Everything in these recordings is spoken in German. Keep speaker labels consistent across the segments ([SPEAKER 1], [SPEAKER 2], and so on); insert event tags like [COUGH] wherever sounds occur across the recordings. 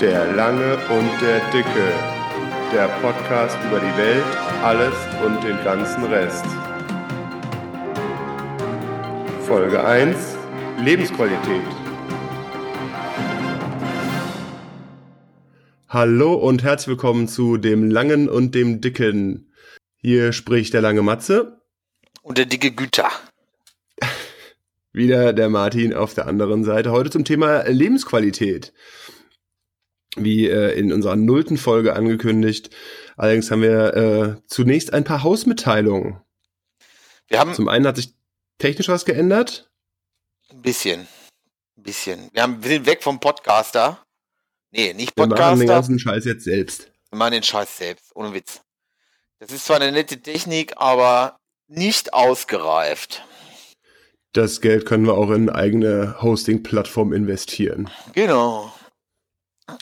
[SPEAKER 1] Der Lange und der Dicke. Der Podcast über die Welt, alles und den ganzen Rest. Folge 1. Lebensqualität. Hallo und herzlich willkommen zu dem Langen und dem Dicken. Hier spricht der lange Matze.
[SPEAKER 2] Und der dicke Güter. [LAUGHS]
[SPEAKER 1] Wieder der Martin auf der anderen Seite. Heute zum Thema Lebensqualität. Wie äh, in unserer nullten Folge angekündigt. Allerdings haben wir äh, zunächst ein paar Hausmitteilungen.
[SPEAKER 2] Wir haben
[SPEAKER 1] Zum einen hat sich technisch was geändert.
[SPEAKER 2] ein bisschen. Ein bisschen. Wir, haben, wir sind weg vom Podcaster. Nee, nicht
[SPEAKER 1] Wir machen den
[SPEAKER 2] Podcaster.
[SPEAKER 1] ganzen Scheiß jetzt selbst.
[SPEAKER 2] Wir machen den Scheiß selbst. Ohne Witz. Das ist zwar eine nette Technik, aber nicht ausgereift.
[SPEAKER 1] Das Geld können wir auch in eigene Hosting-Plattform investieren.
[SPEAKER 2] Genau.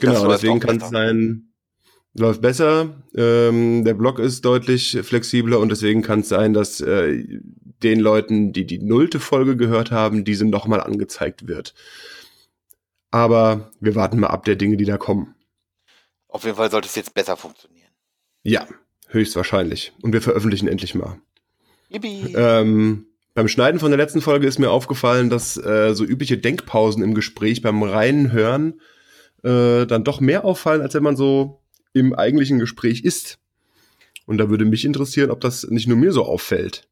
[SPEAKER 1] Genau, deswegen kann es sein, läuft besser. Ähm, der Blog ist deutlich flexibler und deswegen kann es sein, dass äh, den Leuten, die die nullte Folge gehört haben, diese nochmal angezeigt wird. Aber wir warten mal ab der Dinge, die da kommen.
[SPEAKER 2] Auf jeden Fall sollte es jetzt besser funktionieren.
[SPEAKER 1] Ja, höchstwahrscheinlich. Und wir veröffentlichen endlich mal.
[SPEAKER 2] Yippie.
[SPEAKER 1] Ähm, beim Schneiden von der letzten Folge ist mir aufgefallen, dass äh, so übliche Denkpausen im Gespräch beim reinen Hören äh, dann doch mehr auffallen, als wenn man so im eigentlichen Gespräch ist. Und da würde mich interessieren, ob das nicht nur mir so auffällt.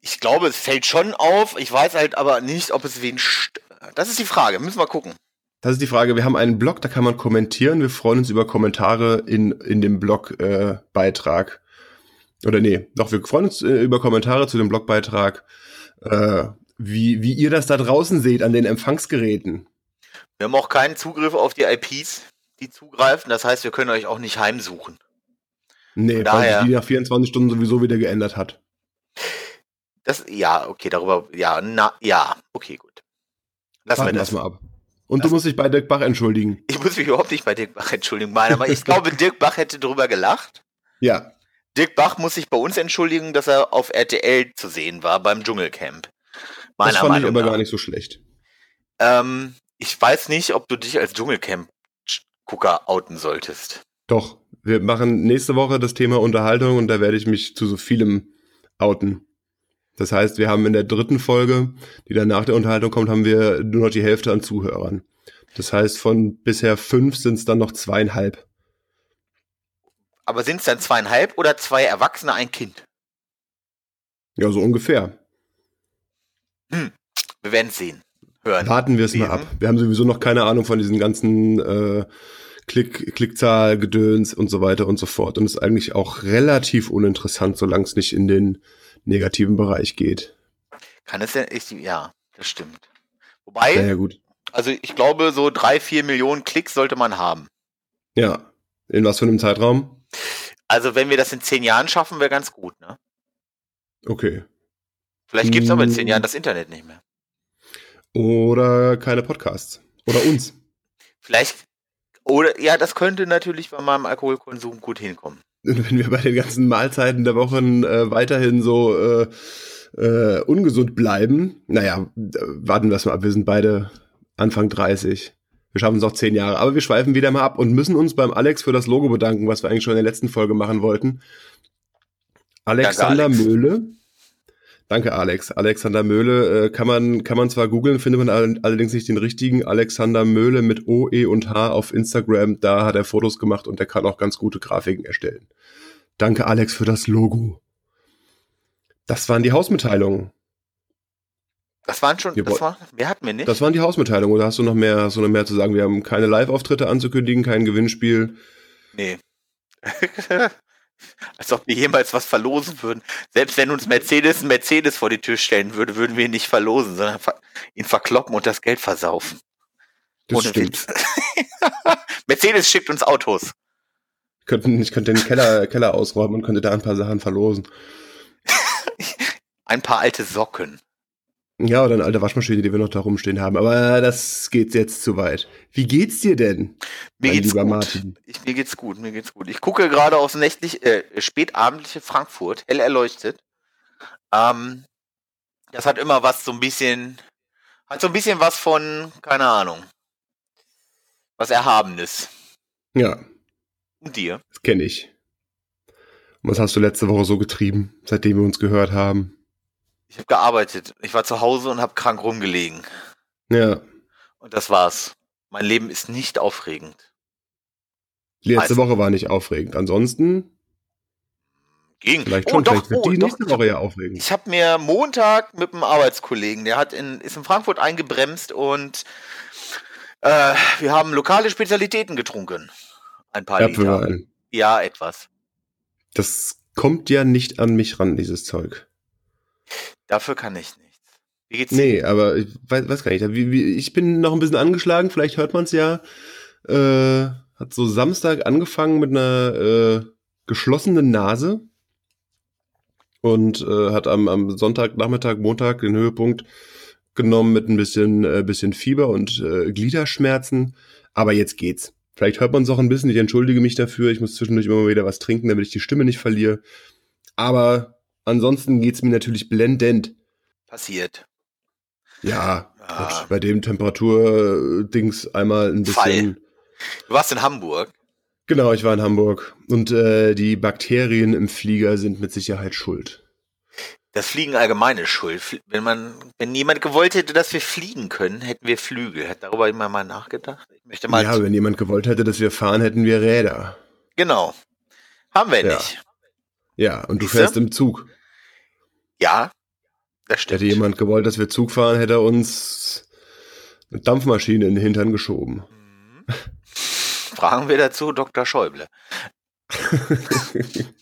[SPEAKER 2] Ich glaube, es fällt schon auf. Ich weiß halt aber nicht, ob es wen. Das ist die Frage. Müssen wir gucken.
[SPEAKER 1] Das ist die Frage. Wir haben einen Blog, da kann man kommentieren. Wir freuen uns über Kommentare in, in dem Blogbeitrag. Äh. Oder nee, doch, wir freuen uns äh, über Kommentare zu dem Blogbeitrag, äh, wie, wie ihr das da draußen seht an den Empfangsgeräten.
[SPEAKER 2] Wir haben auch keinen Zugriff auf die IPs, die zugreifen. Das heißt, wir können euch auch nicht heimsuchen.
[SPEAKER 1] Nee,
[SPEAKER 2] Von
[SPEAKER 1] weil
[SPEAKER 2] daher-
[SPEAKER 1] sich die nach 24 Stunden sowieso wieder geändert hat.
[SPEAKER 2] Das, ja, okay, darüber, ja, na, ja, okay, gut. Lassen
[SPEAKER 1] Warten
[SPEAKER 2] wir das.
[SPEAKER 1] mal ab. Und du musst dich bei Dirk Bach entschuldigen. [LAUGHS]
[SPEAKER 2] Ich muss mich überhaupt nicht bei Dirk Bach entschuldigen, meiner, aber ich glaube, Dirk Bach hätte drüber gelacht.
[SPEAKER 1] Ja,
[SPEAKER 2] Dirk Bach muss sich bei uns entschuldigen, dass er auf RTL zu sehen war beim Dschungelcamp. Meiner
[SPEAKER 1] das fand
[SPEAKER 2] Meinung
[SPEAKER 1] ich aber
[SPEAKER 2] nach.
[SPEAKER 1] gar nicht so schlecht.
[SPEAKER 2] Ähm, ich weiß nicht, ob du dich als Dschungelcamp-Gucker outen solltest.
[SPEAKER 1] Doch, wir machen nächste Woche das Thema Unterhaltung und da werde ich mich zu so vielem outen. Das heißt, wir haben in der dritten Folge, die dann nach der Unterhaltung kommt, haben wir nur noch die Hälfte an Zuhörern. Das heißt, von bisher fünf sind es dann noch zweieinhalb.
[SPEAKER 2] Aber sind es dann zweieinhalb oder zwei Erwachsene, ein Kind?
[SPEAKER 1] Ja, so ungefähr.
[SPEAKER 2] Wir werden es sehen. Hören.
[SPEAKER 1] Warten wir es mal ab. Wir haben sowieso noch keine Ahnung von diesen ganzen äh, Klick, Klickzahl, Gedöns und so weiter und so fort. Und ist eigentlich auch relativ uninteressant, solange es nicht in den negativen Bereich geht.
[SPEAKER 2] Kann es denn, ich, ja, das stimmt. Wobei,
[SPEAKER 1] Ja, ja, gut.
[SPEAKER 2] also ich glaube, so drei, vier Millionen Klicks sollte man haben.
[SPEAKER 1] Ja. In was für einem Zeitraum?
[SPEAKER 2] Also wenn wir das in zehn Jahren schaffen, wäre ganz gut, ne?
[SPEAKER 1] Okay.
[SPEAKER 2] Vielleicht gibt es aber in zehn Jahren das Internet nicht mehr.
[SPEAKER 1] Oder keine Podcasts. Oder uns.
[SPEAKER 2] Vielleicht, oder, ja, das könnte natürlich bei meinem Alkoholkonsum gut hinkommen.
[SPEAKER 1] Und [LAUGHS] wenn wir bei den ganzen Mahlzeiten der Wochen äh, weiterhin so äh, äh, ungesund bleiben, naja, warten wir es mal ab. Wir sind beide Anfang 30. Wir schaffen es auch zehn Jahre. Aber wir schweifen wieder mal ab und müssen uns beim Alex für das Logo bedanken, was wir eigentlich schon in der letzten Folge machen wollten. Alexander
[SPEAKER 2] Alex.
[SPEAKER 1] Möhle. Danke, Alex. Alexander Möhle äh, kann man kann man zwar googeln, findet man all- allerdings nicht den richtigen Alexander Möhle mit O, E und H auf Instagram. Da hat er Fotos gemacht und der kann auch ganz gute Grafiken erstellen. Danke, Alex, für das Logo. Das waren die Hausmitteilungen.
[SPEAKER 2] Das waren schon,
[SPEAKER 1] Wir
[SPEAKER 2] das war, wer hat mir nicht?
[SPEAKER 1] Das waren die Hausmitteilungen. Oder hast du noch mehr, hast du noch mehr zu sagen? Wir haben keine Live-Auftritte anzukündigen, kein Gewinnspiel.
[SPEAKER 2] Nee. [LAUGHS] Als ob wir jemals was verlosen würden. Selbst wenn uns Mercedes ein Mercedes vor die Tür stellen würde, würden wir ihn nicht verlosen, sondern ihn verkloppen und das Geld versaufen.
[SPEAKER 1] Das
[SPEAKER 2] Ohne
[SPEAKER 1] stimmt.
[SPEAKER 2] Witz. [LAUGHS] Mercedes schickt uns Autos.
[SPEAKER 1] Könnten, ich könnte den Keller, Keller ausräumen und könnte da ein paar Sachen verlosen. [LAUGHS]
[SPEAKER 2] Ein paar alte Socken.
[SPEAKER 1] Ja, oder eine alte Waschmaschine, die wir noch da rumstehen haben. Aber das geht jetzt zu weit. Wie geht's dir denn?
[SPEAKER 2] Mir geht's
[SPEAKER 1] lieber
[SPEAKER 2] gut.
[SPEAKER 1] Martin?
[SPEAKER 2] Ich, mir geht's gut, mir geht's gut. Ich gucke gerade aufs nächtlich, äh, spätabendliche Frankfurt, hell erleuchtet. Ähm, das hat immer was so ein bisschen, hat so ein bisschen was von, keine Ahnung. Was Erhabenes.
[SPEAKER 1] Ja,
[SPEAKER 2] Und dir?
[SPEAKER 1] das kenne ich. Und was hast du letzte Woche so getrieben, seitdem wir uns gehört haben?
[SPEAKER 2] Ich habe gearbeitet. Ich war zu Hause und habe krank rumgelegen.
[SPEAKER 1] Ja,
[SPEAKER 2] Und das war's. Mein Leben ist nicht aufregend.
[SPEAKER 1] die letzte
[SPEAKER 2] Also-
[SPEAKER 1] Woche war nicht aufregend. Ansonsten
[SPEAKER 2] Ging.
[SPEAKER 1] vielleicht
[SPEAKER 2] Oh,
[SPEAKER 1] schon.
[SPEAKER 2] doch,
[SPEAKER 1] vielleicht wird
[SPEAKER 2] oh,
[SPEAKER 1] die
[SPEAKER 2] doch.
[SPEAKER 1] nächste Woche ja aufregend.
[SPEAKER 2] Ich habe mir Montag mit einem Arbeitskollegen, der hat in, ist in Frankfurt eingebremst und äh, wir haben lokale Spezialitäten getrunken. Ein paar Liter.
[SPEAKER 1] Apfelwein.
[SPEAKER 2] Ja, etwas.
[SPEAKER 1] Das kommt ja nicht an mich ran, dieses Zeug.
[SPEAKER 2] Dafür kann ich nichts. Wie geht's dir?
[SPEAKER 1] Nee, aber ich weiß, weiß gar nicht. Wie, wie, ich bin noch ein bisschen angeschlagen, vielleicht hört man es ja. Äh, hat so Samstag angefangen mit einer äh, geschlossenen Nase und äh, hat am, am Sonntag, Nachmittag, Montag den Höhepunkt genommen mit ein bisschen, äh, bisschen Fieber und äh, Gliederschmerzen. Aber jetzt geht's. Vielleicht hört man es auch ein bisschen. Ich entschuldige mich dafür. Ich muss zwischendurch immer wieder was trinken, damit ich die Stimme nicht verliere. Aber ansonsten geht's mir natürlich blendend.
[SPEAKER 2] Passiert.
[SPEAKER 1] Ja,
[SPEAKER 2] Ah.
[SPEAKER 1] gut, bei dem Temperatur-Dings einmal ein
[SPEAKER 2] Fall.
[SPEAKER 1] bisschen.
[SPEAKER 2] Du warst in Hamburg.
[SPEAKER 1] Genau, ich war in Hamburg. Und äh, die Bakterien im Flieger sind mit Sicherheit schuld.
[SPEAKER 2] Das Fliegen allgemein ist schuld. Wenn man, wenn jemand gewollt hätte, dass wir fliegen können, hätten wir Flügel. Hat darüber immer mal nachgedacht? Ich möchte mal.
[SPEAKER 1] ja, wenn jemand gewollt hätte, dass wir fahren, hätten wir Räder.
[SPEAKER 2] genau. Haben wir
[SPEAKER 1] Ja.
[SPEAKER 2] nicht.
[SPEAKER 1] Ja, und du
[SPEAKER 2] Siehste?
[SPEAKER 1] fährst im Zug.
[SPEAKER 2] Ja. Das stimmt.
[SPEAKER 1] Hätte jemand gewollt, dass wir Zug fahren, hätte er uns eine Dampfmaschine in den Hintern geschoben.
[SPEAKER 2] Mhm. Fragen wir dazu Dr. Schäuble. [LAUGHS]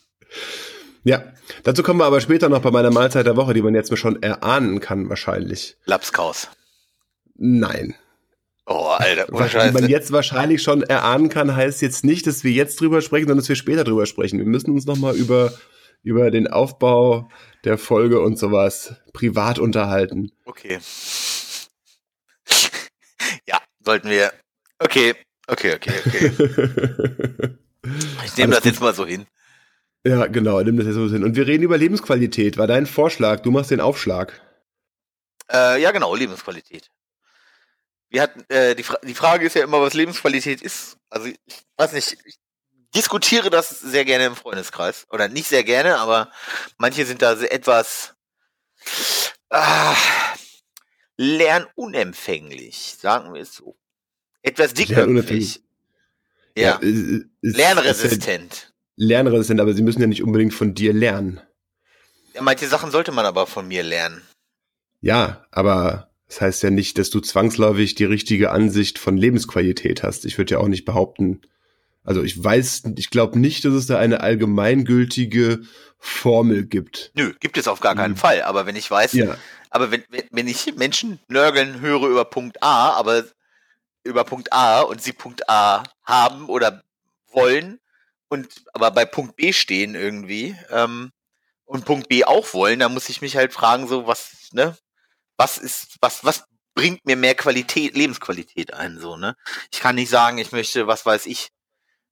[SPEAKER 1] Ja, dazu kommen wir aber später noch bei meiner Mahlzeit der Woche, die man jetzt schon erahnen kann, wahrscheinlich.
[SPEAKER 2] Lapskaus.
[SPEAKER 1] Nein.
[SPEAKER 2] Oh, Alter, [LAUGHS]
[SPEAKER 1] Was die man
[SPEAKER 2] Scheiße.
[SPEAKER 1] jetzt wahrscheinlich schon erahnen kann, heißt jetzt nicht, dass wir jetzt drüber sprechen, sondern dass wir später drüber sprechen. Wir müssen uns nochmal über, über den Aufbau der Folge und sowas privat unterhalten.
[SPEAKER 2] Okay. [LAUGHS] ja, sollten wir. Okay, okay, okay, okay. Ich nehme das jetzt mal so hin.
[SPEAKER 1] ja, genau, nimm das jetzt so hin. Und wir reden über Lebensqualität. War dein Vorschlag, du machst den Aufschlag.
[SPEAKER 2] Äh, ja, genau, Lebensqualität. Wir hatten, äh, die, Fra die Frage ist ja immer, was Lebensqualität ist. Also ich weiß nicht, ich diskutiere das sehr gerne im Freundeskreis. Oder nicht sehr gerne, aber manche sind da etwas ah, lernunempfänglich, sagen wir es so. Etwas dickköpfig. Ja,
[SPEAKER 1] äh, ist- ist
[SPEAKER 2] lernresistent.
[SPEAKER 1] ja lernresistent, aber sie müssen ja nicht unbedingt von dir lernen.
[SPEAKER 2] Ja, manche Sachen sollte man aber von mir lernen.
[SPEAKER 1] Ja, aber das heißt ja nicht, dass du zwangsläufig die richtige Ansicht von Lebensqualität hast. Ich würde ja auch nicht behaupten, also ich weiß, ich glaube nicht, dass es da eine allgemeingültige Formel gibt.
[SPEAKER 2] Nö, gibt es auf gar keinen
[SPEAKER 1] Mhm.
[SPEAKER 2] Fall. Aber wenn ich weiß,
[SPEAKER 1] Ja,
[SPEAKER 2] Aber wenn, wenn, ich Menschen nörgeln höre über Punkt A, aber über Punkt A und sie Punkt A haben oder wollen und aber bei Punkt B stehen irgendwie ähm, und Punkt B auch wollen, dann muss ich mich halt fragen, so was, ne, was ist, was, was bringt mir mehr Qualität, Lebensqualität ein, so, ne? Ich kann nicht sagen, ich möchte, was weiß ich,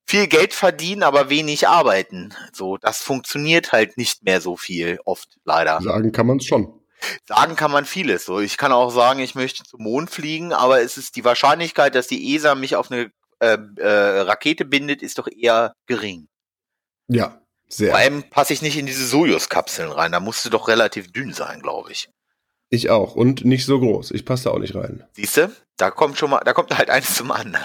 [SPEAKER 2] viel Geld verdienen, aber wenig arbeiten. So, das funktioniert halt nicht mehr so viel, oft leider.
[SPEAKER 1] sagen kann man es schon.
[SPEAKER 2] Sagen kann man vieles. So, ich kann auch sagen, ich möchte zum Mond fliegen, aber es ist die Wahrscheinlichkeit, dass die ESA mich auf eine äh, äh, Rakete bindet, ist doch eher gering.
[SPEAKER 1] Ja, sehr.
[SPEAKER 2] Vor allem passe ich nicht in diese Sojus-Kapseln rein. Da musste doch relativ dünn sein, glaube ich.
[SPEAKER 1] Ich auch und nicht so groß. Ich passe da auch nicht rein.
[SPEAKER 2] Siehst du? Da kommt schon mal, da kommt halt eins zum anderen.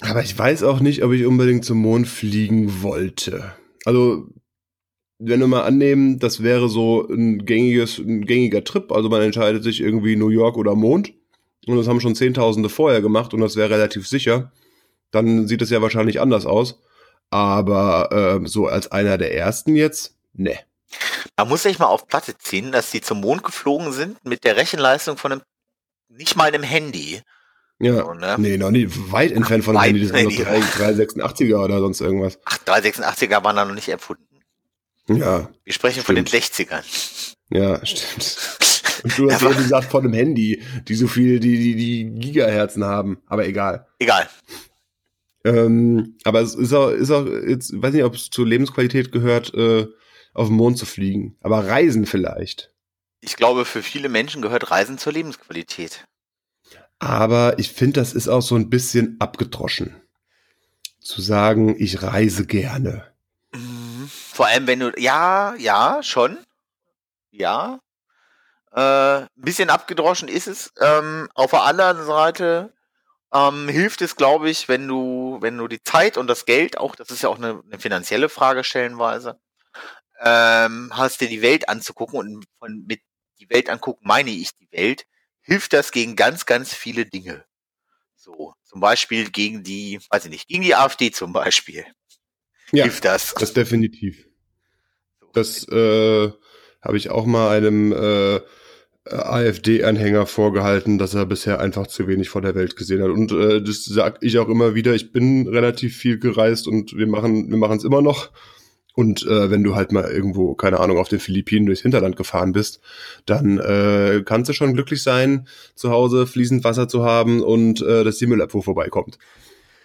[SPEAKER 1] Aber ich weiß auch nicht, ob ich unbedingt zum Mond fliegen wollte. Also, wenn wir mal annehmen, das wäre so ein gängiges, ein gängiger Trip, also man entscheidet sich irgendwie New York oder Mond und das haben schon Zehntausende vorher gemacht und das wäre relativ sicher, dann sieht es ja wahrscheinlich anders aus. Aber ähm, so als einer der ersten jetzt, ne.
[SPEAKER 2] Man muss sich mal auf Platte ziehen, dass die zum Mond geflogen sind mit der Rechenleistung von einem, nicht mal einem Handy.
[SPEAKER 1] Ja,
[SPEAKER 2] So, ne?
[SPEAKER 1] nee, noch nie weit entfernt von dem
[SPEAKER 2] Weit,
[SPEAKER 1] Handy, das sind
[SPEAKER 2] nee,
[SPEAKER 1] noch 386er oder sonst irgendwas.
[SPEAKER 2] Ach, 386er waren da noch nicht erfunden.
[SPEAKER 1] Ja,
[SPEAKER 2] Wir sprechen von den
[SPEAKER 1] Stimmt.
[SPEAKER 2] 60ern.
[SPEAKER 1] ja, stimmt. [LAUGHS] Und du hast
[SPEAKER 2] Ja,
[SPEAKER 1] eben gesagt von einem Handy, die so viel, die, die, die Gigaherzen haben. Aber egal.
[SPEAKER 2] Egal.
[SPEAKER 1] Ähm, aber es ist auch, ist auch jetzt, weiß nicht, ob es zur Lebensqualität gehört, äh, auf den Mond zu fliegen. Aber Reisen vielleicht.
[SPEAKER 2] Ich glaube, für viele Menschen gehört Reisen zur Lebensqualität.
[SPEAKER 1] Aber ich finde, das ist auch so ein bisschen abgedroschen. Zu sagen, ich reise gerne.
[SPEAKER 2] Mhm. Vor allem, wenn du, ja, ja, schon. Ja. Äh, ein bisschen abgedroschen ist es. Ähm, auf der anderen Seite ähm, hilft es, glaube ich, wenn du, wenn du die Zeit und das Geld, auch das ist ja auch eine, eine finanzielle Frage stellenweise, ähm, hast dir die Welt anzugucken und von, mit die Welt angucken meine ich die Welt, hilft das gegen ganz, ganz viele Dinge. So, zum Beispiel gegen die, weiß ich nicht, gegen die AfD zum Beispiel.
[SPEAKER 1] Ja, hilft das. Das definitiv. Das äh, habe ich auch mal einem äh, AfD-Anhänger vorgehalten, dass er bisher einfach zu wenig von der Welt gesehen hat. Und äh, das sage ich auch immer wieder. Ich bin relativ viel gereist und wir machen wir machen es immer noch. Und äh, wenn du halt mal irgendwo, keine Ahnung, auf den Philippinen durchs Hinterland gefahren bist, dann äh, kannst du schon glücklich sein, zu Hause fließend Wasser zu haben und äh, dass die Müllabfuhr vorbeikommt.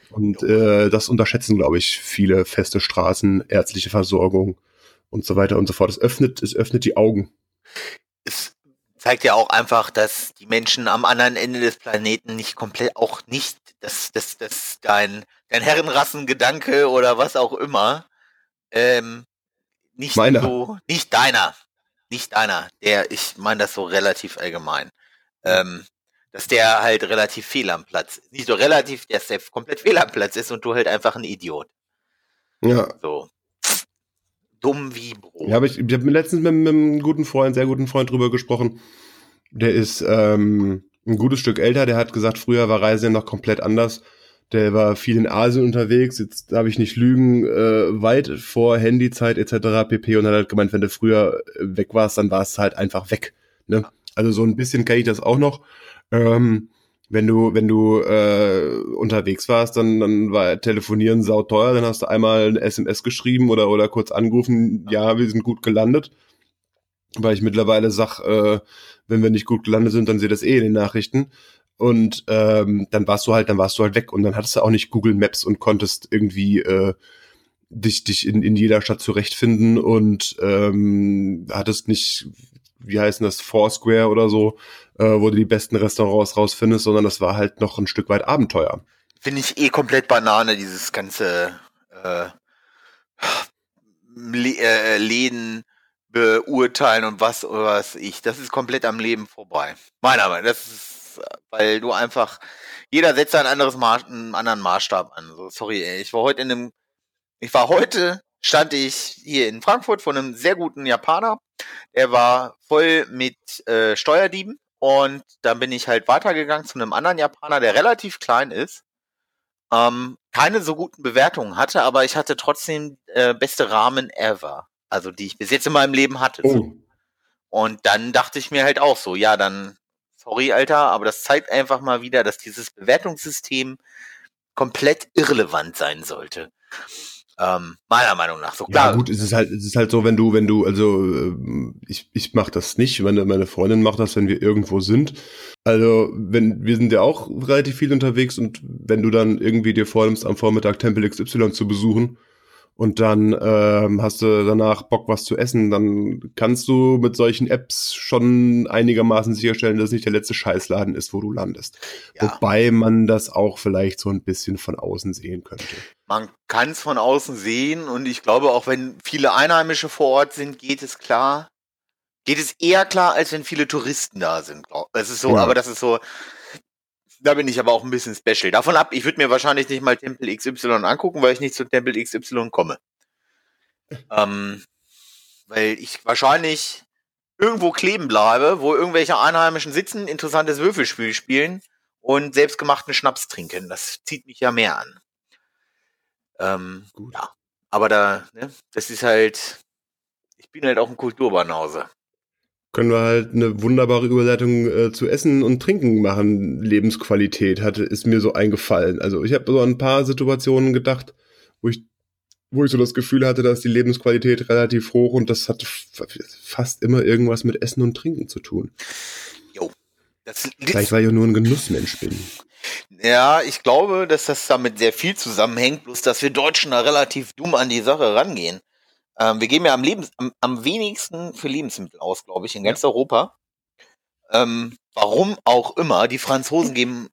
[SPEAKER 1] Und äh, das unterschätzen, glaube ich, viele feste Straßen, ärztliche Versorgung und so weiter und so fort. Es öffnet, es öffnet die Augen.
[SPEAKER 2] Es zeigt ja auch einfach, dass die Menschen am anderen Ende des Planeten nicht komplett, auch nicht, dass, dass, dass dein, dein Herrenrassengedanke oder was auch immer, ähm, nicht
[SPEAKER 1] Meiner.
[SPEAKER 2] so, nicht deiner, nicht deiner, der, ich meine das so relativ allgemein, ähm, dass der halt relativ fehl am Platz ist. Nicht so relativ, dass der komplett fehl am Platz ist und du halt einfach ein Idiot.
[SPEAKER 1] Ja.
[SPEAKER 2] So. Dumm wie Brot.
[SPEAKER 1] Ja, ich, ich habe letztens mit, mit einem guten Freund, sehr guten Freund drüber gesprochen. Der ist ähm, ein gutes Stück älter, der hat gesagt, früher war Reisen noch komplett anders der war viel in Asien unterwegs, jetzt darf ich nicht lügen, äh, weit vor Handyzeit etc. pp. Und hat halt gemeint, wenn du früher weg warst, dann war es halt einfach weg. Ne? Also so ein bisschen kenne ich das auch noch. Ähm, wenn du, wenn du äh, unterwegs warst, dann, dann war telefonieren sauteuer, dann hast du einmal ein SMS geschrieben oder, oder kurz angerufen, ja, wir sind gut gelandet. Weil ich mittlerweile sag, äh, wenn wir nicht gut gelandet sind, dann seht das eh in den Nachrichten. Und ähm, dann warst du halt, dann warst du halt weg und dann hattest du auch nicht Google Maps und konntest irgendwie äh, dich, dich in, in jeder Stadt zurechtfinden und ähm, hattest nicht, wie heißen das, Foursquare oder so, äh, wo du die besten Restaurants rausfindest, sondern das war halt noch ein Stück weit Abenteuer.
[SPEAKER 2] Finde ich eh komplett Banane, dieses ganze äh, äh, Läden beurteilen und was oder was ich. Das ist komplett am Leben vorbei. Meiner Meinung nach. Das ist weil du einfach, jeder setzt ein anderes Maß, einen anderen Maßstab an. So, sorry, ey, ich war heute in einem, ich war heute, stand ich hier in Frankfurt von einem sehr guten Japaner. Der war voll mit äh, Steuerdieben und dann bin ich halt weitergegangen zu einem anderen Japaner, der relativ klein ist. Ähm, keine so guten Bewertungen hatte, aber ich hatte trotzdem äh, beste Rahmen ever. Also die ich bis jetzt in meinem Leben hatte. Oh. So. Und dann dachte ich mir halt auch so, ja, dann sorry, Alter, aber das zeigt einfach mal wieder, dass dieses Bewertungssystem komplett irrelevant sein sollte. Ähm, meiner Meinung nach. So
[SPEAKER 1] klar. Ja, gut, es ist halt, es ist halt so, wenn du, wenn du, also äh, ich, ich mach das nicht, meine, meine Freundin macht das, wenn wir irgendwo sind. Also, wenn, wir sind ja auch relativ viel unterwegs und wenn du dann irgendwie dir vornimmst, am Vormittag Tempel XY zu besuchen, und dann ähm, hast du danach Bock, was zu essen, dann kannst du mit solchen Apps schon einigermaßen sicherstellen, dass es nicht der letzte Scheißladen ist, wo du landest. Ja. Wobei man das auch vielleicht so ein bisschen von außen sehen könnte.
[SPEAKER 2] Man kann es von außen sehen und ich glaube, auch wenn viele Einheimische vor Ort sind, geht es klar. Geht es eher klar, als wenn viele Touristen da sind. Das ist so, ja. aber das ist so, da bin ich aber auch ein bisschen special. Davon ab, ich würde mir wahrscheinlich nicht mal Tempel XY angucken, weil ich nicht zu Tempel XY komme. [LAUGHS] ähm, weil ich wahrscheinlich irgendwo kleben bleibe, wo irgendwelche Einheimischen sitzen, interessantes Würfelspiel spielen und selbstgemachten Schnaps trinken. Das zieht mich ja mehr an. Ähm, Gut. Ja, aber da, ne, das ist halt, ich bin halt auch ein Kulturbanause
[SPEAKER 1] können wir halt eine wunderbare Überleitung äh, zu Essen und Trinken machen. Lebensqualität hat, ist mir so eingefallen. Also ich habe so an ein paar Situationen gedacht, wo ich, wo ich so das Gefühl hatte, dass die Lebensqualität relativ hoch und das hat fast immer irgendwas mit Essen und Trinken zu tun. Jo. Das, Vielleicht weil ich nur ein Genussmensch bin.
[SPEAKER 2] Ja, ich glaube, dass das damit sehr viel zusammenhängt, bloß dass wir Deutschen da relativ dumm an die Sache rangehen. Ähm, wir geben ja am, Lebens am, am wenigsten für Lebensmittel aus, glaube ich, in ganz ja. Europa. ähm, warum auch immer, die Franzosen geben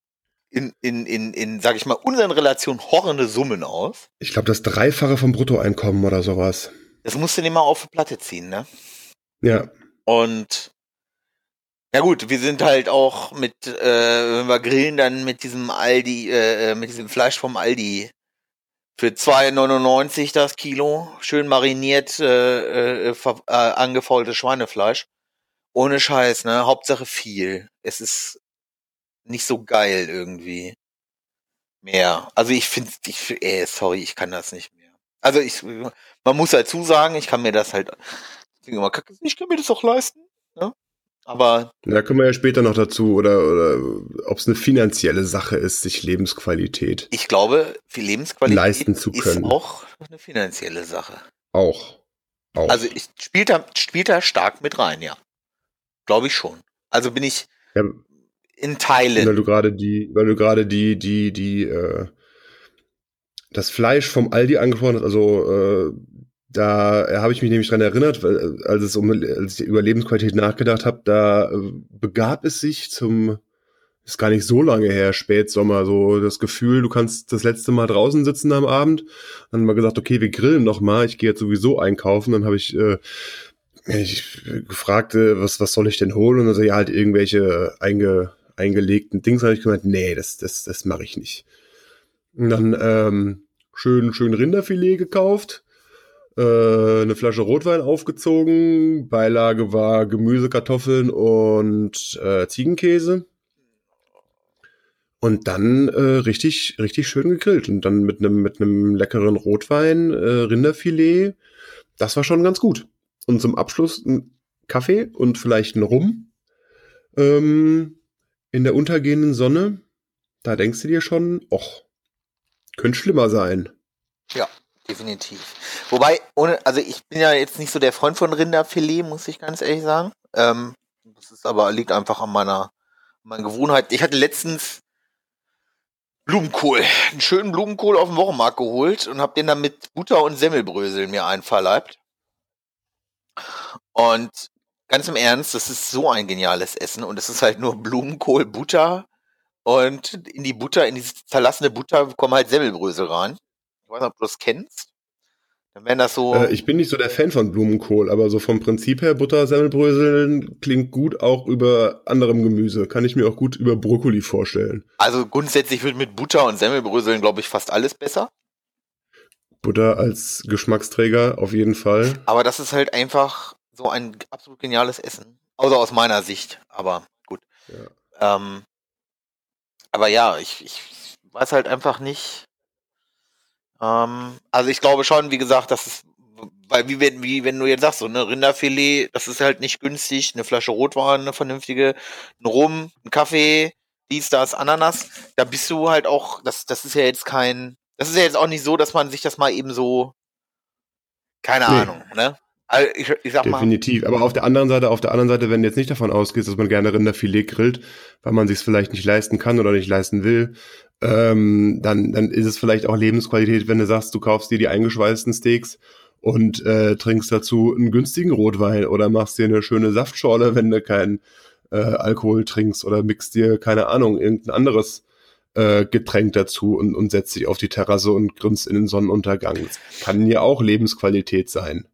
[SPEAKER 2] in, in, in, in, sag ich mal, unseren Relationen horrende Summen aus.
[SPEAKER 1] Ich glaube, das Dreifache vom Bruttoeinkommen oder sowas.
[SPEAKER 2] Das musst du dir mal auf die Platte ziehen, ne?
[SPEAKER 1] Ja.
[SPEAKER 2] Und ja gut, wir sind halt auch mit, äh, wenn wir grillen, dann mit diesem Aldi, äh, äh mit diesem Fleisch vom Aldi für 2,99 das Kilo, schön mariniert, äh, äh, äh, angefaultes Schweinefleisch. Ohne Scheiß, ne? Hauptsache viel. Es ist nicht so geil irgendwie. Mehr. Also ich finde, ich, ey, sorry, ich kann das nicht mehr. Also ich, man muss dazu sagen, ich kann mir das halt, ich kann mir das auch leisten. Ne? Aber.
[SPEAKER 1] Da kommen wir ja später noch dazu, oder, oder ob es eine finanzielle Sache ist, sich Lebensqualität.
[SPEAKER 2] Ich glaube, viel Lebensqualität
[SPEAKER 1] leisten zu können.
[SPEAKER 2] ist auch eine finanzielle Sache.
[SPEAKER 1] Auch.
[SPEAKER 2] auch. Also ich, spielt da, spielt da stark mit rein, ja. Glaube ich schon. Also bin ich ja, in Teilen.
[SPEAKER 1] Weil du gerade die, weil du gerade die, die, die, äh, das Fleisch vom Aldi angesprochen hast, also äh, da habe ich mich nämlich dran erinnert, äh, als es um als ich über Lebensqualität nachgedacht habe, da äh, begab es sich zum ist gar nicht so lange her, Spätsommer, so das Gefühl, du kannst das letzte Mal draußen sitzen am Abend. Dann haben wir gesagt, okay, wir grillen noch mal. Ich gehe jetzt sowieso einkaufen. Dann habe ich, äh, ich gefragt, äh, was was soll ich denn holen? Und dann so, ja halt irgendwelche einge, eingelegten Dings. Habe ich gemeint, nee, das das das mache ich nicht. Und dann ähm, schön schön Rinderfilet gekauft äh, eine Flasche Rotwein aufgezogen. Beilage war Gemüse, Kartoffeln und äh, Ziegenkäse. Und dann äh, richtig, richtig schön gegrillt. Und dann mit einem mit einem leckeren Rotwein, äh, Rinderfilet. Das war schon ganz gut. Und zum Abschluss ein Kaffee und vielleicht ein Rum. Ähm, in der untergehenden Sonne. Da denkst du dir schon, och, könnte schlimmer sein.
[SPEAKER 2] Ja, definitiv. Wobei, ohne, also ich bin ja jetzt nicht so der Freund von Rinderfilet, muss ich ganz ehrlich sagen. Ähm, das ist aber liegt einfach an meiner, meiner Gewohnheit. Ich hatte letztens Blumenkohl, einen schönen Blumenkohl auf dem Wochenmarkt geholt und habe den dann mit Butter und Semmelbrösel mir einverleibt. Und ganz im Ernst, das ist so ein geniales Essen und es ist halt nur Blumenkohl, Butter und in die Butter, in diese zerlassene Butter kommen halt Semmelbrösel rein. Ich weiß nicht, ob du das kennst. Dann wären das so.
[SPEAKER 1] Äh, ich bin nicht so der Fan von Blumenkohl, aber so vom Prinzip her Butter, Semmelbröseln klingt gut auch über anderem Gemüse. Kann ich mir auch gut über Brokkoli vorstellen.
[SPEAKER 2] Also grundsätzlich wird mit Butter und Semmelbröseln, glaube ich, fast alles besser.
[SPEAKER 1] Butter als Geschmacksträger auf jeden Fall.
[SPEAKER 2] Aber das ist halt einfach so ein absolut geniales Essen. Außer aus meiner Sicht, aber gut. Ja. Ähm, aber ja, ich, ich weiß halt einfach nicht, ähm, also ich glaube schon, wie gesagt, das ist, weil wie wenn, wie wenn du jetzt sagst, so eine Rinderfilet, das ist halt nicht günstig, eine Flasche Rotwein, eine vernünftige, ein Rum, ein Kaffee, dies, das, Ananas, da bist du halt auch, das, das ist ja jetzt kein, das ist ja jetzt auch nicht so, dass man sich das mal eben so, keine nee. Ahnung, ne?
[SPEAKER 1] Also ich, ich sag Definitiv. Mal, Aber auf der anderen Seite, auf der anderen Seite, wenn du jetzt nicht davon ausgehst, dass man gerne Rinderfilet grillt, weil man sich es vielleicht nicht leisten kann oder nicht leisten will, ähm, dann, dann ist es vielleicht auch Lebensqualität, wenn du sagst, du kaufst dir die eingeschweißten Steaks und äh, trinkst dazu einen günstigen Rotwein oder machst dir eine schöne Saftschorle, wenn du keinen äh, Alkohol trinkst oder mixt dir, keine Ahnung, irgendein anderes äh, Getränk dazu und, und setzt dich auf die Terrasse und grinst in den Sonnenuntergang. Das kann ja auch Lebensqualität sein.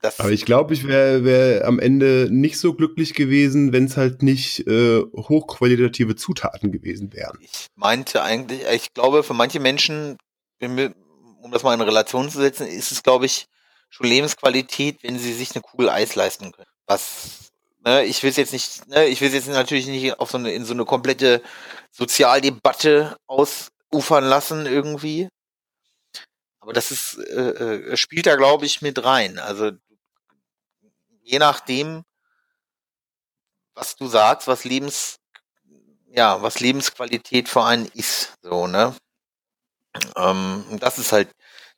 [SPEAKER 1] Das Aber ich glaube, ich wäre wär am Ende nicht so glücklich gewesen, wenn es halt nicht äh, hochqualitative Zutaten gewesen wären.
[SPEAKER 2] Ich meinte eigentlich, ich glaube, für manche Menschen, um das mal in Relation zu setzen, ist es, glaube ich, schon Lebensqualität, wenn sie sich eine Kugel Eis leisten können. Was, ne, ich will es jetzt nicht, ne, ich will es jetzt natürlich nicht auf so eine, in so eine komplette Sozialdebatte ausufern lassen irgendwie. Aber das ist, äh, äh spielt da, glaube ich, mit rein. Also je nachdem, was du sagst, was Lebens, ja, was Lebensqualität für einen ist, so, ne? Ähm, das ist halt,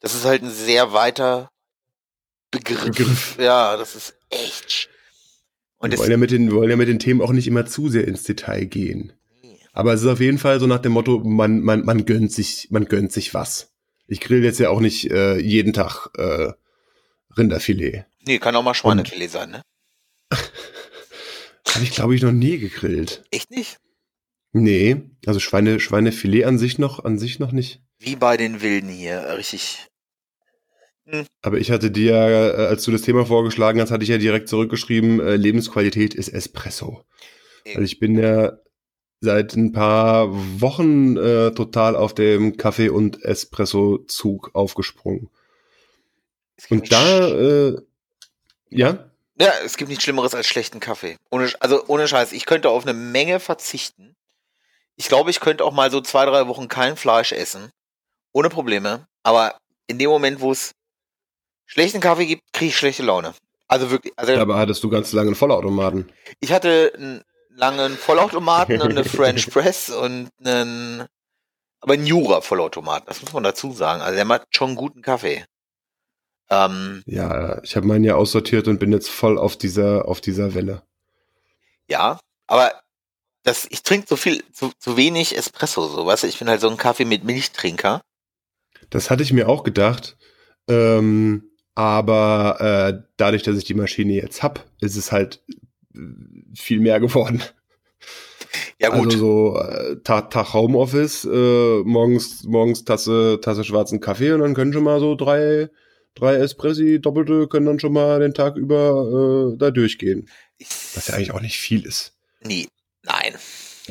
[SPEAKER 2] das ist halt ein sehr weiter Begriff. Begriff. Ja, das ist echt.
[SPEAKER 1] Und wir wollen, ja mit den, wir wollen ja mit den Themen auch nicht immer zu sehr ins Detail gehen. Aber es ist auf jeden Fall so nach dem Motto, man, man, man gönnt sich, man gönnt sich was. Ich grill jetzt ja auch nicht äh, jeden Tag äh, Rinderfilet.
[SPEAKER 2] Nee, kann auch mal Schweinefilet sein, ne?
[SPEAKER 1] Habe ich, glaube ich, noch nie gegrillt.
[SPEAKER 2] Echt nicht?
[SPEAKER 1] Nee, also Schweine, Schweinefilet an sich noch, an sich noch nicht.
[SPEAKER 2] Wie bei den Wilden hier, richtig.
[SPEAKER 1] Aber ich hatte dir, äh, als du das Thema vorgeschlagen hast, hatte ich ja direkt zurückgeschrieben, äh, Lebensqualität ist Espresso. Weil ich bin ja seit ein paar Wochen äh, total auf dem Kaffee- und Espresso-Zug aufgesprungen. Und da, äh, ja,
[SPEAKER 2] ja, es gibt nichts Schlimmeres als schlechten Kaffee. Ohne, also ohne Scheiß, ich könnte auf eine Menge verzichten. Ich glaube, ich könnte auch mal so zwei, drei Wochen kein Fleisch essen. Ohne Probleme. Aber in dem Moment, wo es schlechten Kaffee gibt, kriege ich schlechte Laune. Also wirklich, also
[SPEAKER 1] aber hattest du ganz lange einen Vollautomaten.
[SPEAKER 2] ich hatte einen langen Vollautomaten und eine French Press und einen, aber einen Jura-Vollautomaten, das muss man dazu sagen. Also der macht schon guten Kaffee. Ähm,
[SPEAKER 1] Ja, ich habe meinen ja aussortiert und bin jetzt voll auf dieser, auf dieser Welle.
[SPEAKER 2] ja, aber das, ich trinke so viel, zu, zu wenig Espresso, so, du, ich bin halt so ein Kaffee mit Milchtrinker.
[SPEAKER 1] Das hatte ich mir auch gedacht. Ähm, aber äh, dadurch, dass ich die Maschine jetzt hab, ist es halt äh, viel mehr [LAUGHS] geworden.
[SPEAKER 2] Ja gut,
[SPEAKER 1] Also so äh, Tag, Tag Homeoffice, äh, morgens, morgens Tasse, Tasse schwarzen Kaffee und dann können schon mal so drei, drei Espressi, doppelte, können dann schon mal den Tag über äh, da durchgehen. Was ja eigentlich auch nicht viel ist.
[SPEAKER 2] nie, nein.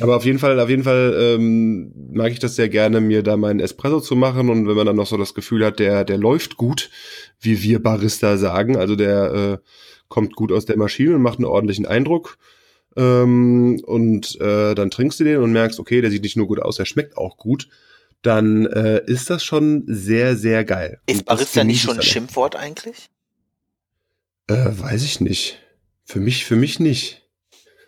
[SPEAKER 1] Aber auf jeden Fall, auf jeden Fall ähm, mag ich das sehr gerne, mir da meinen Espresso zu machen und wenn man dann noch so das Gefühl hat, der, der läuft gut, wie wir Barista sagen, also der äh, kommt gut aus der Maschine und macht einen ordentlichen Eindruck. Ähm, und äh, dann trinkst du den und merkst, okay, der sieht nicht nur gut aus, der schmeckt auch gut. Dann äh, ist das schon sehr, sehr geil.
[SPEAKER 2] Ist Barista nicht schon ein. Schimpfwort eigentlich?
[SPEAKER 1] Äh, weiß ich nicht. Für mich, für mich nicht.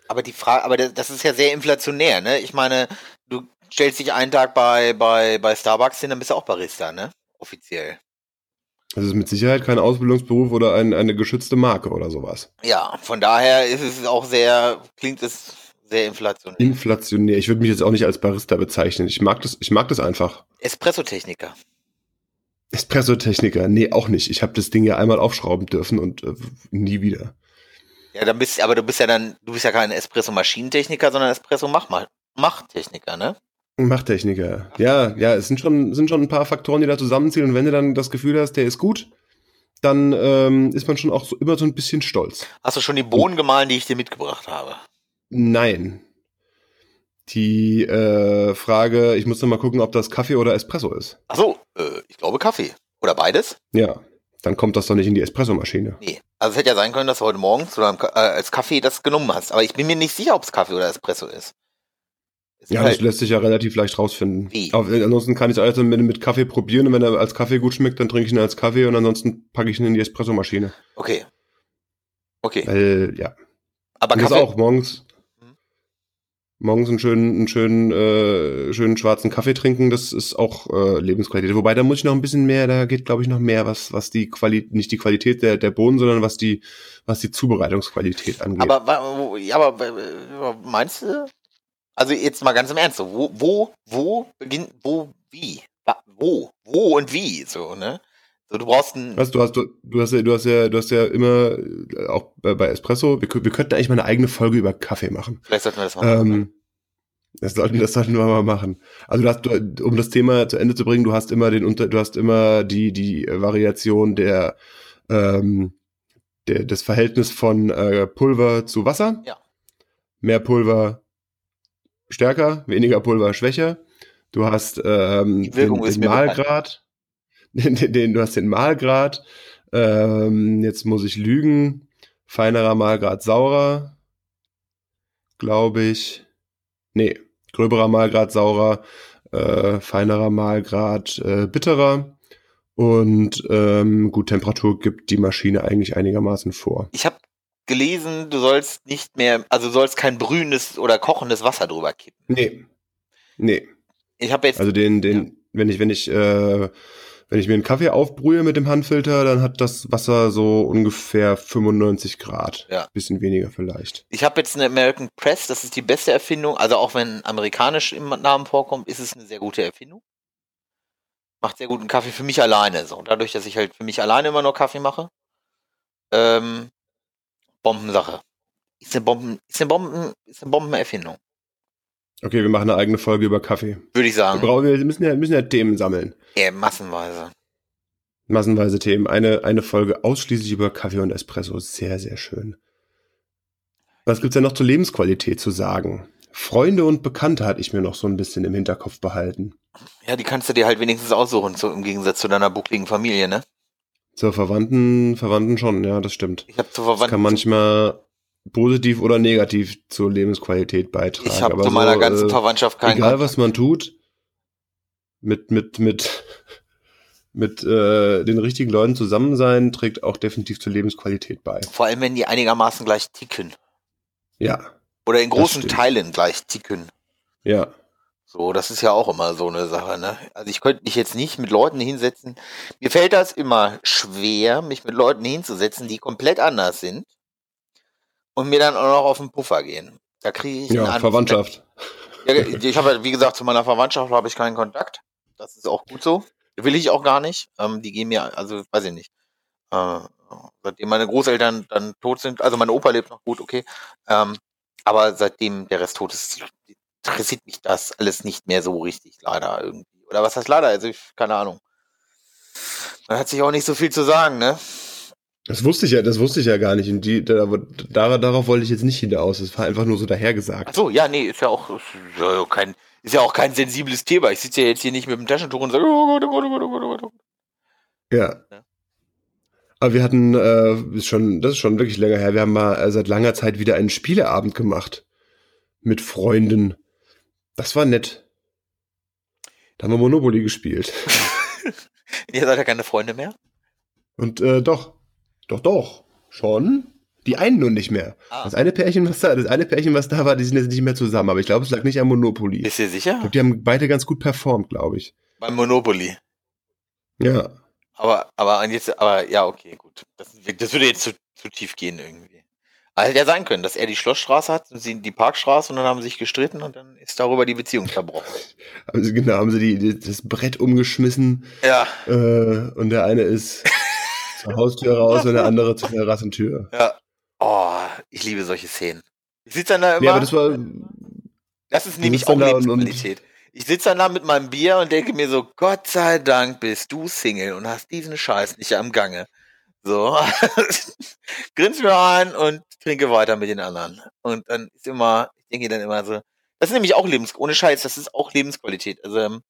[SPEAKER 2] Aber die Frage, aber das das ist ja sehr inflationär, ne? Ich meine, du stellst dich einen Tag bei, bei, bei Starbucks hin, dann bist du auch Barista, ne? Offiziell.
[SPEAKER 1] Das ist mit Sicherheit kein Ausbildungsberuf oder ein, eine geschützte Marke oder sowas.
[SPEAKER 2] Ja, von daher ist es auch sehr, klingt es sehr inflationär.
[SPEAKER 1] Inflationär. Ich würde mich jetzt auch nicht als Barista bezeichnen. Ich mag das, ich mag das einfach.
[SPEAKER 2] Espresso-Techniker.
[SPEAKER 1] Espresso-Techniker, nee, auch nicht. Ich habe das Ding ja einmal aufschrauben dürfen und äh, nie wieder.
[SPEAKER 2] Ja, dann bist, aber du bist ja dann, du bist ja kein Espresso-Maschinentechniker, sondern Espresso-Machtechniker, ne?
[SPEAKER 1] Machtechniker. Ja, ja, es sind schon, sind schon ein paar Faktoren, die da zusammenziehen. Und wenn du dann das Gefühl hast, der ist gut, dann ähm, ist man schon auch so, immer so ein bisschen stolz.
[SPEAKER 2] Hast du schon die Bohnen gemahlen, die ich dir mitgebracht habe?
[SPEAKER 1] Nein. Die äh, Frage, ich muss noch mal gucken, ob das Kaffee oder Espresso ist.
[SPEAKER 2] Ach so, äh, ich glaube Kaffee. Oder beides?
[SPEAKER 1] Ja, dann kommt das doch nicht in die Espressomaschine.
[SPEAKER 2] Nee. Also es hätte ja sein können, dass du heute Morgen äh, als Kaffee das genommen hast. Aber ich bin mir nicht sicher, ob es Kaffee oder Espresso ist. Es
[SPEAKER 1] Ja,
[SPEAKER 2] ist
[SPEAKER 1] das
[SPEAKER 2] halt,
[SPEAKER 1] lässt sich ja relativ leicht rausfinden.
[SPEAKER 2] Wie?
[SPEAKER 1] Aber ansonsten kann ich es alles mit, mit Kaffee probieren und wenn er als Kaffee gut schmeckt, dann trinke ich ihn als Kaffee und ansonsten packe ich ihn in die Espressomaschine.
[SPEAKER 2] okay. Okay.
[SPEAKER 1] Weil, ja.
[SPEAKER 2] Aber
[SPEAKER 1] Und das
[SPEAKER 2] Kaffee,
[SPEAKER 1] auch morgens. Morgens einen schönen, einen schönen, äh, schönen schwarzen Kaffee trinken, das ist auch äh, Lebensqualität. Wobei da muss ich noch ein bisschen mehr, da geht, glaube ich, noch mehr, was, was die Qualität, nicht die Qualität der, der Bohnen, sondern was die, was die Zubereitungsqualität angeht.
[SPEAKER 2] aber, aber meinst du? Also jetzt mal ganz im Ernst, wo, wo, wo beginnt, wo, wie? Wo, wo und wie, so, ne? So, du brauchst ein,
[SPEAKER 1] Weißt du, hast, du, du hast ja, du hast ja, du hast ja immer, äh, auch bei, Espresso, wir, wir könnten eigentlich mal eine eigene Folge über Kaffee machen.
[SPEAKER 2] vielleicht sollten wir das mal machen.
[SPEAKER 1] Ähm, das sollten, das sollten wir mal machen. Also du hast, du, um das Thema zu Ende zu bringen, du hast immer den Unter, du hast immer die, die Variation der, ähm, der, das Verhältnis von äh, Pulver zu Wasser.
[SPEAKER 2] Ja.
[SPEAKER 1] Mehr Pulver stärker, weniger Pulver schwächer. Du hast ähm, den, den. Mahlgrad, den, den, du hast den Mahlgrad. Ähm, jetzt muss ich lügen. Feinerer Mahlgrad saurer, glaube ich. Nee, gröberer Mahlgrad saurer, äh, feinerer Mahlgrad äh, bitterer. Und ähm, gut, Temperatur gibt die Maschine eigentlich einigermaßen vor.
[SPEAKER 2] Ich habe gelesen, du sollst nicht mehr, also du sollst kein brühendes oder kochendes Wasser drüber kippen.
[SPEAKER 1] Nee. Nee.
[SPEAKER 2] Ich habe jetzt,
[SPEAKER 1] Also den, den, wenn ich, wenn ich, äh, wenn ich mir einen Kaffee aufbrühe mit dem Handfilter, dann hat das Wasser so ungefähr 95 Grad.
[SPEAKER 2] Ja.
[SPEAKER 1] Bisschen weniger vielleicht.
[SPEAKER 2] ich habe jetzt eine American Press, das ist die beste Erfindung. Also auch wenn amerikanisch im Namen vorkommt, ist es eine sehr gute Erfindung. Macht sehr guten Kaffee für mich alleine. So, dadurch, dass ich halt für mich alleine immer nur Kaffee mache. Ähm, Bombensache. ist eine Bomben, ist eine Bomben, ist eine Bombenerfindung.
[SPEAKER 1] Okay, wir machen eine eigene Folge über Kaffee.
[SPEAKER 2] Würde ich
[SPEAKER 1] Wir,
[SPEAKER 2] sagen.
[SPEAKER 1] brauchen, wir müssen, ja, müssen ja Themen sammeln.
[SPEAKER 2] Ja, massenweise.
[SPEAKER 1] Massenweise Themen. Eine, eine Folge ausschließlich über Kaffee und Espresso. Sehr, sehr schön. Was gibt's denn noch zur Lebensqualität zu sagen? Freunde und Bekannte hatte ich mir noch so ein bisschen im Hinterkopf behalten.
[SPEAKER 2] Ja, die kannst du dir halt wenigstens aussuchen, so im Gegensatz zu deiner buckligen Familie, ne?
[SPEAKER 1] Zur Verwandten, Verwandten schon, ja, das stimmt.
[SPEAKER 2] Ich habe zu
[SPEAKER 1] Das kann
[SPEAKER 2] Verwandten,
[SPEAKER 1] manchmal positiv oder negativ zur Lebensqualität beitragen.
[SPEAKER 2] ich habe zu meiner
[SPEAKER 1] so,
[SPEAKER 2] ganzen
[SPEAKER 1] äh,
[SPEAKER 2] Verwandtschaft keinen
[SPEAKER 1] egal was man tut, mit, mit, mit, mit äh, den richtigen Leuten zusammen sein, trägt auch definitiv zur Lebensqualität bei.
[SPEAKER 2] Vor allem, wenn die einigermaßen gleich ticken.
[SPEAKER 1] Ja,
[SPEAKER 2] Oder in großen. Teilen gleich ticken.
[SPEAKER 1] ja.
[SPEAKER 2] So, das ist ja auch immer so eine Sache, ne? Also ich könnte mich jetzt nicht mit Leuten hinsetzen. Mir fällt das immer schwer, mich mit Leuten hinzusetzen, die komplett anders sind und mir dann auch noch auf den Puffer gehen. Da kriege ich einen
[SPEAKER 1] Ja,
[SPEAKER 2] Anfall.
[SPEAKER 1] Verwandtschaft.
[SPEAKER 2] Ja, ich habe, wie gesagt, zu meiner Verwandtschaft habe ich keinen Kontakt. Das ist auch gut so. Will ich auch gar nicht. Ähm, die gehen mir, also weiß ich nicht. Äh, seitdem meine Großeltern dann tot sind, also mein Opa lebt noch gut, okay. Ähm, aber seitdem der Rest tot ist, interessiert mich das alles nicht mehr so richtig, leider irgendwie. Oder was heißt leider? Also ich, keine Ahnung. Man hat sich auch nicht so viel zu sagen, ne?
[SPEAKER 1] Das wusste ich ja, das wusste ich ja gar nicht. Und die, da, da, darauf wollte ich jetzt nicht hinaus. Es war einfach nur so dahergesagt.
[SPEAKER 2] Ach so, ja, nee, ist ja auch, ist ja kein, ist ja auch kein sensibles Thema. Ich sitze ja jetzt hier nicht mit dem Taschentuch und sage, oh Gott, oh Gott, oh Gott, oh Gott, oh Gott, oh Gott.
[SPEAKER 1] Ja.
[SPEAKER 2] Ja.
[SPEAKER 1] Aber wir hatten, äh, ist schon, das ist schon wirklich länger her, wir haben mal äh, seit langer Zeit wieder einen Spieleabend gemacht. Mit Freunden. Das war nett. Da haben wir Monopoly gespielt. [LAUGHS]
[SPEAKER 2] Ihr seid ja keine Freunde mehr?
[SPEAKER 1] Und äh, doch, doch, doch, schon. Die einen nur nicht mehr.
[SPEAKER 2] Ah.
[SPEAKER 1] Das eine Pärchen, was da, das eine Pärchen, was da war, die sind jetzt nicht mehr zusammen. Aber ich glaube, es lag nicht am Monopoly. Ich
[SPEAKER 2] Bist du sicher?
[SPEAKER 1] glaube, die haben beide ganz gut performt, glaube ich.
[SPEAKER 2] Beim Monopoly.
[SPEAKER 1] Ja.
[SPEAKER 2] Aber, aber jetzt, aber ja, okay, gut. Das, das würde jetzt zu, zu tief gehen irgendwie. Aber hätte ja sein können, dass er die Schlossstraße hat und sie die Parkstraße und dann haben sie sich gestritten und dann ist darüber die Beziehung zerbrochen. [LAUGHS]
[SPEAKER 1] Sie, genau, haben sie die, die, das Brett umgeschmissen
[SPEAKER 2] Ja,
[SPEAKER 1] äh, und der eine ist [LAUGHS] zur Haustür raus und der andere zur Terrassentür.
[SPEAKER 2] ja. Oh, ich liebe solche Szenen. Ich sitze dann da immer.
[SPEAKER 1] Ja, aber das war,
[SPEAKER 2] Das ist nämlich auch Lebensqualität. Ich sitze dann da mit meinem Bier und denke mir so, Gott sei Dank bist du Single und hast diesen Scheiß nicht am Gange. So, [LAUGHS] grins mir ein und trinke weiter mit den anderen. Und dann ist immer, ich denke dann immer so, das ist nämlich auch Lebens, ohne Scheiß, das ist auch Lebensqualität. Also ähm,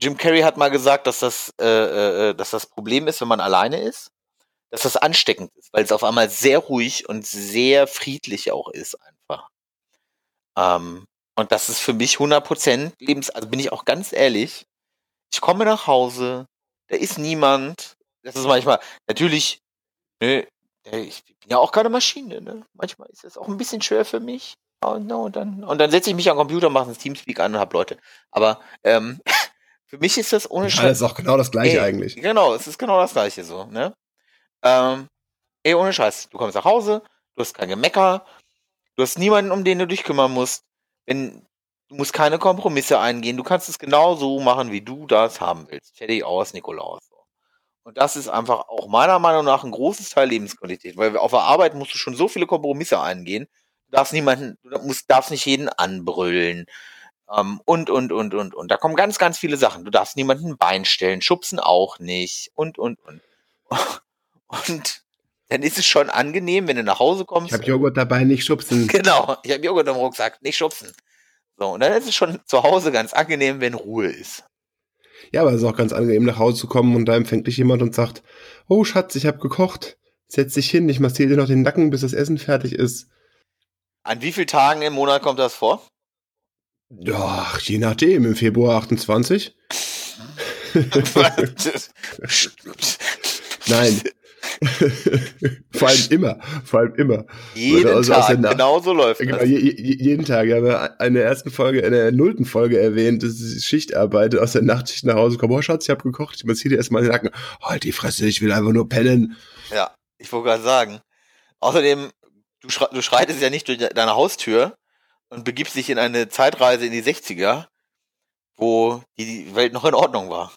[SPEAKER 2] Jim Carrey hat mal gesagt, dass das, äh, äh, dass das Problem ist, wenn man alleine ist, dass das ansteckend ist, weil es auf einmal sehr ruhig und sehr friedlich auch ist einfach. Ähm, und das ist für mich 100% Lebens... Also bin ich auch ganz ehrlich, ich komme nach Hause, da ist niemand. Das ist manchmal, natürlich, ne, ich bin ja auch keine Maschine, ne? Manchmal ist das auch ein bisschen schwer für mich. Und, no, dann, und dann setze ich mich am Computer, mache ein Teamspeak an und hab Leute. Aber ähm, für mich ist das ohne
[SPEAKER 1] ja,
[SPEAKER 2] Scheiß.
[SPEAKER 1] das ist auch genau das gleiche
[SPEAKER 2] Ey,
[SPEAKER 1] eigentlich.
[SPEAKER 2] Genau, es ist genau das gleiche so, ne? Ähm, ey, ohne Scheiß, du kommst nach Hause, du hast kein Gemecker, du hast niemanden, um den du dich kümmern musst. Wenn, du musst keine Kompromisse eingehen, du kannst es genau so machen, wie du das haben willst. Fertig aus, Nikolaus. Und das ist einfach auch meiner Meinung nach ein großes Teil Lebensqualität, weil auf der Arbeit musst du schon so viele Kompromisse eingehen. Du darfst niemanden, du musst, darfst nicht jeden anbrüllen. Ähm, und, und, und, und, und. Da kommen ganz, ganz viele Sachen. Du darfst niemanden ein Bein stellen, schubsen auch nicht. Und, und, und. [LAUGHS] Und dann ist es schon angenehm, wenn du nach Hause kommst.
[SPEAKER 1] Ich habe Joghurt dabei, nicht schubsen. [LAUGHS]
[SPEAKER 2] Genau, ich habe Joghurt im Rucksack, nicht schubsen. So, und dann ist es schon zu Hause ganz angenehm, wenn Ruhe ist.
[SPEAKER 1] Ja, aber es ist auch ganz angenehm, nach Hause zu kommen und da empfängt dich jemand und sagt, oh Schatz, ich habe gekocht. Setz dich hin, ich massiere dir noch den Nacken, bis das Essen fertig ist.
[SPEAKER 2] An wie vielen Tagen im Monat kommt das vor?
[SPEAKER 1] Ja, je nachdem, im Februar 28. [LAUGHS] Nein. [LAUGHS] vor allem immer, vor allem immer.
[SPEAKER 2] Jeden
[SPEAKER 1] Also
[SPEAKER 2] Tag, genau so läuft
[SPEAKER 1] Genau,
[SPEAKER 2] das.
[SPEAKER 1] je, je, jeden Tag. Wir haben ja in der ersten Folge, in der nullten Folge erwähnt, dass ich Schichtarbeit aus der Nachtschicht nach Hause komme. Oh Schatz, ich habe gekocht, ich massiere dir erstmal den Nacken. Halt die Fresse, ich will einfach nur pennen.
[SPEAKER 2] Ja, ich wollte gerade sagen. Außerdem, du, schrei du schreitest ja nicht durch de- deine Haustür und begibst dich in eine Zeitreise in die 60er, wo die Welt noch in Ordnung war.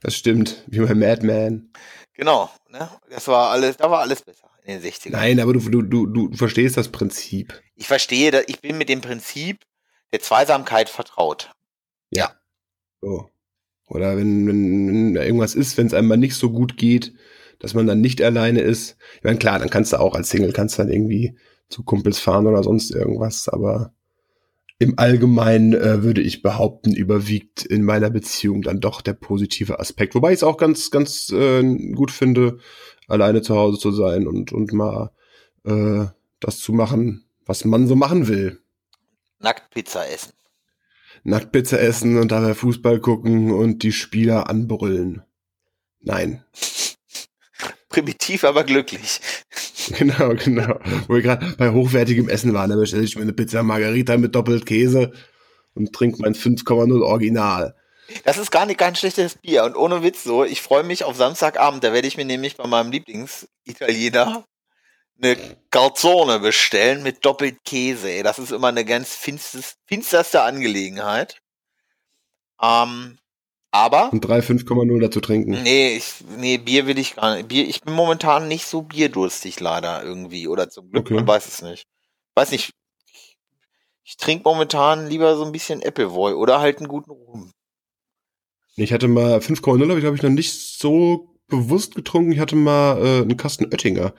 [SPEAKER 1] Das stimmt, wie mein Madman.
[SPEAKER 2] Genau, ne? Das war alles, da war alles besser. in den 60ern.
[SPEAKER 1] Nein, aber du, du, du, du verstehst das Prinzip.
[SPEAKER 2] Ich verstehe, ich bin mit dem Prinzip der Zweisamkeit vertraut.
[SPEAKER 1] So. Oder wenn, wenn, wenn da irgendwas ist, wenn es einem mal nicht so gut geht, dass man dann nicht alleine ist. Ich meine, klar, dann kannst du auch als Single kannst du dann irgendwie zu Kumpels fahren oder sonst irgendwas, aber im Allgemeinen äh, würde ich behaupten, überwiegt in meiner Beziehung dann doch der positive Aspekt. Wobei ich es auch ganz, ganz äh, gut finde, alleine zu Hause zu sein und, und mal äh, das zu machen, was man so machen will.
[SPEAKER 2] Nackt Pizza essen.
[SPEAKER 1] Nacktpizza essen und dabei Fußball gucken und die Spieler anbrüllen. Nein. [LAUGHS]
[SPEAKER 2] Primitiv, aber glücklich.
[SPEAKER 1] Genau, genau. Wo wir gerade bei hochwertigem Essen waren, da bestelle ich mir eine Pizza Margarita mit doppelt Käse und trinke mein 5,0 Original.
[SPEAKER 2] Das ist gar nicht kein schlechtes Bier. Und ohne Witz so, ich freue mich auf Samstagabend. Da werde ich mir nämlich bei meinem Lieblingsitaliener eine Calzone bestellen mit doppelt Käse. Ey, das ist immer eine ganz finstes, finsterste Angelegenheit. Ähm, aber
[SPEAKER 1] Und drei 5,0 dazu trinken.
[SPEAKER 2] Nee, ich, nee, Bier will ich gar nicht. Bier, ich bin momentan nicht so bierdurstig leider irgendwie. Oder zum Glück,
[SPEAKER 1] Okay.
[SPEAKER 2] man weiß es nicht. Weiß nicht. Ich, ich trinke momentan lieber so ein bisschen Appleboy oder halt einen guten Rum.
[SPEAKER 1] Ich hatte mal 5,0 habe ich glaube ich noch nicht so bewusst getrunken. Ich hatte mal äh, einen Kasten Oettinger.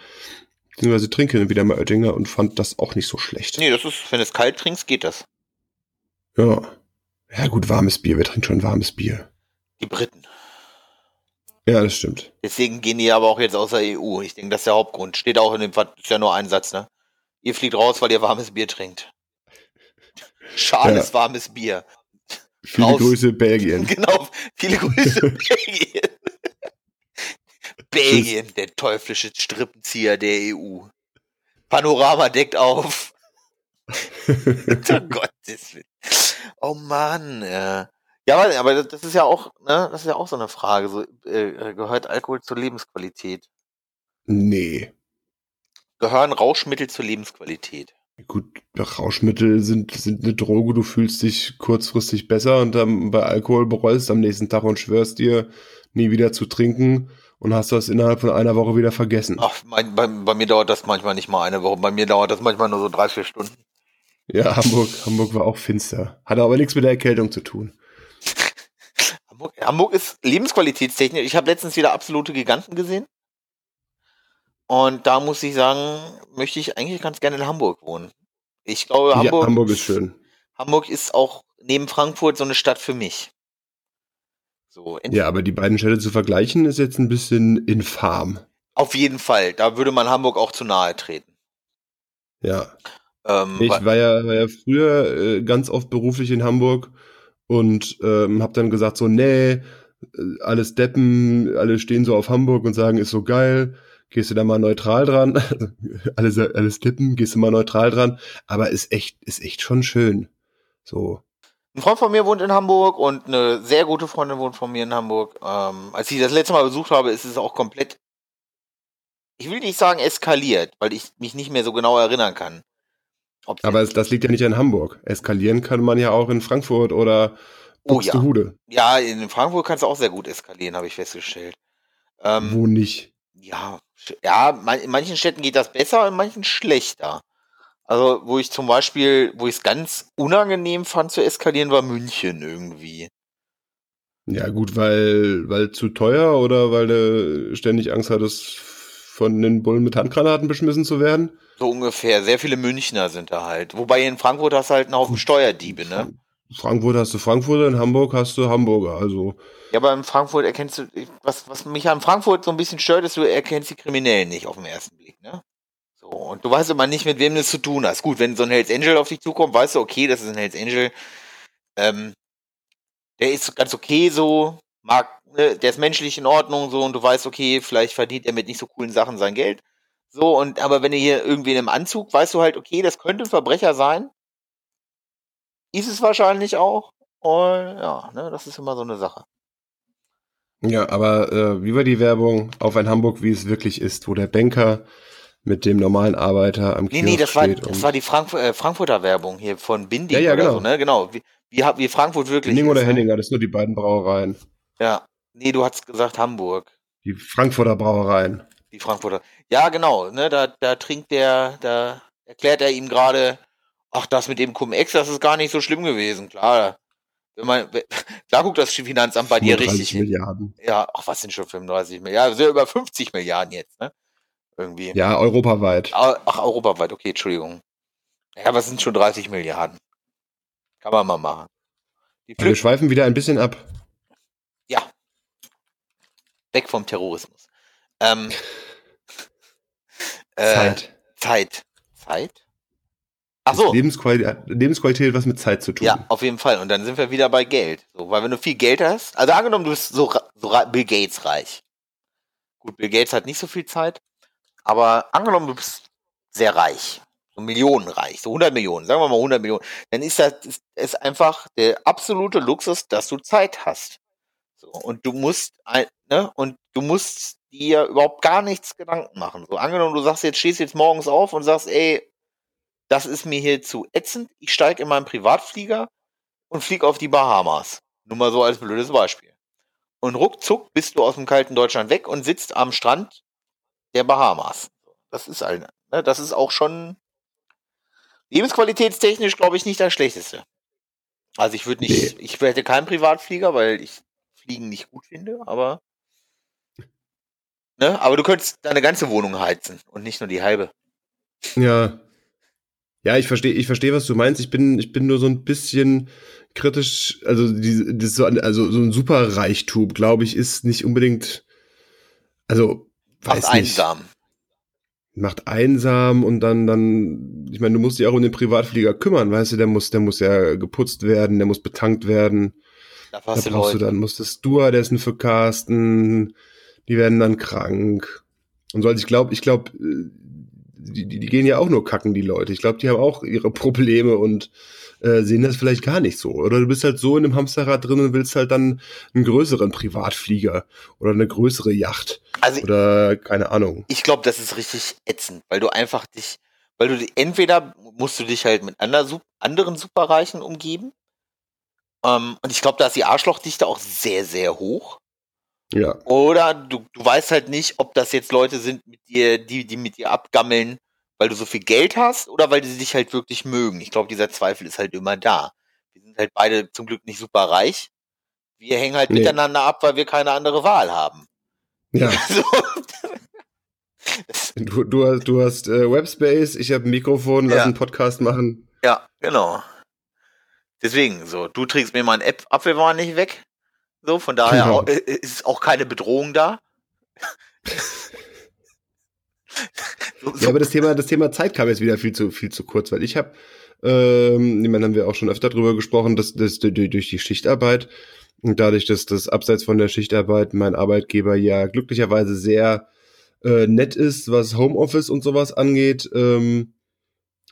[SPEAKER 1] Beziehungsweise trinke wieder mal Oettinger und fand das auch nicht so schlecht.
[SPEAKER 2] Nee, das ist, wenn du es kalt trinkst, geht das.
[SPEAKER 1] Ja. Ja, gut, warmes Bier. Wir trinken schon warmes Bier.
[SPEAKER 2] Die Briten.
[SPEAKER 1] Ja, das stimmt.
[SPEAKER 2] Deswegen gehen die aber auch jetzt aus der EU. Ich denke, das ist der Hauptgrund. Steht auch in dem, Ver- ist ja nur ein Satz, ne? Ihr fliegt raus, weil ihr warmes Bier trinkt. [LAUGHS] Schales warmes Bier.
[SPEAKER 1] Viele
[SPEAKER 2] Raus.
[SPEAKER 1] Grüße, Belgien. [LAUGHS]
[SPEAKER 2] Genau, viele Grüße [LAUGHS] Belgien. Belgien, der teuflische Strippenzieher der EU. Panorama deckt auf. oh Gottes Willen. Oh Mann. Äh. Ja, aber, aber das ist ja auch, ne, das ist ja auch so eine Frage. So, äh, gehört Alkohol zur Lebensqualität?
[SPEAKER 1] Nee.
[SPEAKER 2] Gehören Rauschmittel zur Lebensqualität?
[SPEAKER 1] Gut, Rauschmittel sind, sind eine Droge, du fühlst dich kurzfristig besser und dann bei Alkohol bereust du am nächsten Tag und schwörst dir, nie wieder zu trinken und hast das innerhalb von einer Woche wieder vergessen.
[SPEAKER 2] Ach, mein, bei, bei mir dauert das manchmal nicht mal eine Woche. Bei mir dauert das manchmal nur so drei, vier Stunden.
[SPEAKER 1] Ja, Hamburg, Hamburg war auch finster. Hatte aber nichts mit der Erkältung zu tun.
[SPEAKER 2] Hamburg, Hamburg ist lebensqualitätstechnisch. Ich habe letztens wieder absolute Giganten gesehen. Und da muss ich sagen, möchte ich eigentlich ganz gerne in Hamburg wohnen. Ich glaube,
[SPEAKER 1] Ja,
[SPEAKER 2] Hamburg,
[SPEAKER 1] Hamburg ist schön.
[SPEAKER 2] Hamburg ist auch neben Frankfurt so eine Stadt für mich. So,
[SPEAKER 1] Ja, aber die beiden Städte zu vergleichen ist jetzt ein bisschen infam.
[SPEAKER 2] auf jeden Fall. Da würde man Hamburg auch zu nahe treten.
[SPEAKER 1] Ja.
[SPEAKER 2] Ähm,
[SPEAKER 1] Ich war ja, war ja früher äh, ganz oft beruflich in Hamburg und ähm, habe dann gesagt so, nee, alles Deppen, alle stehen so auf Hamburg und sagen, ist so geil, gehst du da mal neutral dran, [LAUGHS] alles, alles Deppen, gehst du mal neutral dran, aber ist echt, ist echt schon schön. So,
[SPEAKER 2] Ein Freund von mir wohnt in Hamburg und eine sehr gute Freundin wohnt von mir in Hamburg. Ähm, als ich das letzte Mal besucht habe, ist es auch komplett, ich will nicht sagen eskaliert, weil ich mich nicht mehr so genau erinnern kann. Ob
[SPEAKER 1] aber es, das liegt ja nicht an Hamburg. Eskalieren kann man ja auch in Frankfurt oder
[SPEAKER 2] Oh ja.
[SPEAKER 1] Buxtehude.
[SPEAKER 2] ja, in Frankfurt kannst du auch sehr gut eskalieren, habe ich festgestellt. Ähm,
[SPEAKER 1] Wo nicht?
[SPEAKER 2] ja, ja, in manchen Städten geht das besser, in manchen schlechter. Also, wo ich zum Beispiel, wo ich es ganz unangenehm fand zu eskalieren, war München irgendwie.
[SPEAKER 1] Ja, gut, weil, weil zu teuer oder weil du ständig Angst hattest, von den Bullen mit Handgranaten beschmissen zu werden?
[SPEAKER 2] So ungefähr. Sehr viele Münchner sind da halt. Wobei in Frankfurt hast du halt einen Haufen Steuerdiebe, ne?
[SPEAKER 1] Frankfurt hast du Frankfurter, in Hamburg hast du Hamburger. Also,
[SPEAKER 2] Ja, aber in Frankfurt erkennst du, was, was mich an Frankfurt so ein bisschen stört, ist, du erkennst die Kriminellen nicht auf den ersten Blick, ne? So, und du weißt immer nicht, mit wem du es zu tun hast. Gut, wenn so ein Hells Angel auf dich zukommt, weißt du, okay, das ist ein Hells Angel. Ähm, der ist ganz okay so, mag, ne, der ist menschlich in Ordnung so und du weißt, okay, vielleicht verdient er mit nicht so coolen Sachen sein Geld. So, und aber wenn du hier irgendwie in einem Anzug, weißt du halt, okay, das könnte ein Verbrecher sein. Ist es wahrscheinlich auch. Und ja, ne, das ist immer so eine Sache.
[SPEAKER 1] ja, aber äh, wie war die Werbung auf ein Hamburg, wie es wirklich ist, wo der Banker mit dem normalen Arbeiter am
[SPEAKER 2] Nee,
[SPEAKER 1] Kiosk
[SPEAKER 2] nee, das war, das war die Frankf äh, Frankfurter Werbung hier von Binding
[SPEAKER 1] Ja, ja,
[SPEAKER 2] oder
[SPEAKER 1] genau.
[SPEAKER 2] so, ne? Genau. Wie, wie, wie Frankfurt wirklich
[SPEAKER 1] oder
[SPEAKER 2] ist, ne?
[SPEAKER 1] Henninger, das sind nur die beiden Brauereien.
[SPEAKER 2] Ja. Nee, du hast gesagt Hamburg.
[SPEAKER 1] Die Frankfurter Brauereien.
[SPEAKER 2] Die Frankfurter. Ja, genau. Ne, da, da trinkt der, da erklärt er ihm gerade, ach, das mit dem Cum-Ex, das ist gar nicht so schlimm gewesen. Klar, wenn man, [LAUGHS] klar guckt das Finanzamt bei dir richtig
[SPEAKER 1] Milliarden.
[SPEAKER 2] hin. Ja, ach, was sind schon 35 Milliarden? Das sind ja über 50 Milliarden jetzt, ne? Irgendwie.
[SPEAKER 1] Ja, europaweit.
[SPEAKER 2] Ach, europaweit, okay, Entschuldigung. Ja, was sind schon 30 Milliarden? Kann man mal machen.
[SPEAKER 1] Wir schweifen wieder ein bisschen ab.
[SPEAKER 2] Weg vom Terrorismus. Ähm, [LAUGHS]
[SPEAKER 1] äh, Zeit.
[SPEAKER 2] Zeit. Zeit? Ach so.
[SPEAKER 1] Lebensqualität, Lebensqualität hat was mit Zeit zu tun.
[SPEAKER 2] Ja, auf jeden Fall. Und dann sind wir wieder bei Geld. So, weil wenn du viel Geld hast, also angenommen, du bist so, so Bill Gates reich. Gut, Bill Gates hat nicht so viel Zeit, aber angenommen, du bist sehr reich, so millionenreich, so 100 Millionen, sagen wir mal 100 Millionen, dann ist das ist, ist einfach der absolute Luxus, dass du Zeit hast. So, und du musst, ne, und du musst dir überhaupt gar nichts Gedanken machen. So, angenommen, du sagst jetzt, stehst jetzt morgens auf und sagst, ey, das ist mir hier zu ätzend, ich steige in meinen Privatflieger und fliege auf die Bahamas. Nur mal so als blödes Beispiel. Und ruckzuck bist du aus dem kalten Deutschland weg und sitzt am Strand der Bahamas. Das ist halt, ne, das ist auch schon lebensqualitätstechnisch, glaube ich, nicht das Schlechteste. Also ich würde nicht, nee. ich hätte keinen Privatflieger, weil ich Fliegen nicht gut finde, aber ne, aber du könntest deine ganze Wohnung heizen und nicht nur die halbe.
[SPEAKER 1] Ja. Ja, ich verstehe, ich verstehe, was du meinst. Ich bin, ich bin nur so ein bisschen kritisch, also die, das so, also so ein Superreichtum, glaube ich, ist nicht unbedingt, also weiß
[SPEAKER 2] Macht nicht. einsam.
[SPEAKER 1] Macht einsam und dann, dann, ich meine, du musst dich auch um den Privatflieger kümmern, weißt du, der muss, der muss ja geputzt werden, der muss betankt werden. Da, da brauchst Leute. du dann, musst du Stewardessen für Carsten, die werden dann krank. Und so, also ich glaube, ich glaube, äh, die, die, die gehen ja auch nur kacken, die Leute. Ich glaube, die haben auch ihre [LAUGHS] Probleme und äh, sehen das vielleicht gar nicht so. Oder du bist halt so in einem Hamsterrad drin und willst halt dann einen größeren Privatflieger oder eine größere Yacht. Also oder keine Ahnung.
[SPEAKER 2] Ich glaube, das ist richtig ätzend, weil du einfach dich, weil du entweder musst du dich halt mit anderen Superreichen umgeben. Ähm, und ich glaube, da ist die Arschlochdichte auch sehr, sehr hoch.
[SPEAKER 1] Ja.
[SPEAKER 2] Oder du, du weißt halt nicht, ob das jetzt Leute sind mit dir, die, die mit dir abgammeln, weil du so viel Geld hast oder weil die dich halt wirklich mögen. Ich glaube, dieser Zweifel ist halt immer da. Wir sind halt beide zum Glück nicht super reich. Wir hängen halt nee. miteinander ab, weil wir keine andere Wahl haben.
[SPEAKER 1] Ja. [LAUGHS] du, du hast, du hast äh, Webspace, ich habe ein Mikrofon, lass ja. einen Podcast machen.
[SPEAKER 2] Ja, genau. Deswegen, so, du trägst mir meinen App Apfelwein nicht weg. So, von daher genau. auch, äh, äh, ist auch keine Bedrohung da.
[SPEAKER 1] so, [LAUGHS] so. Ja, aber das Thema, das Thema Zeit kam jetzt wieder viel zu, viel zu kurz, weil ich habe, ähm, ich meine, haben wir auch schon öfter drüber gesprochen, dass, dass durch die Schichtarbeit und dadurch, dass das abseits von der Schichtarbeit mein Arbeitgeber ja glücklicherweise sehr äh, nett ist, was Homeoffice und sowas angeht, ähm,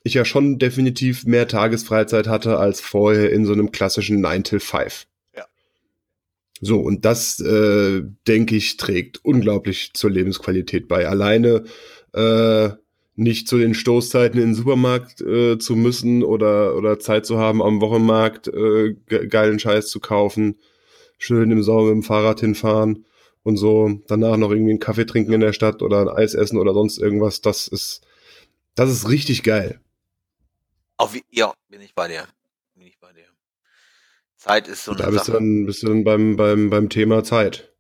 [SPEAKER 1] ich ja schon definitiv mehr Tagesfreizeit hatte als vorher in so einem klassischen 9 till 5. So, und das, äh, denke ich, trägt unglaublich zur Lebensqualität bei. Alleine äh, nicht zu den Stoßzeiten in den Supermarkt äh, zu müssen oder, oder Zeit zu haben, am Wochenmarkt äh, geilen Scheiß zu kaufen, schön im Sommer mit dem Fahrrad hinfahren und so, danach noch irgendwie einen Kaffee trinken in der Stadt oder ein Eis essen oder sonst irgendwas, das ist, das ist richtig geil.
[SPEAKER 2] Auf, ja, bin ich bei dir. Zeit ist so
[SPEAKER 1] eine da bist Sache. Du dann, bist du dann beim, beim, beim Thema Zeit.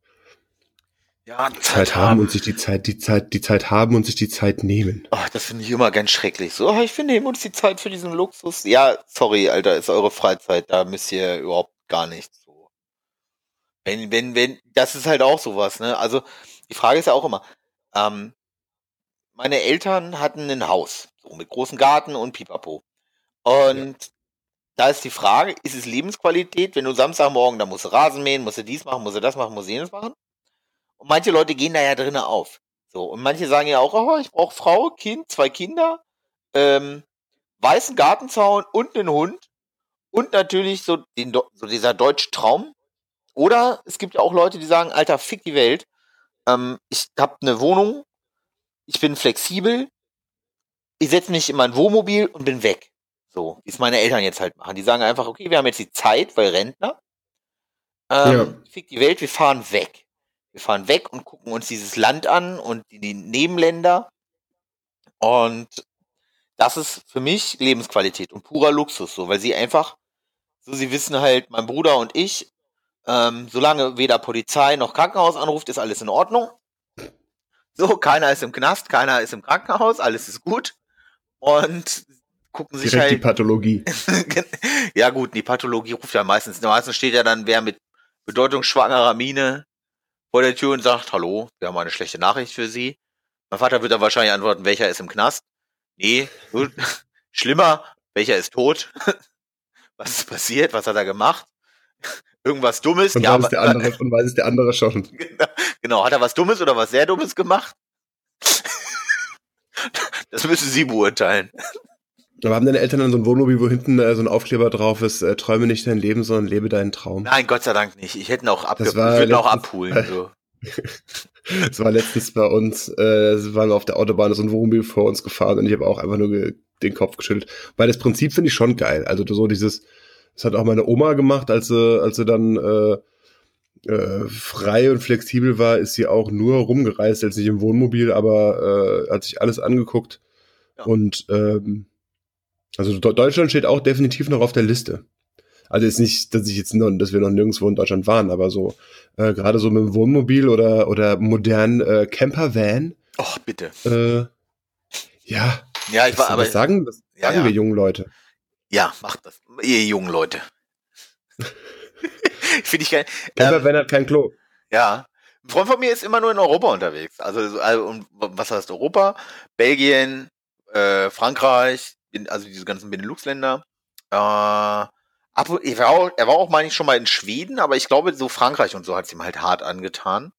[SPEAKER 2] Ja,
[SPEAKER 1] Zeit, Zeit haben und sich die Zeit, die Zeit, die Zeit haben und sich die Zeit nehmen.
[SPEAKER 2] Ach, das finde ich immer ganz schrecklich. So, oh, ich wir nehmen uns die Zeit für diesen Luxus. Ja, sorry, Alter, ist eure Freizeit, da müsst ihr überhaupt gar nichts so. Wenn, wenn, wenn, das ist halt auch sowas, ne? Also, die Frage ist ja auch immer, ähm, meine Eltern hatten ein Haus, so mit großem Garten und Pipapo. Und da ist die Frage, ist es Lebensqualität, wenn du Samstagmorgen, da musst du Rasen mähen, musst du dies machen, musst du das machen, musst du jenes machen? Und manche Leute gehen da ja drinnen auf. So, und manche sagen ja auch, oh, ich brauche Frau, Kind, zwei Kinder, ähm, weißen Gartenzaun und einen Hund und natürlich so, den, so dieser deutsche Traum. Oder es gibt ja auch Leute, die sagen, Alter, fick die Welt. Ähm, ich habe eine Wohnung, ich bin flexibel, ich setze mich in mein Wohnmobil und bin weg. So, wie es meine Eltern jetzt halt machen. Die sagen einfach, okay, wir haben jetzt die Zeit, weil Rentner. Ähm, ja. Fick die Welt, wir fahren weg. Wir fahren weg und gucken uns dieses Land an und die, Nebenländer. Und das ist für mich Lebensqualität und purer Luxus, so, weil sie einfach, so sie wissen halt, mein Bruder und ich, ähm, solange weder Polizei noch Krankenhaus anruft, ist alles in Ordnung. So, keiner ist im Knast, keiner ist im Krankenhaus, alles ist gut. Und gucken sich
[SPEAKER 1] Direkt
[SPEAKER 2] halt.
[SPEAKER 1] die Pathologie. [LAUGHS]
[SPEAKER 2] ja gut, die Pathologie ruft ja meistens. Meistens steht ja dann wer mit bedeutungsschwangerer Miene vor der Tür und sagt, hallo, wir haben eine schlechte Nachricht für Sie. Mein Vater wird dann wahrscheinlich antworten, welcher ist im Knast? Nee, gut. [LAUGHS] schlimmer, welcher ist tot? [LAUGHS] Was ist passiert? Was hat er gemacht? Irgendwas Dummes?
[SPEAKER 1] Und,
[SPEAKER 2] ja,
[SPEAKER 1] weiß,
[SPEAKER 2] aber,
[SPEAKER 1] der andere, und weiß es der andere schon.
[SPEAKER 2] genau, genau, hat er was Dummes oder was sehr Dummes gemacht? das müssen Sie beurteilen.
[SPEAKER 1] Aber haben deine Eltern dann so ein Wohnmobil, wo hinten äh, so ein Aufkleber drauf ist, äh, träume nicht dein Leben, sondern lebe deinen Traum?
[SPEAKER 2] Nein, Gott sei Dank nicht. Ich hätte ihn auch, abge
[SPEAKER 1] Das
[SPEAKER 2] ich ihn auch
[SPEAKER 1] letztens-
[SPEAKER 2] abholen. So. [LAUGHS]
[SPEAKER 1] Es war letztens bei uns, äh, waren wir auf der Autobahn, ist so ein Wohnmobil vor uns gefahren und ich habe auch einfach nur den Kopf geschüttelt. Weil das Prinzip finde ich schon geil. Also so dieses, das hat auch meine Oma gemacht, als sie, als sie dann äh, äh, frei und flexibel war, ist sie auch nur rumgereist, jetzt nicht im Wohnmobil, aber äh, hat sich alles angeguckt.
[SPEAKER 2] Ja.
[SPEAKER 1] Und ähm, also Deutschland steht auch definitiv noch auf der Liste. Also jetzt nicht, dass ich jetzt noch, dass wir noch nirgendwo in Deutschland waren, aber so äh, gerade so mit dem Wohnmobil oder oder modernen äh, Campervan.
[SPEAKER 2] Och, bitte.
[SPEAKER 1] Äh, ja,
[SPEAKER 2] Ja, ich war
[SPEAKER 1] was,
[SPEAKER 2] aber.
[SPEAKER 1] was sagen, was
[SPEAKER 2] Ja,
[SPEAKER 1] sagen
[SPEAKER 2] ja.
[SPEAKER 1] wir jungen Leute?
[SPEAKER 2] Ja, macht das. Ihr jungen Leute. [LAUGHS] Finde ich geil. Ähm,
[SPEAKER 1] Campervan hat kein Klo.
[SPEAKER 2] ja. Ein Freund von mir ist immer nur in Europa unterwegs. Also, so- also und was heißt Europa? Belgien, äh, Frankreich, also diese ganzen Benelux-Länder. Äh, ab, er, war auch, er war auch, meine ich, schon mal in Schweden, aber ich glaube, so Frankreich und so hat es ihm halt hart angetan.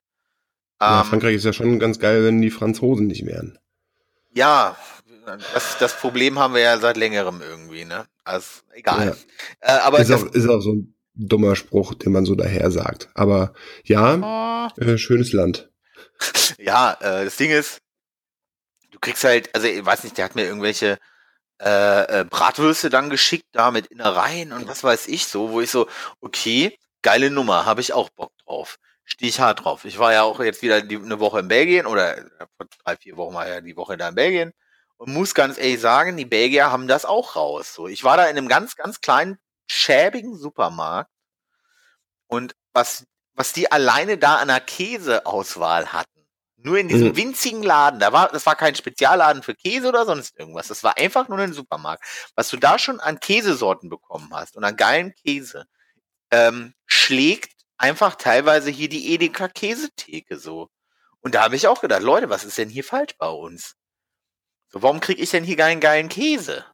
[SPEAKER 1] ja,
[SPEAKER 2] Ähm,
[SPEAKER 1] Frankreich ist ja schon ganz geil, wenn die Franzosen nicht wären.
[SPEAKER 2] Ja, das, das Problem haben wir ja seit längerem irgendwie, ne? Also, egal. Äh, aber
[SPEAKER 1] Ist
[SPEAKER 2] das,
[SPEAKER 1] auch, ist auch so ein dummer Spruch, den man so daher sagt. Aber ja, äh, schönes Land. [LAUGHS]
[SPEAKER 2] ja, äh, das Ding ist, du kriegst halt, also ich weiß nicht, der hat mir irgendwelche äh, äh, Bratwürste dann geschickt, da mit Innereien und was weiß ich so, wo ich so, okay, geile Nummer, habe ich auch Bock drauf. Stehe ich hart drauf. Ich war ja auch jetzt wieder die, eine Woche in Belgien oder äh, vor drei, vier Wochen war ja die Woche da in Belgien und muss ganz ehrlich sagen, die Belgier haben das auch raus. So, ich war da in einem ganz, ganz kleinen, schäbigen Supermarkt und was, was die alleine da an der Käseauswahl hatten, nur in diesem
[SPEAKER 1] Mhm.
[SPEAKER 2] winzigen Laden, da war, das war kein Spezialladen für Käse oder sonst irgendwas, das war einfach nur ein Supermarkt. Was du da schon an Käsesorten bekommen hast und an geilen Käse, ähm, schlägt einfach teilweise hier die Edeka Käsetheke so. Und da habe ich auch gedacht, Leute, was ist denn hier falsch bei uns? So, warum kriege ich denn hier keinen geilen Käse?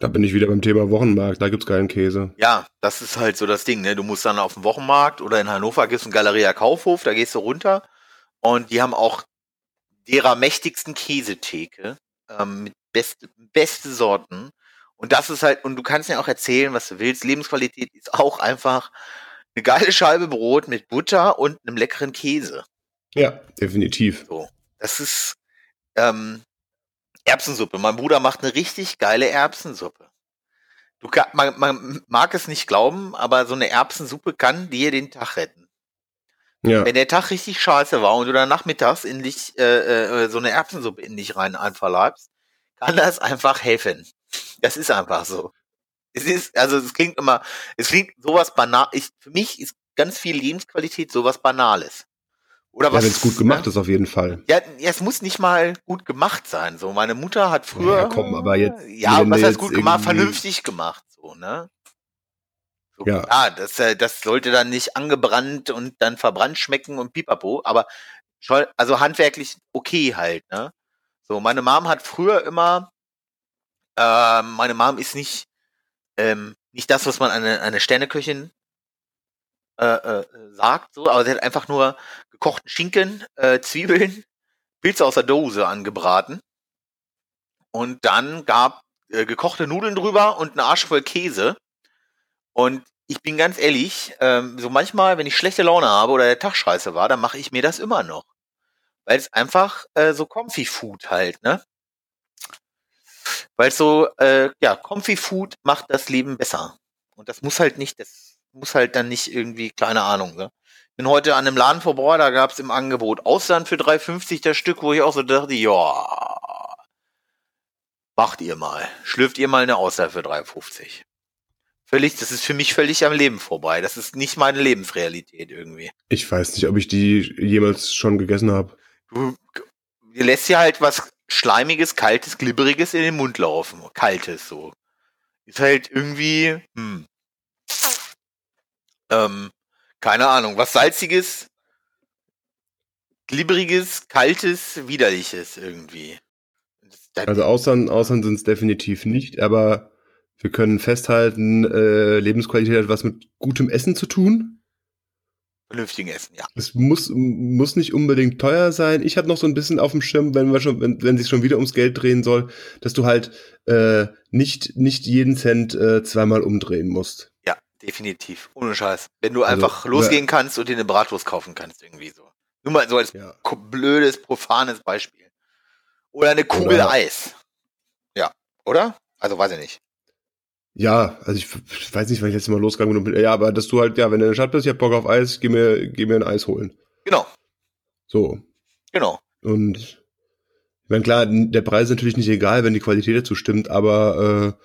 [SPEAKER 1] Da bin ich wieder beim Thema Wochenmarkt, da gibt's geilen Käse.
[SPEAKER 2] Ja, das ist halt so das Ding, ne? Du musst dann auf dem Wochenmarkt oder in Hannover gibt's einen Galeria Kaufhof, da gehst du runter und die haben auch derer mächtigsten Käsetheke ähm, mit beste, beste Sorten. Und das ist halt, und du kannst ja auch erzählen, was du willst. Lebensqualität ist auch einfach eine geile Scheibe Brot mit Butter und einem leckeren Käse.
[SPEAKER 1] Ja, definitiv.
[SPEAKER 2] So. Das ist ähm, Erbsensuppe. Mein Bruder macht eine richtig geile Erbsensuppe. Du kann, man, man mag es nicht glauben, aber so eine Erbsensuppe kann dir den Tag retten.
[SPEAKER 1] Ja,
[SPEAKER 2] Wenn der Tag richtig scheiße war und du dann nachmittags in dich äh, äh, so eine Erbsensuppe in dich rein einverleibst, kann das einfach helfen. Das ist einfach so. Es ist, also es klingt immer, es klingt sowas banal. Ich, für mich ist ganz viel Lebensqualität sowas Banales. Oder
[SPEAKER 1] ja
[SPEAKER 2] was?
[SPEAKER 1] wenn es gut gemacht
[SPEAKER 2] ne?
[SPEAKER 1] ist, auf jeden Fall.
[SPEAKER 2] Ja, ja, es muss nicht mal gut gemacht sein. So, meine Mutter hat früher.
[SPEAKER 1] Ja, komm, aber jetzt-
[SPEAKER 2] Ja, was heißt gut gemacht? Vernünftig gemacht, so, ne? So,
[SPEAKER 1] Ja.
[SPEAKER 2] ja. das, äh, das sollte dann nicht angebrannt und dann verbrannt schmecken und pipapo, aber schon, also handwerklich okay halt, ne? So, meine Mom hat früher immer, äh, meine Mom ist nicht, ähm, nicht das, was man eine, eine Sterneköchin äh, äh, sagt, so, aber sie hat einfach nur gekochten Schinken, äh, Zwiebeln, Pilze aus der Dose angebraten und dann gab äh, gekochte Nudeln drüber und einen Arsch voll Käse. Und ich bin ganz ehrlich, ähm, so manchmal, wenn ich schlechte Laune habe oder der Tag scheiße war, dann mache ich mir das immer noch. Weil es einfach äh, so Comfy Food halt, ne? Weil so, äh, ja, Comfy Food macht das Leben besser. Und das muss halt nicht, das muss halt dann nicht irgendwie, keine Ahnung, ne? Bin heute an einem Laden vorbei, da gab es im Angebot Austern für 3,50 das Stück, wo ich auch so dachte, ja, macht ihr mal. Schlürft ihr mal eine Auster für 3,50. Völlig, das ist für mich völlig am Leben vorbei. Das ist nicht meine Lebensrealität irgendwie.
[SPEAKER 1] Ich weiß nicht, ob ich die jemals schon gegessen habe.
[SPEAKER 2] Du, dir lässt ja halt was Schleimiges, Kaltes, Glibberiges in den Mund laufen. Kaltes so. Ist halt irgendwie, hm. Ähm, keine Ahnung, was Salziges, Glibberiges, Kaltes, Widerliches irgendwie.
[SPEAKER 1] Also Austern, Austern sind es definitiv nicht, aber wir können festhalten, äh, Lebensqualität hat was mit gutem Essen zu tun.
[SPEAKER 2] Vernünftigen Essen, ja.
[SPEAKER 1] Es muss, muss nicht unbedingt teuer sein. Ich habe noch so ein bisschen auf dem Schirm, wenn wir schon, wenn, wenn sich schon wieder ums Geld drehen soll, dass du halt äh, nicht, nicht jeden Cent äh, zweimal umdrehen musst.
[SPEAKER 2] Ja, definitiv. Ohne Scheiß. Wenn du also, einfach losgehen ja. kannst und dir eine Bratwurst kaufen kannst, irgendwie so. Nur mal so als ja. blödes, profanes Beispiel. Oder eine Kugel oder, Eis. Ja, oder? Also weiß ich nicht.
[SPEAKER 1] Ja, also ich, ich weiß nicht, wann ich letztes Mal losgegangen bin. Ja, aber dass du halt, ja, wenn du in der Stadt bist, ich hab Bock auf Eis, geh mir, geh mir ein Eis holen.
[SPEAKER 2] Genau.
[SPEAKER 1] So.
[SPEAKER 2] Genau.
[SPEAKER 1] Und ich meine, klar, der Preis ist natürlich nicht egal, wenn die Qualität dazu stimmt, aber äh,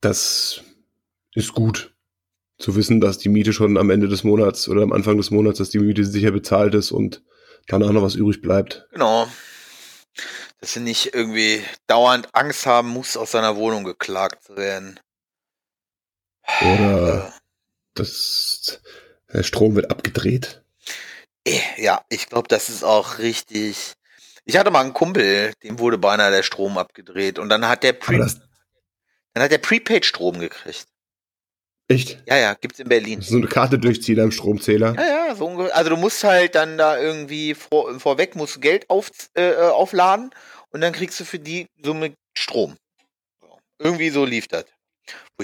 [SPEAKER 1] das ist gut zu wissen, dass die Miete schon am Ende des Monats oder am Anfang des Monats, dass die Miete sicher bezahlt ist und danach noch was übrig bleibt.
[SPEAKER 2] Genau dass er nicht irgendwie dauernd Angst haben muss, aus seiner Wohnung geklagt zu werden.
[SPEAKER 1] Oder das, der Strom wird abgedreht.
[SPEAKER 2] Äh, ja, ich glaube, das ist auch richtig. Ich hatte mal einen Kumpel, dem wurde beinahe der Strom abgedreht und dann hat der Pre dann hat der Prepaid-Strom gekriegt.
[SPEAKER 1] Echt?
[SPEAKER 2] Ja, ja, gibt's in Berlin.
[SPEAKER 1] So eine Karte durchziehen am Stromzähler.
[SPEAKER 2] Ja, ja, so also du musst halt dann da irgendwie vor, vorweg musst Geld auf, äh, aufladen und dann kriegst du für die Summe Strom. So. Irgendwie so lief das.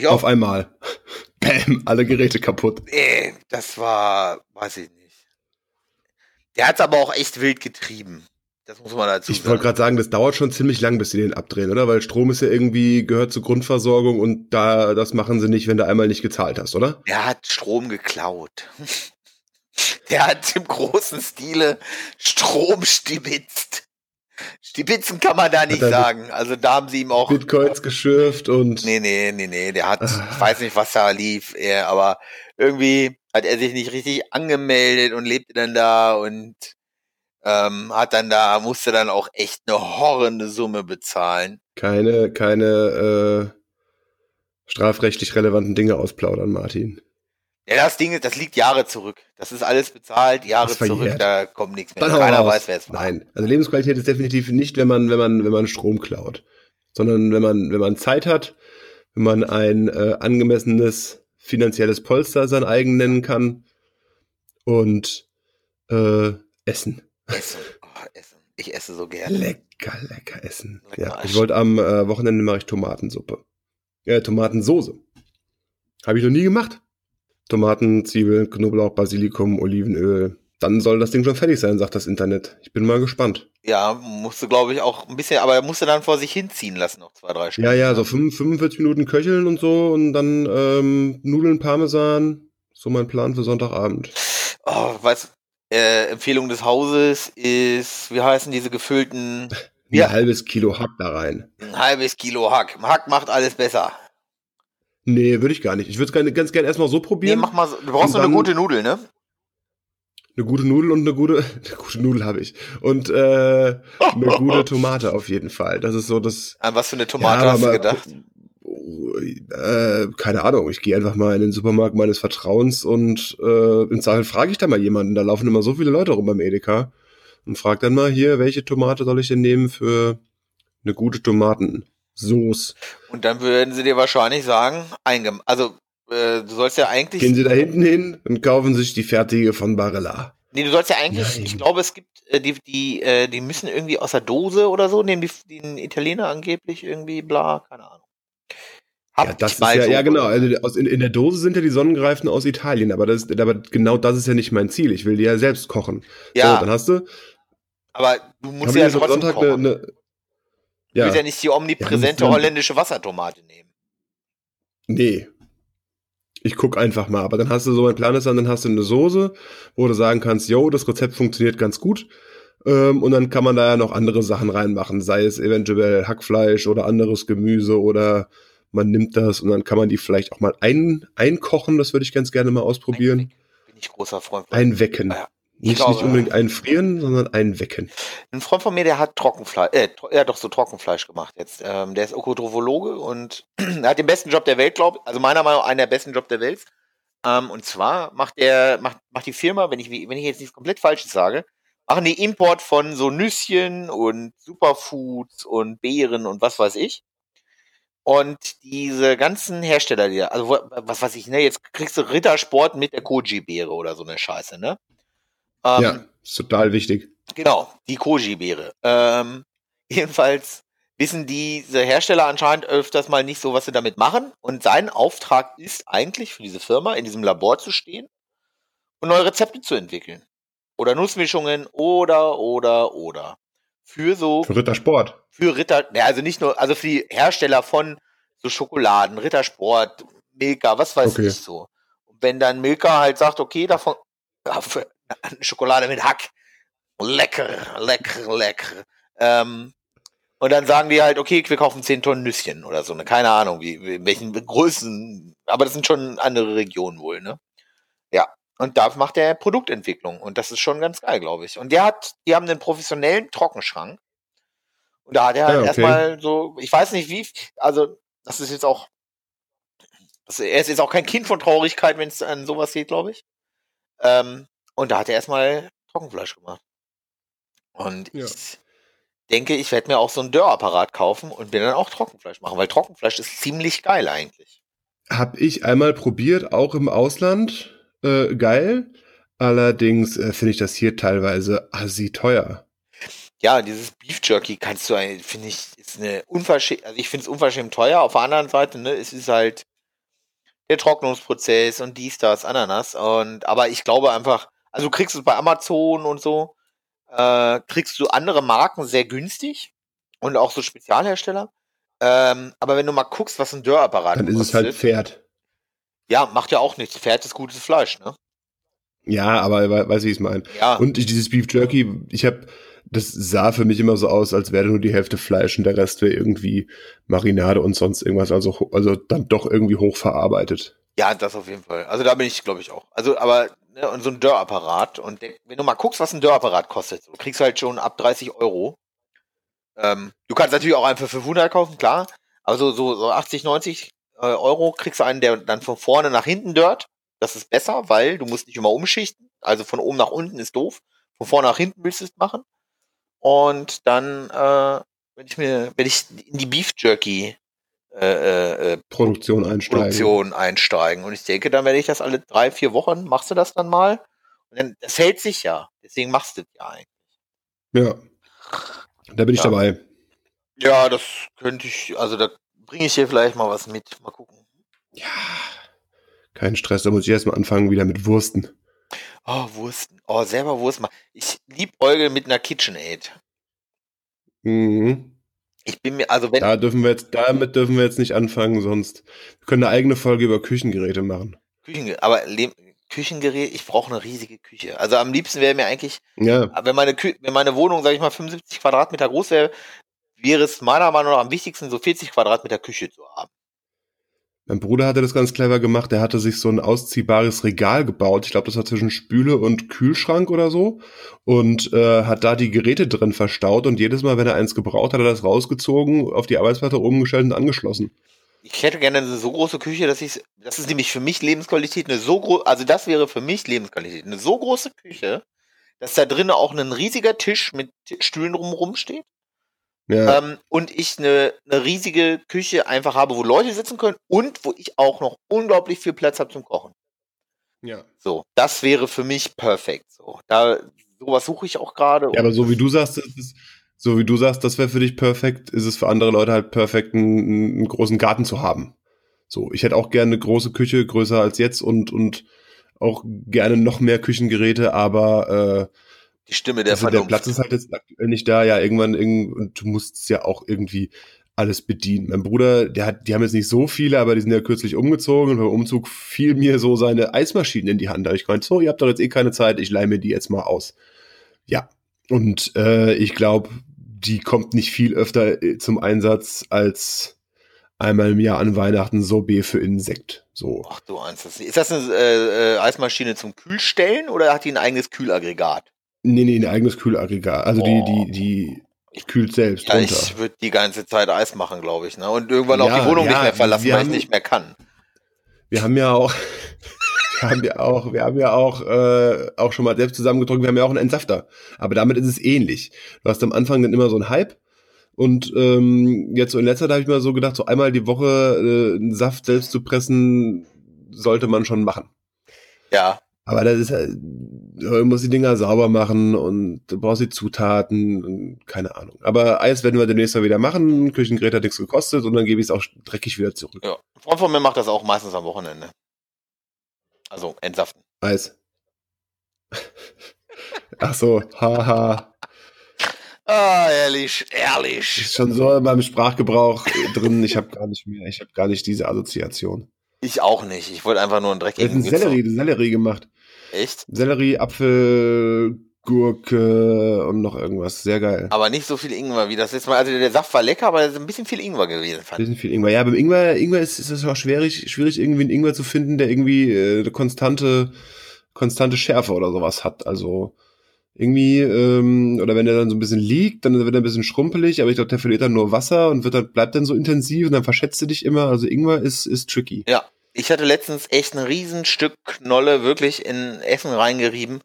[SPEAKER 1] Auf einmal. [LAUGHS] Bäm, alle Geräte kaputt.
[SPEAKER 2] Äh, das war, weiß ich nicht. Der hat's aber auch echt wild getrieben. Das muss man dazu
[SPEAKER 1] ich sagen. Ich wollte gerade sagen, das dauert schon ziemlich lang, bis sie den abdrehen, oder? Weil Strom ist ja irgendwie, gehört zur Grundversorgung und da, das machen sie nicht, wenn du einmal nicht gezahlt hast, oder?
[SPEAKER 2] Der hat Strom geklaut. [LAUGHS] Der hat im großen Stile Strom [LAUGHS] stibitzt. Stibitzen kann man da nicht sagen. Also da haben sie ihm auch.
[SPEAKER 1] Bitcoins geschürft und.
[SPEAKER 2] Nee, nee, nee, nee. Der hat, ah. ich weiß nicht, was da lief, er, aber irgendwie hat er sich nicht richtig angemeldet und lebte dann da und ähm, hat dann da, musste dann auch echt eine horrende Summe bezahlen.
[SPEAKER 1] Keine, keine äh, strafrechtlich relevanten Dinge ausplaudern, Martin.
[SPEAKER 2] Ja, das Ding, das liegt Jahre zurück. Das ist alles bezahlt, Jahre zurück, da kommt nichts mehr. Dann Keiner weiß, wer es
[SPEAKER 1] war. Nein, also Lebensqualität ist definitiv nicht, wenn man, wenn man, wenn man Strom klaut, sondern wenn man, wenn man Zeit hat, wenn man ein äh, angemessenes finanzielles Polster sein eigen nennen kann und äh, Essen.
[SPEAKER 2] Essen. Oh, Essen. Ich esse so gerne.
[SPEAKER 1] Lecker, lecker Essen. Lecker ja, ich wollte am äh, Wochenende mache ich Tomatensuppe. Ja, Tomatensoße. Habe ich noch nie gemacht. Tomaten, Zwiebeln, Knoblauch, Basilikum, Olivenöl. Dann soll das Ding schon fertig sein, sagt das Internet. Ich bin mal gespannt.
[SPEAKER 2] Ja, musste, glaube ich, auch ein bisschen, aber er musste dann vor sich hinziehen lassen, noch zwei, drei Stunden.
[SPEAKER 1] Ja, ja, so 45 Minuten köcheln und so und dann ähm, Nudeln, Parmesan. So mein Plan für Sonntagabend.
[SPEAKER 2] Oh, was, äh, Empfehlung des Hauses ist, wie heißen diese gefüllten... [LAUGHS]
[SPEAKER 1] Ein ja, halbes Kilo Hack da rein.
[SPEAKER 2] Ein halbes Kilo Hack. Hack macht alles besser.
[SPEAKER 1] Nee, würde ich gar nicht. Ich würde es ganz gerne erstmal so probieren.
[SPEAKER 2] Nee, mach mal so. Du brauchst noch eine gute Nudel, ne?
[SPEAKER 1] Eine gute Nudel und eine gute, [LAUGHS] eine gute Nudel habe ich. Und äh, eine [LAUGHS] gute Tomate auf jeden Fall. Das ist so das.
[SPEAKER 2] An was für eine Tomate ja, hast du gedacht?
[SPEAKER 1] Äh, keine Ahnung. Ich gehe einfach mal in den Supermarkt meines Vertrauens und äh, im Zweifel frage ich da mal jemanden. Da laufen immer so viele Leute rum beim Edeka und frag dann mal hier, welche Tomate soll ich denn nehmen für eine gute Tomaten? Soße.
[SPEAKER 2] Und dann würden sie dir wahrscheinlich sagen, eingem also äh, du sollst ja eigentlich.
[SPEAKER 1] Gehen sie da hinten hin und kaufen sich die fertige von Barilla.
[SPEAKER 2] Nee, du sollst ja eigentlich, Nein. ich glaube, es gibt, äh, die, die, äh, die müssen irgendwie aus der Dose oder so, nehmen die, die Italiener angeblich irgendwie, bla, keine Ahnung.
[SPEAKER 1] Hab ja, das ist ja, so ja genau. Also aus, in, in der Dose sind ja die Sonnengreifen aus Italien, aber, das, aber genau das ist ja nicht mein Ziel. Ich will die ja selbst kochen. Ja. So, dann hast du.
[SPEAKER 2] Aber du musst ja trotzdem Sonntag kochen. Eine, eine, ja. Du willst ja nicht die omnipräsente ja, holländische Wassertomate nehmen.
[SPEAKER 1] Nee. ich guck einfach mal. Aber dann hast du so, mein Plan ist dann, dann hast du eine Soße, wo du sagen kannst, yo, das Rezept funktioniert ganz gut. Ähm, und dann kann man da ja noch andere Sachen reinmachen, sei es eventuell Hackfleisch oder anderes Gemüse oder man nimmt das und dann kann man die vielleicht auch mal ein, einkochen, das würde ich ganz gerne mal ausprobieren. Einwecken.
[SPEAKER 2] Bin ich großer Freund von.
[SPEAKER 1] Einwecken. Ja, nicht, glaube, nicht unbedingt einfrieren, sondern einwecken.
[SPEAKER 2] Ein Freund von mir, der hat Trockenfleisch, äh, er hat doch so Trockenfleisch gemacht jetzt. Ähm, der ist Ökotrophologe und [CLEARS THROAT] er hat den besten Job der Welt, glaube ich. Also meiner Meinung nach einer der besten Job der Welt. Ähm, und zwar macht der, macht, macht die Firma, wenn ich, wenn ich jetzt nichts komplett Falsches sage, machen die Import von so Nüsschen und Superfoods und Beeren und was weiß ich. Und diese ganzen Hersteller, die, also was weiß ich, ne, jetzt kriegst du Rittersport mit der Koji-Beere oder so eine Scheiße, ne?
[SPEAKER 1] Ähm, ja, ist total wichtig.
[SPEAKER 2] Genau, die Koji-Beere. Ähm, [LAUGHS] jedenfalls wissen diese Hersteller anscheinend öfters mal nicht so, was sie damit machen. Und sein Auftrag ist eigentlich für diese Firma, in diesem Labor zu stehen und neue Rezepte zu entwickeln. Oder Nussmischungen oder, oder, oder. Für so.
[SPEAKER 1] Für Rittersport.
[SPEAKER 2] Für Ritter, ne, also nicht nur, also für die Hersteller von so Schokoladen, Rittersport, Milka, was weiß okay. ich so. Und wenn dann Milka halt sagt, okay, davon, [LAUGHS] [LAUGHS] Schokolade mit Hack, lecker, lecker, lecker. Ähm, und dann sagen die halt, okay, wir kaufen 10 Tonnen Nüsschen oder so, ne? Keine Ahnung, wie, wie welchen Größen, aber das sind schon andere Regionen wohl, ne? Ja. Und da macht er Produktentwicklung. Und das ist schon ganz geil, glaube ich. Und der hat, die haben einen professionellen Trockenschrank. Und da hat er halt ja, okay. erstmal so, ich weiß nicht wie, also das ist jetzt auch, das, er ist jetzt auch kein Kind von Traurigkeit, wenn es an sowas geht, glaube ich. Ähm, und da hat er erstmal Trockenfleisch gemacht. Und ja. ich denke, ich werde mir auch so einen Dörrapparat kaufen und mir dann auch Trockenfleisch machen, weil Trockenfleisch ist ziemlich geil eigentlich.
[SPEAKER 1] Hab ich einmal probiert, auch im Ausland äh, geil. Allerdings äh, finde ich das hier teilweise assi teuer.
[SPEAKER 2] Ja, dieses Beef Jerky kannst du, finde ich, ist eine unverschämt, also ich finde es unverschämt teuer. Auf der anderen Seite, ne, es ist halt der Trocknungsprozess und dies, das, Ananas. Und, aber ich glaube einfach, also du kriegst es bei Amazon und so, äh, kriegst du andere Marken sehr günstig und auch so Spezialhersteller. Ähm, aber wenn du mal guckst, was ein Dörrapparat
[SPEAKER 1] Dann ist es halt Pferd.
[SPEAKER 2] Ja, macht ja auch nichts. Pferd ist gutes Fleisch, ne?
[SPEAKER 1] Ja, aber weiß ich, wie ich es meine. Ja. Und ich, dieses Beef Jerky, ich habe, das sah für mich immer so aus, als wäre nur die Hälfte Fleisch und der Rest wäre irgendwie Marinade und sonst irgendwas, also, also dann doch irgendwie hochverarbeitet.
[SPEAKER 2] Ja, das auf jeden Fall. Also da bin ich, glaube ich, auch. Also, aber ne, und so ein Dörrapparat und der, wenn du mal guckst, was ein Dörrapparat kostet, du kriegst halt schon ab 30 Euro. Ähm, du kannst natürlich auch einen für 500 kaufen, klar, aber so, so, so 80, 90 äh, Euro kriegst du einen, der dann von vorne nach hinten dört. Das ist besser, weil du musst nicht immer umschichten. Also von oben nach unten ist doof. Von vorne nach hinten willst du es machen. Und dann, äh, wenn ich mir, wenn ich in die Beef Jerky äh, äh,
[SPEAKER 1] Produktion einsteigen.
[SPEAKER 2] Produktion einsteigen. Und ich denke, dann werde ich das alle drei, vier Wochen, machst du das dann mal. Und dann, das hält sich ja. Deswegen machst du das ja eigentlich.
[SPEAKER 1] Ja. Da bin ich ja. dabei.
[SPEAKER 2] Ja, das könnte ich, also da bringe ich hier vielleicht mal was mit. Mal gucken.
[SPEAKER 1] Ja. Kein Stress, da muss ich erstmal anfangen wieder mit Wursten.
[SPEAKER 2] Oh, Wursten. Oh, selber Wurst machen. Ich lieb Eugel mit einer KitchenAid.
[SPEAKER 1] Mhm.
[SPEAKER 2] Ich bin mir, also wenn.
[SPEAKER 1] Da dürfen wir jetzt, damit dürfen wir jetzt nicht anfangen, sonst. Wir können eine eigene Folge über Küchengeräte machen.
[SPEAKER 2] Küchengeräte, aber Küchengerät, ich brauche eine riesige Küche. Also am liebsten wäre mir eigentlich,
[SPEAKER 1] ja.
[SPEAKER 2] wenn meine, Kü wenn meine Wohnung, sage ich mal, 75 Quadratmeter groß wäre, wäre es meiner Meinung nach am wichtigsten, so 40 Quadratmeter Küche zu haben.
[SPEAKER 1] Mein Bruder hatte das ganz clever gemacht. Der hatte sich so ein ausziehbares Regal gebaut. Ich glaube, das war zwischen Spüle und Kühlschrank oder so. Und äh, hat da die Geräte drin verstaut. Und jedes Mal, wenn er eins gebraucht hat, hat er das rausgezogen, auf die Arbeitsplatte umgestellt und angeschlossen.
[SPEAKER 2] Ich hätte gerne eine so große Küche, dass ich, das ist nämlich für mich Lebensqualität, eine so große, also das wäre für mich Lebensqualität, eine so große Küche, dass da drinnen auch ein riesiger Tisch mit Stühlen drumherum steht ja. Ähm, und ich eine, eine riesige Küche einfach habe, wo Leute sitzen können und wo ich auch noch unglaublich viel Platz habe zum Kochen.
[SPEAKER 1] Ja.
[SPEAKER 2] So, das wäre für mich perfekt. So, da sowas suche ich auch gerade.
[SPEAKER 1] Ja, aber so wie du sagst, ist, so wie du sagst, das wäre für dich perfekt, ist es für andere Leute halt perfekt, einen, einen, großen Garten zu haben. So, ich hätte auch gerne eine große Küche, größer als jetzt und und auch gerne noch mehr Küchengeräte, aber äh,
[SPEAKER 2] die Stimme der
[SPEAKER 1] also
[SPEAKER 2] Vernunft.
[SPEAKER 1] Der Platz ist halt jetzt aktuell nicht da, ja, irgendwann, irgend, und du musst es ja auch irgendwie alles bedienen. Mein Bruder, der hat, die haben jetzt nicht so viele, aber die sind ja kürzlich umgezogen und beim Umzug fiel mir so seine Eismaschine in die Hand. Da ich gemeint, so, ihr habt doch jetzt eh keine Zeit, ich leih mir die jetzt mal aus. Ja. Und äh, ich glaube, die kommt nicht viel öfter äh, zum Einsatz als einmal im Jahr an Weihnachten so B für Insekt. So.
[SPEAKER 2] Ach du eins. Ist das eine äh, äh, Eismaschine zum Kühlstellen oder hat die ein eigenes Kühlaggregat?
[SPEAKER 1] Nee, nee, ein eigenes Kühlaggregat. Also oh. die, die, die kühlt selbst
[SPEAKER 2] ja, runter. Ich würde die ganze Zeit Eis machen, glaube ich. Ne? Und irgendwann auch die Wohnung ja, nicht mehr verlassen, weil ich nicht mehr kann.
[SPEAKER 1] Wir haben ja auch, [LAUGHS] wir haben ja auch, wir haben ja auch, äh, auch schon mal selbst zusammengedrückt, wir haben ja auch einen Entsafter. Aber damit ist es ähnlich. Du hast am Anfang dann immer so einen Hype. Und ähm, jetzt so in letzter Zeit habe ich mir so gedacht, so einmal die Woche äh, einen Saft selbst zu pressen, sollte man schon machen.
[SPEAKER 2] Ja.
[SPEAKER 1] Aber das ist musst die Dinger sauber machen und du brauchst die Zutaten und keine Ahnung. Aber Eis werden wir demnächst mal wieder machen. Küchengerät hat nichts gekostet und dann gebe ich es auch dreckig wieder zurück.
[SPEAKER 2] Ja. Ein Freund von mir macht das auch meistens am Wochenende. Also entsaften.
[SPEAKER 1] Eis. [LAUGHS] Ach so, haha. [LAUGHS]
[SPEAKER 2] Ah, ehrlich, ehrlich.
[SPEAKER 1] Ist schon so in meinem Sprachgebrauch drin. Ich habe gar nicht mehr, ich habe gar nicht diese Assoziation.
[SPEAKER 2] Ich auch nicht. Ich wollte einfach nur einen dreckigen.
[SPEAKER 1] Ich habe Sellerie, Sellerie gemacht.
[SPEAKER 2] Echt?
[SPEAKER 1] Sellerie, Apfel, Gurke und noch irgendwas. Sehr geil.
[SPEAKER 2] Aber nicht so viel Ingwer wie das letzte Mal. Also der Saft war lecker, aber es ist ein bisschen viel Ingwer gewesen.
[SPEAKER 1] Fand. Ein bisschen viel Ingwer. Ja, beim Ingwer, Ingwer ist, ist es auch schwierig, schwierig irgendwie einen Ingwer zu finden, der irgendwie äh, eine konstante, konstante Schärfe oder sowas hat. Also irgendwie, ähm, oder wenn der dann so ein bisschen liegt, dann wird er ein bisschen schrumpelig, aber ich glaube, der verliert dann nur Wasser und wird dann, bleibt dann so intensiv und dann verschätzt du dich immer. Also Ingwer ist, ist tricky.
[SPEAKER 2] Ja, ich hatte letztens echt ein Riesenstück Knolle wirklich in Essen reingerieben.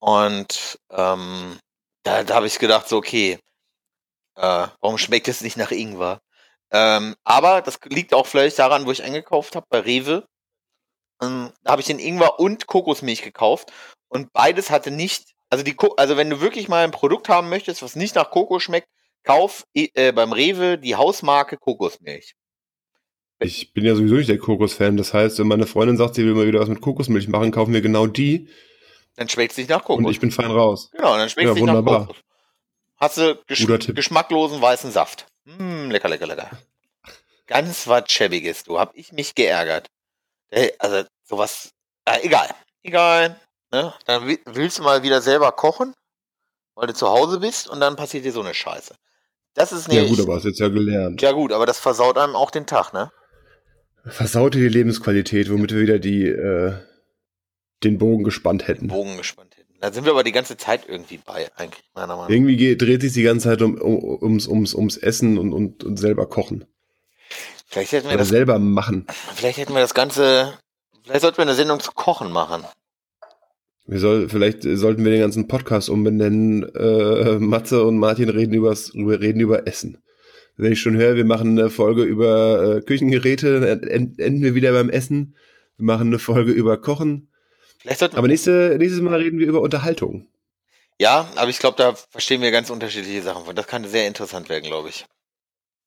[SPEAKER 2] Und ähm, da, da habe ich gedacht, so, okay, äh, warum schmeckt es nicht nach Ingwer? Ähm, aber das liegt auch vielleicht daran, wo ich eingekauft habe, bei Rewe. Ähm, da habe ich den Ingwer und Kokosmilch gekauft. Und beides hatte nicht, also die, also wenn du wirklich mal ein Produkt haben möchtest, was nicht nach Kokos schmeckt, kauf äh, beim Rewe die Hausmarke Kokosmilch.
[SPEAKER 1] Ich bin ja sowieso nicht der Kokos-Fan. Das heißt, wenn meine Freundin sagt, sie will mal wieder was mit Kokosmilch machen, kaufen wir genau die.
[SPEAKER 2] Dann schmeckt es nicht nach Kokos.
[SPEAKER 1] Und ich bin fein raus.
[SPEAKER 2] Genau, dann schmeckt es ja, nicht wunderbar. nach Kokos. Hast du gesch geschmacklosen weißen Saft. Mm, lecker, lecker, lecker. Ganz was Schäbiges, du. Hab ich mich geärgert. Also, sowas. Äh, egal. Egal. Ne? Dann willst du mal wieder selber kochen, weil du zu Hause bist und dann passiert dir so eine Scheiße. Das ist nicht.
[SPEAKER 1] Ja, gut, aber hast jetzt ja gelernt.
[SPEAKER 2] Ja, gut, aber das versaut einem auch den Tag, ne?
[SPEAKER 1] Versaute die Lebensqualität, womit wir wieder die, äh, den Bogen gespannt hätten.
[SPEAKER 2] Bogen gespannt hätten. Da sind wir aber die ganze Zeit irgendwie bei, eigentlich, meiner Meinung
[SPEAKER 1] nach. Irgendwie geht, dreht sich die ganze Zeit um, um, ums, ums, ums Essen und, und, und selber kochen.
[SPEAKER 2] Vielleicht hätten wir
[SPEAKER 1] Oder
[SPEAKER 2] das
[SPEAKER 1] selber machen.
[SPEAKER 2] Vielleicht hätten wir das Ganze, vielleicht sollten wir eine Sendung zu kochen machen.
[SPEAKER 1] Wir soll, vielleicht sollten wir den ganzen Podcast umbenennen. Äh, Matze und Martin reden, übers, reden über Essen wenn ich schon höre, wir machen eine Folge über äh, Küchengeräte, enden wir wieder beim Essen. Wir machen eine Folge über Kochen. aber nächste, nächstes Mal reden wir über Unterhaltung.
[SPEAKER 2] Ja, aber ich glaube, da verstehen wir ganz unterschiedliche Sachen von. Das kann sehr interessant werden, glaube ich.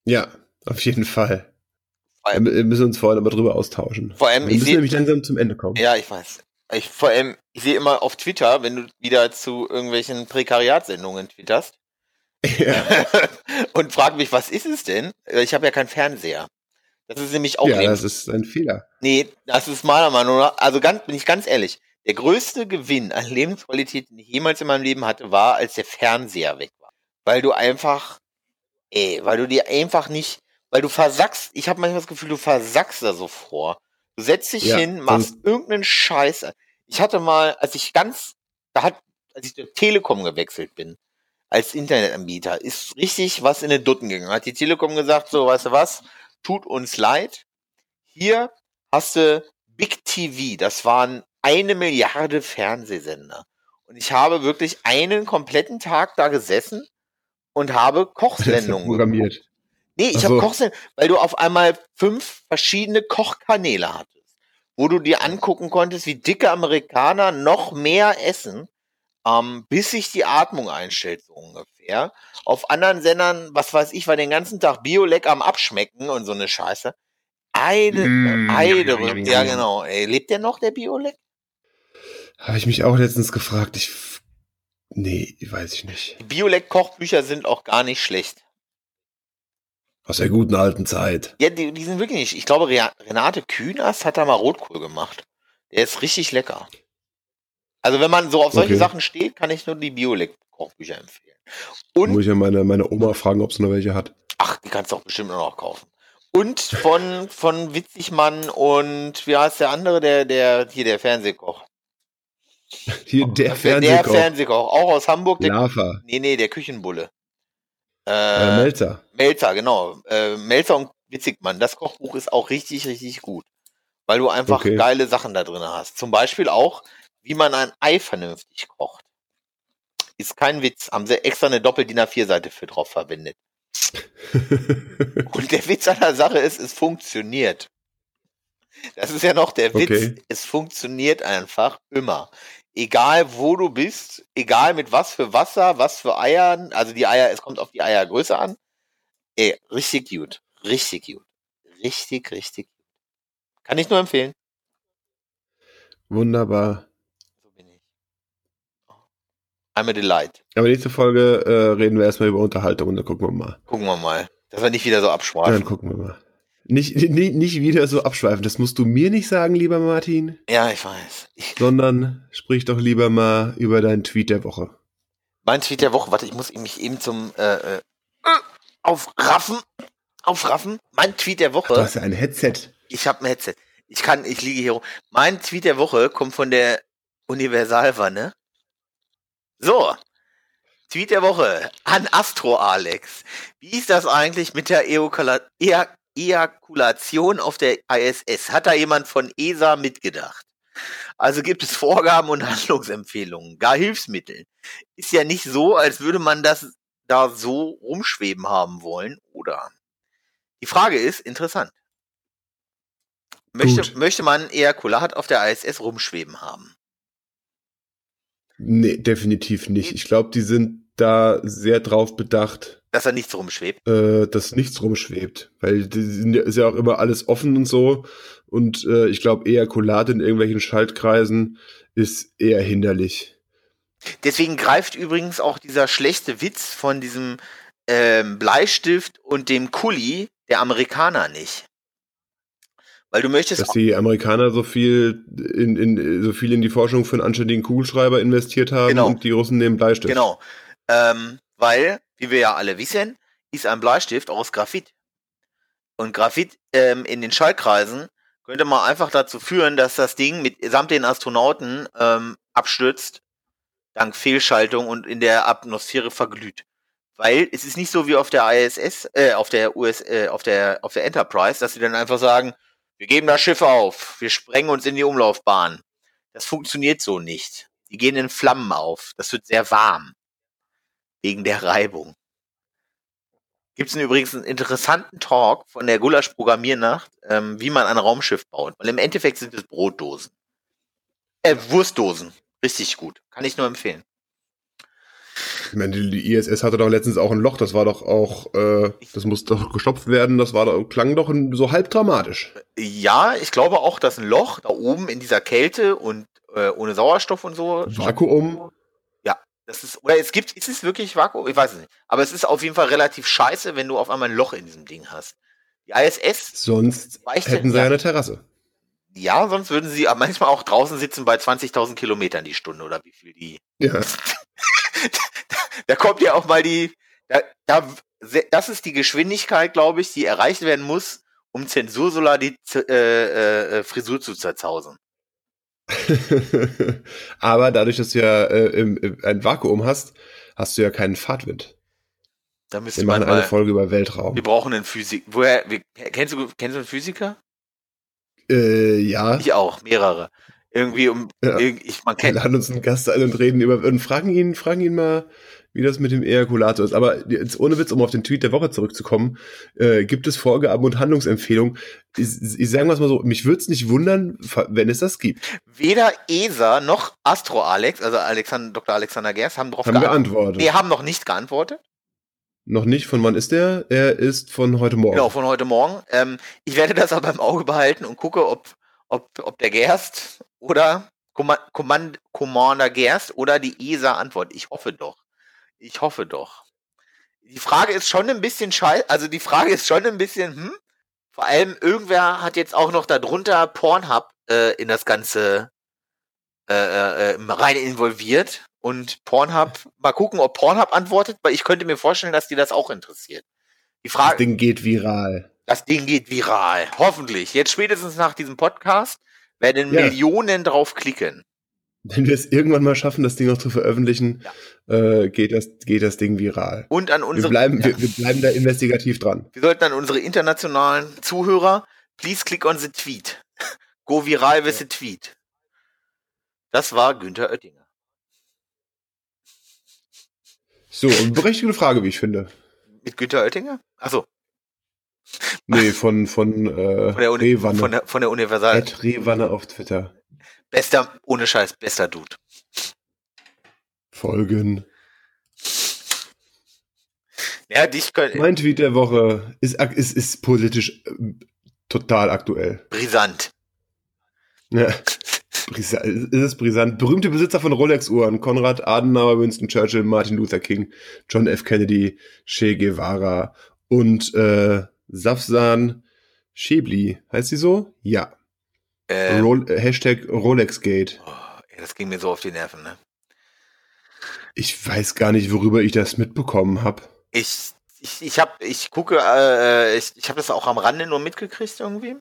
[SPEAKER 1] Ja, auf jeden Fall. Allem, wir müssen uns vorher aber drüber austauschen.
[SPEAKER 2] Vor allem,
[SPEAKER 1] wir müssen nämlich langsam zum Ende kommen.
[SPEAKER 2] Ja, ich weiß. Ich, vor allem, ich sehe immer auf Twitter, wenn du wieder zu irgendwelchen Prekariatsendungen twitterst, ja. [LAUGHS] und frage mich, was ist es denn? Ich habe ja keinen Fernseher. Das ist nämlich auch.
[SPEAKER 1] Ja, das ist ein Fehler.
[SPEAKER 2] Nee, das ist meiner Meinung nach, also ganz, bin ich ganz ehrlich, der größte Gewinn an [LAUGHS] Lebensqualität, den ich jemals in meinem Leben hatte, war, als der Fernseher weg war. Weil du einfach, ey, weil du dir einfach nicht, weil du versackst, ich habe manchmal das Gefühl, du versackst da so vor. Du setzt dich ja, hin, machst irgendeinen Scheiß. Ich hatte mal, als ich ganz, da hat, als ich zur Telekom gewechselt bin, als Internetanbieter ist richtig was in den Dutten gegangen. Hat die Telekom gesagt, so, weißt du was, tut uns leid. Hier hast du Big TV, das waren eine Milliarde Fernsehsender. Und ich habe wirklich einen kompletten Tag da gesessen und habe Kochsendungen
[SPEAKER 1] programmiert.
[SPEAKER 2] Nee, ich so. habe Kochsendungen, weil du auf einmal fünf verschiedene Kochkanäle hattest, wo du dir angucken konntest, wie dicke Amerikaner noch mehr essen ähm, bis sich die Atmung einstellt, so ungefähr. Auf anderen Sendern, was weiß ich, war den ganzen Tag Bioleck am Abschmecken und so eine Scheiße. Eine, mm, Eide, ja genau. Ey, lebt der noch, der Bioleck?
[SPEAKER 1] Habe ich mich auch letztens gefragt. Ich, nee, weiß ich nicht.
[SPEAKER 2] Die Bioleck-Kochbücher sind auch gar nicht schlecht.
[SPEAKER 1] Aus der guten alten Zeit.
[SPEAKER 2] Ja, die, die sind wirklich nicht. Ich glaube, Renate Künast hat da mal Rotkohl gemacht. Der ist richtig lecker. Also wenn man so auf solche
[SPEAKER 1] Okay.
[SPEAKER 2] Sachen steht, kann ich nur die Biolek-Kochbücher empfehlen. Und
[SPEAKER 1] Muss ich ja meine, meine Oma fragen, ob sie noch welche hat.
[SPEAKER 2] Ach, die kannst du auch bestimmt noch kaufen. Und von, von Witzigmann und wie heißt der andere, der, der, hier der Fernsehkoch.
[SPEAKER 1] Hier, der
[SPEAKER 2] Der
[SPEAKER 1] Fernsehkoch.
[SPEAKER 2] Fernsehkoch, auch aus Hamburg, der,
[SPEAKER 1] Lava.
[SPEAKER 2] nee, nee, der Küchenbulle.
[SPEAKER 1] Äh,
[SPEAKER 2] Äh,
[SPEAKER 1] Melzer.
[SPEAKER 2] Melzer, genau. Äh, Melzer und Witzigmann, das Kochbuch ist auch richtig, richtig gut. Weil du einfach
[SPEAKER 1] Okay.
[SPEAKER 2] geile Sachen da drin hast. Zum Beispiel auch, wie man ein Ei vernünftig kocht. Ist kein Witz. Haben sie extra eine Doppel-DIN A4-Seite für drauf verwendet. Und der Witz an der Sache ist, es funktioniert. Das ist ja noch der Witz.
[SPEAKER 1] Okay.
[SPEAKER 2] Es funktioniert einfach immer. Egal wo du bist, egal mit was für Wasser, was für Eiern, also die Eier, es kommt auf die Eiergröße an. Ey, richtig gut. Richtig gut. Richtig, richtig gut. Kann ich nur empfehlen.
[SPEAKER 1] Wunderbar.
[SPEAKER 2] I'm a delight.
[SPEAKER 1] Aber nächste Folge äh, reden wir erstmal über Unterhaltung und dann gucken wir mal.
[SPEAKER 2] Gucken wir mal. Dass wir nicht wieder so
[SPEAKER 1] Dann
[SPEAKER 2] abschweifen.
[SPEAKER 1] gucken wir mal. Nicht, nicht, nicht wieder so abschweifen. Das musst du mir nicht sagen, lieber Martin,
[SPEAKER 2] Ja, ich weiß.
[SPEAKER 1] Sondern sprich doch lieber mal über deinen Tweet der Woche.
[SPEAKER 2] mein Tweet der Woche, warte, ich muss mich eben zum äh, äh, aufraffen. Aufraffen. Mein Tweet der Woche.
[SPEAKER 1] Du hast ja ein Headset.
[SPEAKER 2] Ich habe ein Headset. Ich kann, ich liege hier rum. Mein Tweet der Woche kommt von der Universalwanne. So. Tweet der Woche an Astro Alex. Wie ist das eigentlich mit der Eokala Ea Ejakulation auf der ISS? Hat da jemand von ESA mitgedacht? Also gibt es Vorgaben und [LAUGHS] Handlungsempfehlungen, gar Hilfsmittel. Ist ja nicht so, als würde man das da so rumschweben haben wollen, oder? Die Frage ist interessant. Möchte,
[SPEAKER 1] Gut.
[SPEAKER 2] möchte man Ejakulat auf der ISS rumschweben haben?
[SPEAKER 1] Nee, definitiv nicht. Ich glaube, die sind da sehr drauf bedacht,
[SPEAKER 2] Dass er nichts rumschwebt?
[SPEAKER 1] äh, dass nichts rumschwebt. Weil die sind, ja- ist ja auch immer alles offen und so. Und äh, ich glaube, Ejakulat in irgendwelchen Schaltkreisen ist eher hinderlich.
[SPEAKER 2] Deswegen greift übrigens auch dieser schlechte Witz von diesem ähm, Bleistift und dem Kuli der Amerikaner nicht. Weil du möchtest
[SPEAKER 1] Dass die Amerikaner so viel in, in so viel in die Forschung für einen anständigen Kugelschreiber investiert haben
[SPEAKER 2] Genau.
[SPEAKER 1] und die Russen nehmen Bleistift.
[SPEAKER 2] Genau. Ähm, weil, wie wir ja alle wissen, ist ein Bleistift aus Graphit. Und Graphit ähm, in den Schallkreisen könnte man einfach dazu führen, dass das Ding mit samt den Astronauten ähm, abstürzt, dank Fehlschaltung und in der Atmosphäre verglüht. Weil es ist nicht so wie auf der ISS, äh, auf der US, äh, auf der, auf der Enterprise, dass sie dann einfach sagen, wir geben das Schiff auf, wir sprengen uns in die Umlaufbahn. Das funktioniert so nicht. Die gehen in Flammen auf. Das wird sehr warm. Wegen der Reibung. Gibt es übrigens einen interessanten Talk von der Gulasch-Programmiernacht, ähm, wie man ein Raumschiff baut. Weil im Endeffekt sind es Brotdosen. Äh, Wurstdosen. Richtig gut. Kann ich nur empfehlen.
[SPEAKER 1] Ich meine, die, ISS hatte doch letztens auch ein Loch, das war doch auch, äh, das musste doch gestopft werden, das war doch, klang doch so halb dramatisch.
[SPEAKER 2] Ja, ich glaube auch, dass ein Loch da oben in dieser Kälte und äh, ohne Sauerstoff und so.
[SPEAKER 1] Vakuum.
[SPEAKER 2] Das ist, oder es gibt, ist es wirklich Vakuum? Ich weiß es nicht. Aber es ist auf jeden Fall relativ scheiße, wenn du auf einmal ein Loch in diesem Ding hast. Die ISS,
[SPEAKER 1] Sonst hätten sie
[SPEAKER 2] ja.
[SPEAKER 1] ja eine Terrasse.
[SPEAKER 2] ja, sonst würden sie aber manchmal auch draußen sitzen bei 20.000 Kilometern die Stunde oder wie viel die.
[SPEAKER 1] Ja. [LAUGHS] [LAUGHS]
[SPEAKER 2] Da kommt ja auch mal die, da, da, das ist die Geschwindigkeit, glaube ich, die erreicht werden muss, um Zensursolar die Z- äh, äh, Frisur zu zerzausen. [LAUGHS]
[SPEAKER 1] Aber dadurch, dass du ja äh, im, im, ein Vakuum hast, hast du ja keinen Fahrtwind.
[SPEAKER 2] Da müsste
[SPEAKER 1] Wir machen eine Folge über Weltraum.
[SPEAKER 2] wir brauchen einen Physik. Woher, wir, kennst du, kennst du einen Physiker?
[SPEAKER 1] Äh, ja.
[SPEAKER 2] Ich auch, mehrere. Irgendwie um,
[SPEAKER 1] Ja.
[SPEAKER 2] ich, man
[SPEAKER 1] Wir
[SPEAKER 2] kennt,
[SPEAKER 1] laden uns einen Gast ein und reden über und fragen ihn, fragen ihn mal, wie das mit dem Ejakulator ist. Aber jetzt ohne Witz, um auf den Tweet der Woche zurückzukommen, äh, gibt es Vorgaben und Handlungsempfehlungen. Ich, ich sagen wir es mal so, mich würde es nicht wundern, wenn es das gibt.
[SPEAKER 2] weder ESA noch Astro Alex, also Alexander, Dr. Alexander Gers, haben darauf
[SPEAKER 1] Haben
[SPEAKER 2] geantwortet. Nee, haben noch nicht geantwortet.
[SPEAKER 1] Noch nicht. Von wann ist der? Er ist von heute Morgen.
[SPEAKER 2] Genau, von heute Morgen. Ähm, ich werde das aber im Auge behalten und gucke, ob, ob, ob der Gerst oder Command, Command, Commander Gerst oder die ESA antwortet. Ich hoffe doch. Ich hoffe doch. die Frage ist schon ein bisschen scheiße, also die Frage ist schon ein bisschen, hm? Vor allem, irgendwer hat jetzt auch noch darunter Pornhub äh, in das Ganze äh, äh, äh rein involviert. Und Pornhub, [LAUGHS] mal gucken, ob Pornhub antwortet, weil ich könnte mir vorstellen, dass die das auch interessiert.
[SPEAKER 1] Die Frage. Das Ding geht viral.
[SPEAKER 2] Das Ding geht viral. Hoffentlich. Jetzt spätestens nach diesem Podcast werden ja. Millionen drauf klicken.
[SPEAKER 1] Wenn wir es irgendwann mal schaffen, das Ding noch zu veröffentlichen, ja. äh, geht, das, geht das Ding viral.
[SPEAKER 2] Und an unsere,
[SPEAKER 1] wir, bleiben, ja. wir, wir, bleiben da investigativ dran.
[SPEAKER 2] Wir sollten an unsere internationalen Zuhörer, please click on the tweet. [LAUGHS] Go viral with the tweet. Das war Günther Oettinger.
[SPEAKER 1] So, berechtigte Frage, wie ich finde.
[SPEAKER 2] Mit Günther Oettinger? Achso.
[SPEAKER 1] Nee, von, von, äh,
[SPEAKER 2] von, der Uni Rewanne. Von, der, von der Universal.
[SPEAKER 1] Ed Rewanne auf Twitter.
[SPEAKER 2] Bester, ohne Scheiß, bester Dude.
[SPEAKER 1] Folgen.
[SPEAKER 2] Ja, dich können.
[SPEAKER 1] Mein Tweet der Woche ist, ist, ist politisch äh, total aktuell.
[SPEAKER 2] Brisant.
[SPEAKER 1] Ja. [LAUGHS] Brisant, ist es brisant. Berühmte Besitzer von Rolex-Uhren. Konrad Adenauer, Winston Churchill, Martin Luther King, John F. Kennedy, Che Guevara und äh, Safsan Schäbli. Heißt sie so? Ja. Ähm, Roll, Hashtag RolexGate. Oh,
[SPEAKER 2] das ging mir so auf die Nerven, ne?
[SPEAKER 1] Ich weiß gar nicht, worüber ich das mitbekommen habe.
[SPEAKER 2] Ich, ich, ich habe, ich gucke, äh, ich, ich habe das auch am Rande nur mitgekriegt irgendwie.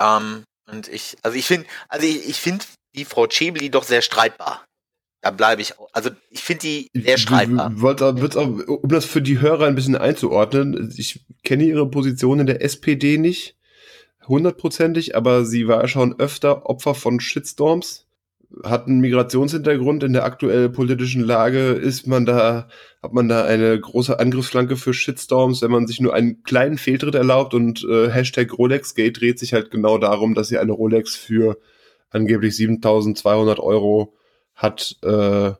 [SPEAKER 2] Ähm, und ich, also ich finde, also ich, ich finde die Frau Chebli doch sehr streitbar. Da bleibe ich. Also ich finde die sehr streitbar.
[SPEAKER 1] Wollt, auch, um das für die Hörer ein bisschen einzuordnen, ich kenne ihre Position in der SPD nicht hundertprozentig, aber sie war schon öfter Opfer von Shitstorms, hat einen Migrationshintergrund in der aktuellen politischen Lage, ist man da, hat man da eine große Angriffsflanke für Shitstorms, wenn man sich nur einen kleinen Fehltritt erlaubt und äh, Hashtag RolexGate dreht sich halt genau darum, dass sie eine Rolex für angeblich 7200 Euro hat, äh,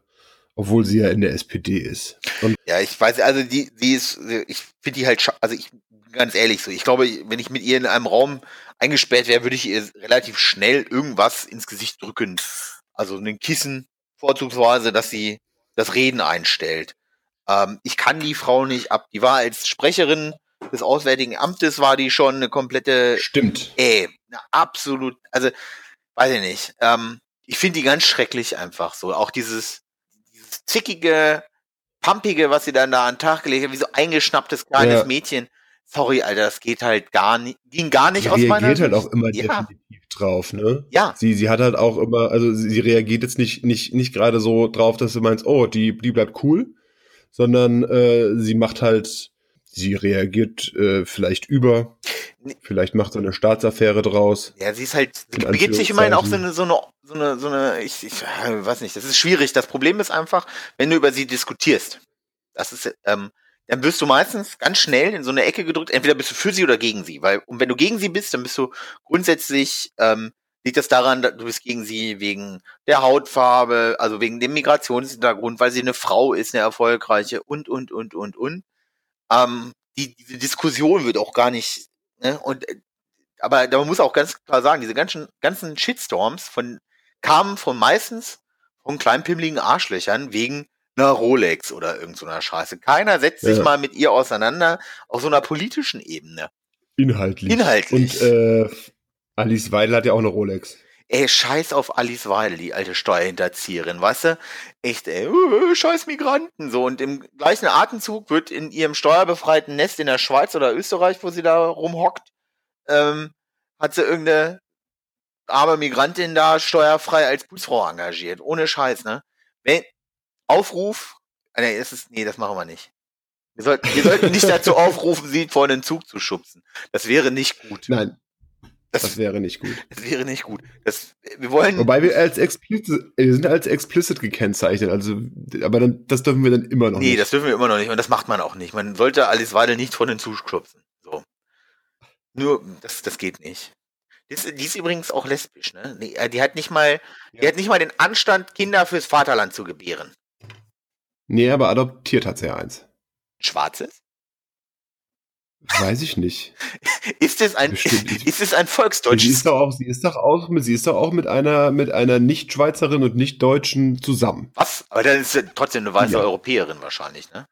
[SPEAKER 1] obwohl sie ja in der SPD ist.
[SPEAKER 2] Und ja, ich weiß, also die, die ist, ich finde die halt, also ich ganz ehrlich so. Ich glaube, wenn ich mit ihr in einem Raum eingesperrt wäre, würde ich ihr relativ schnell irgendwas ins Gesicht drücken. Also ein Kissen, vorzugsweise, dass sie das Reden einstellt. Ähm, ich kann die Frau nicht ab. Die war als Sprecherin des Auswärtigen Amtes, war die schon eine komplette.
[SPEAKER 1] Stimmt.
[SPEAKER 2] Ey, eine absolut, also, weiß ich nicht. Ähm, ich finde die ganz schrecklich einfach so. Auch dieses, dieses zickige, pumpige, was sie dann da an den Tag gelegt hat, wie so eingeschnapptes kleines ja. Mädchen sorry, Alter, das geht halt gar nicht, ging gar nicht
[SPEAKER 1] sie
[SPEAKER 2] aus meiner
[SPEAKER 1] Sicht. Sie reagiert halt auch immer ja. definitiv drauf, ne?
[SPEAKER 2] Ja.
[SPEAKER 1] Sie, sie hat halt auch immer, also sie, sie reagiert jetzt nicht, nicht, nicht gerade so drauf, dass du meinst, oh, die, die bleibt cool, sondern äh, sie macht halt, sie reagiert äh, vielleicht über, vielleicht macht sie eine Staatsaffäre draus.
[SPEAKER 2] Ja, sie ist halt, sie begibt sich immerhin auch so eine, so eine, so eine, so eine, ich, ich weiß nicht, das ist schwierig. Das Problem ist einfach, wenn du über sie diskutierst. Das ist, ähm, dann wirst du meistens ganz schnell in so eine Ecke gedrückt, entweder bist du für sie oder gegen sie. Weil, und wenn du gegen sie bist, dann bist du grundsätzlich, ähm, liegt das daran, du bist gegen sie wegen der Hautfarbe, also wegen dem Migrationshintergrund, weil sie eine Frau ist, eine erfolgreiche und, und, und, und, und. Ähm, die, diese Diskussion wird auch gar nicht, ne? Und, äh, aber da muss auch ganz klar sagen, diese ganzen, ganzen Shitstorms von, kamen von meistens von kleinpimmligen Arschlöchern wegen einer Rolex oder irgend so einer Scheiße. Keiner setzt ja. sich mal mit ihr auseinander auf so einer politischen Ebene.
[SPEAKER 1] Inhaltlich.
[SPEAKER 2] Inhaltlich.
[SPEAKER 1] Und äh, Alice Weidel hat ja auch eine Rolex.
[SPEAKER 2] Ey, scheiß auf Alice Weidel, die alte Steuerhinterzieherin, weißt du? Echt, ey, uh, scheiß Migranten, so. Und im gleichen Atemzug wird in ihrem steuerbefreiten Nest in der Schweiz oder Österreich, wo sie da rumhockt, ähm, hat sie irgendeine arme Migrantin da steuerfrei als Putzfrau engagiert. Ohne Scheiß, ne? Wenn, Aufruf, ah, nee, das ist, nee, das machen wir nicht. Wir sollten, wir sollten nicht dazu [LAUGHS] aufrufen, sie vor den Zug zu schubsen. Das wäre nicht gut.
[SPEAKER 1] Nein. Das, das wäre nicht gut. [LAUGHS]
[SPEAKER 2] Das wäre nicht gut. Das, wir wollen.
[SPEAKER 1] Wobei wir als explicit, wir sind als explicit gekennzeichnet, also, aber dann, das dürfen wir dann immer noch
[SPEAKER 2] nee, nicht. Nee, das dürfen wir immer noch nicht und das macht man auch nicht. Man sollte Alice Weidel nicht vor den Zug schubsen. So. Nur, das, das geht nicht. Die ist, die ist übrigens auch lesbisch, ne? Die, äh, die hat nicht mal, ja. die hat nicht mal den Anstand, Kinder fürs Vaterland zu gebären.
[SPEAKER 1] Nee, aber adoptiert hat sie ja eins.
[SPEAKER 2] Schwarzes?
[SPEAKER 1] Weiß ich nicht.
[SPEAKER 2] ist es ein, ist es ein volksdeutsches?
[SPEAKER 1] Sie ist doch auch, sie ist doch auch, sie ist doch auch mit einer, mit einer Nicht-Schweizerin und Nicht-Deutschen zusammen.
[SPEAKER 2] Was? Aber dann ist sie trotzdem eine weiße ja. Europäerin wahrscheinlich, ne?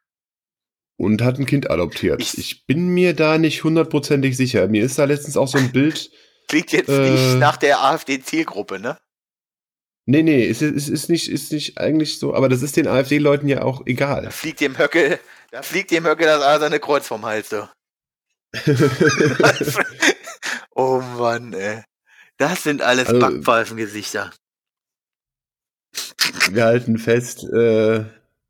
[SPEAKER 1] Und hat ein Kind adoptiert.
[SPEAKER 2] Ich-
[SPEAKER 1] Ich, bin mir da nicht hundertprozentig sicher. Mir ist da letztens auch so ein Bild. [LAUGHS]
[SPEAKER 2] Klingt jetzt
[SPEAKER 1] Äh.
[SPEAKER 2] nicht nach der AfD-Zielgruppe, ne?
[SPEAKER 1] Nee, nee, es ist, es ist, nicht, ist nicht eigentlich so, aber das ist den AfD-Leuten ja auch
[SPEAKER 2] Da
[SPEAKER 1] egal.
[SPEAKER 2] fliegt dem Höcke, da fliegt dem Höcke das eiserne Kreuz vom Hals, so. [LAUGHS] oh Mann, ey. Das sind alles
[SPEAKER 1] Also-
[SPEAKER 2] Backpfeifengesichter.
[SPEAKER 1] Wir halten fest, äh,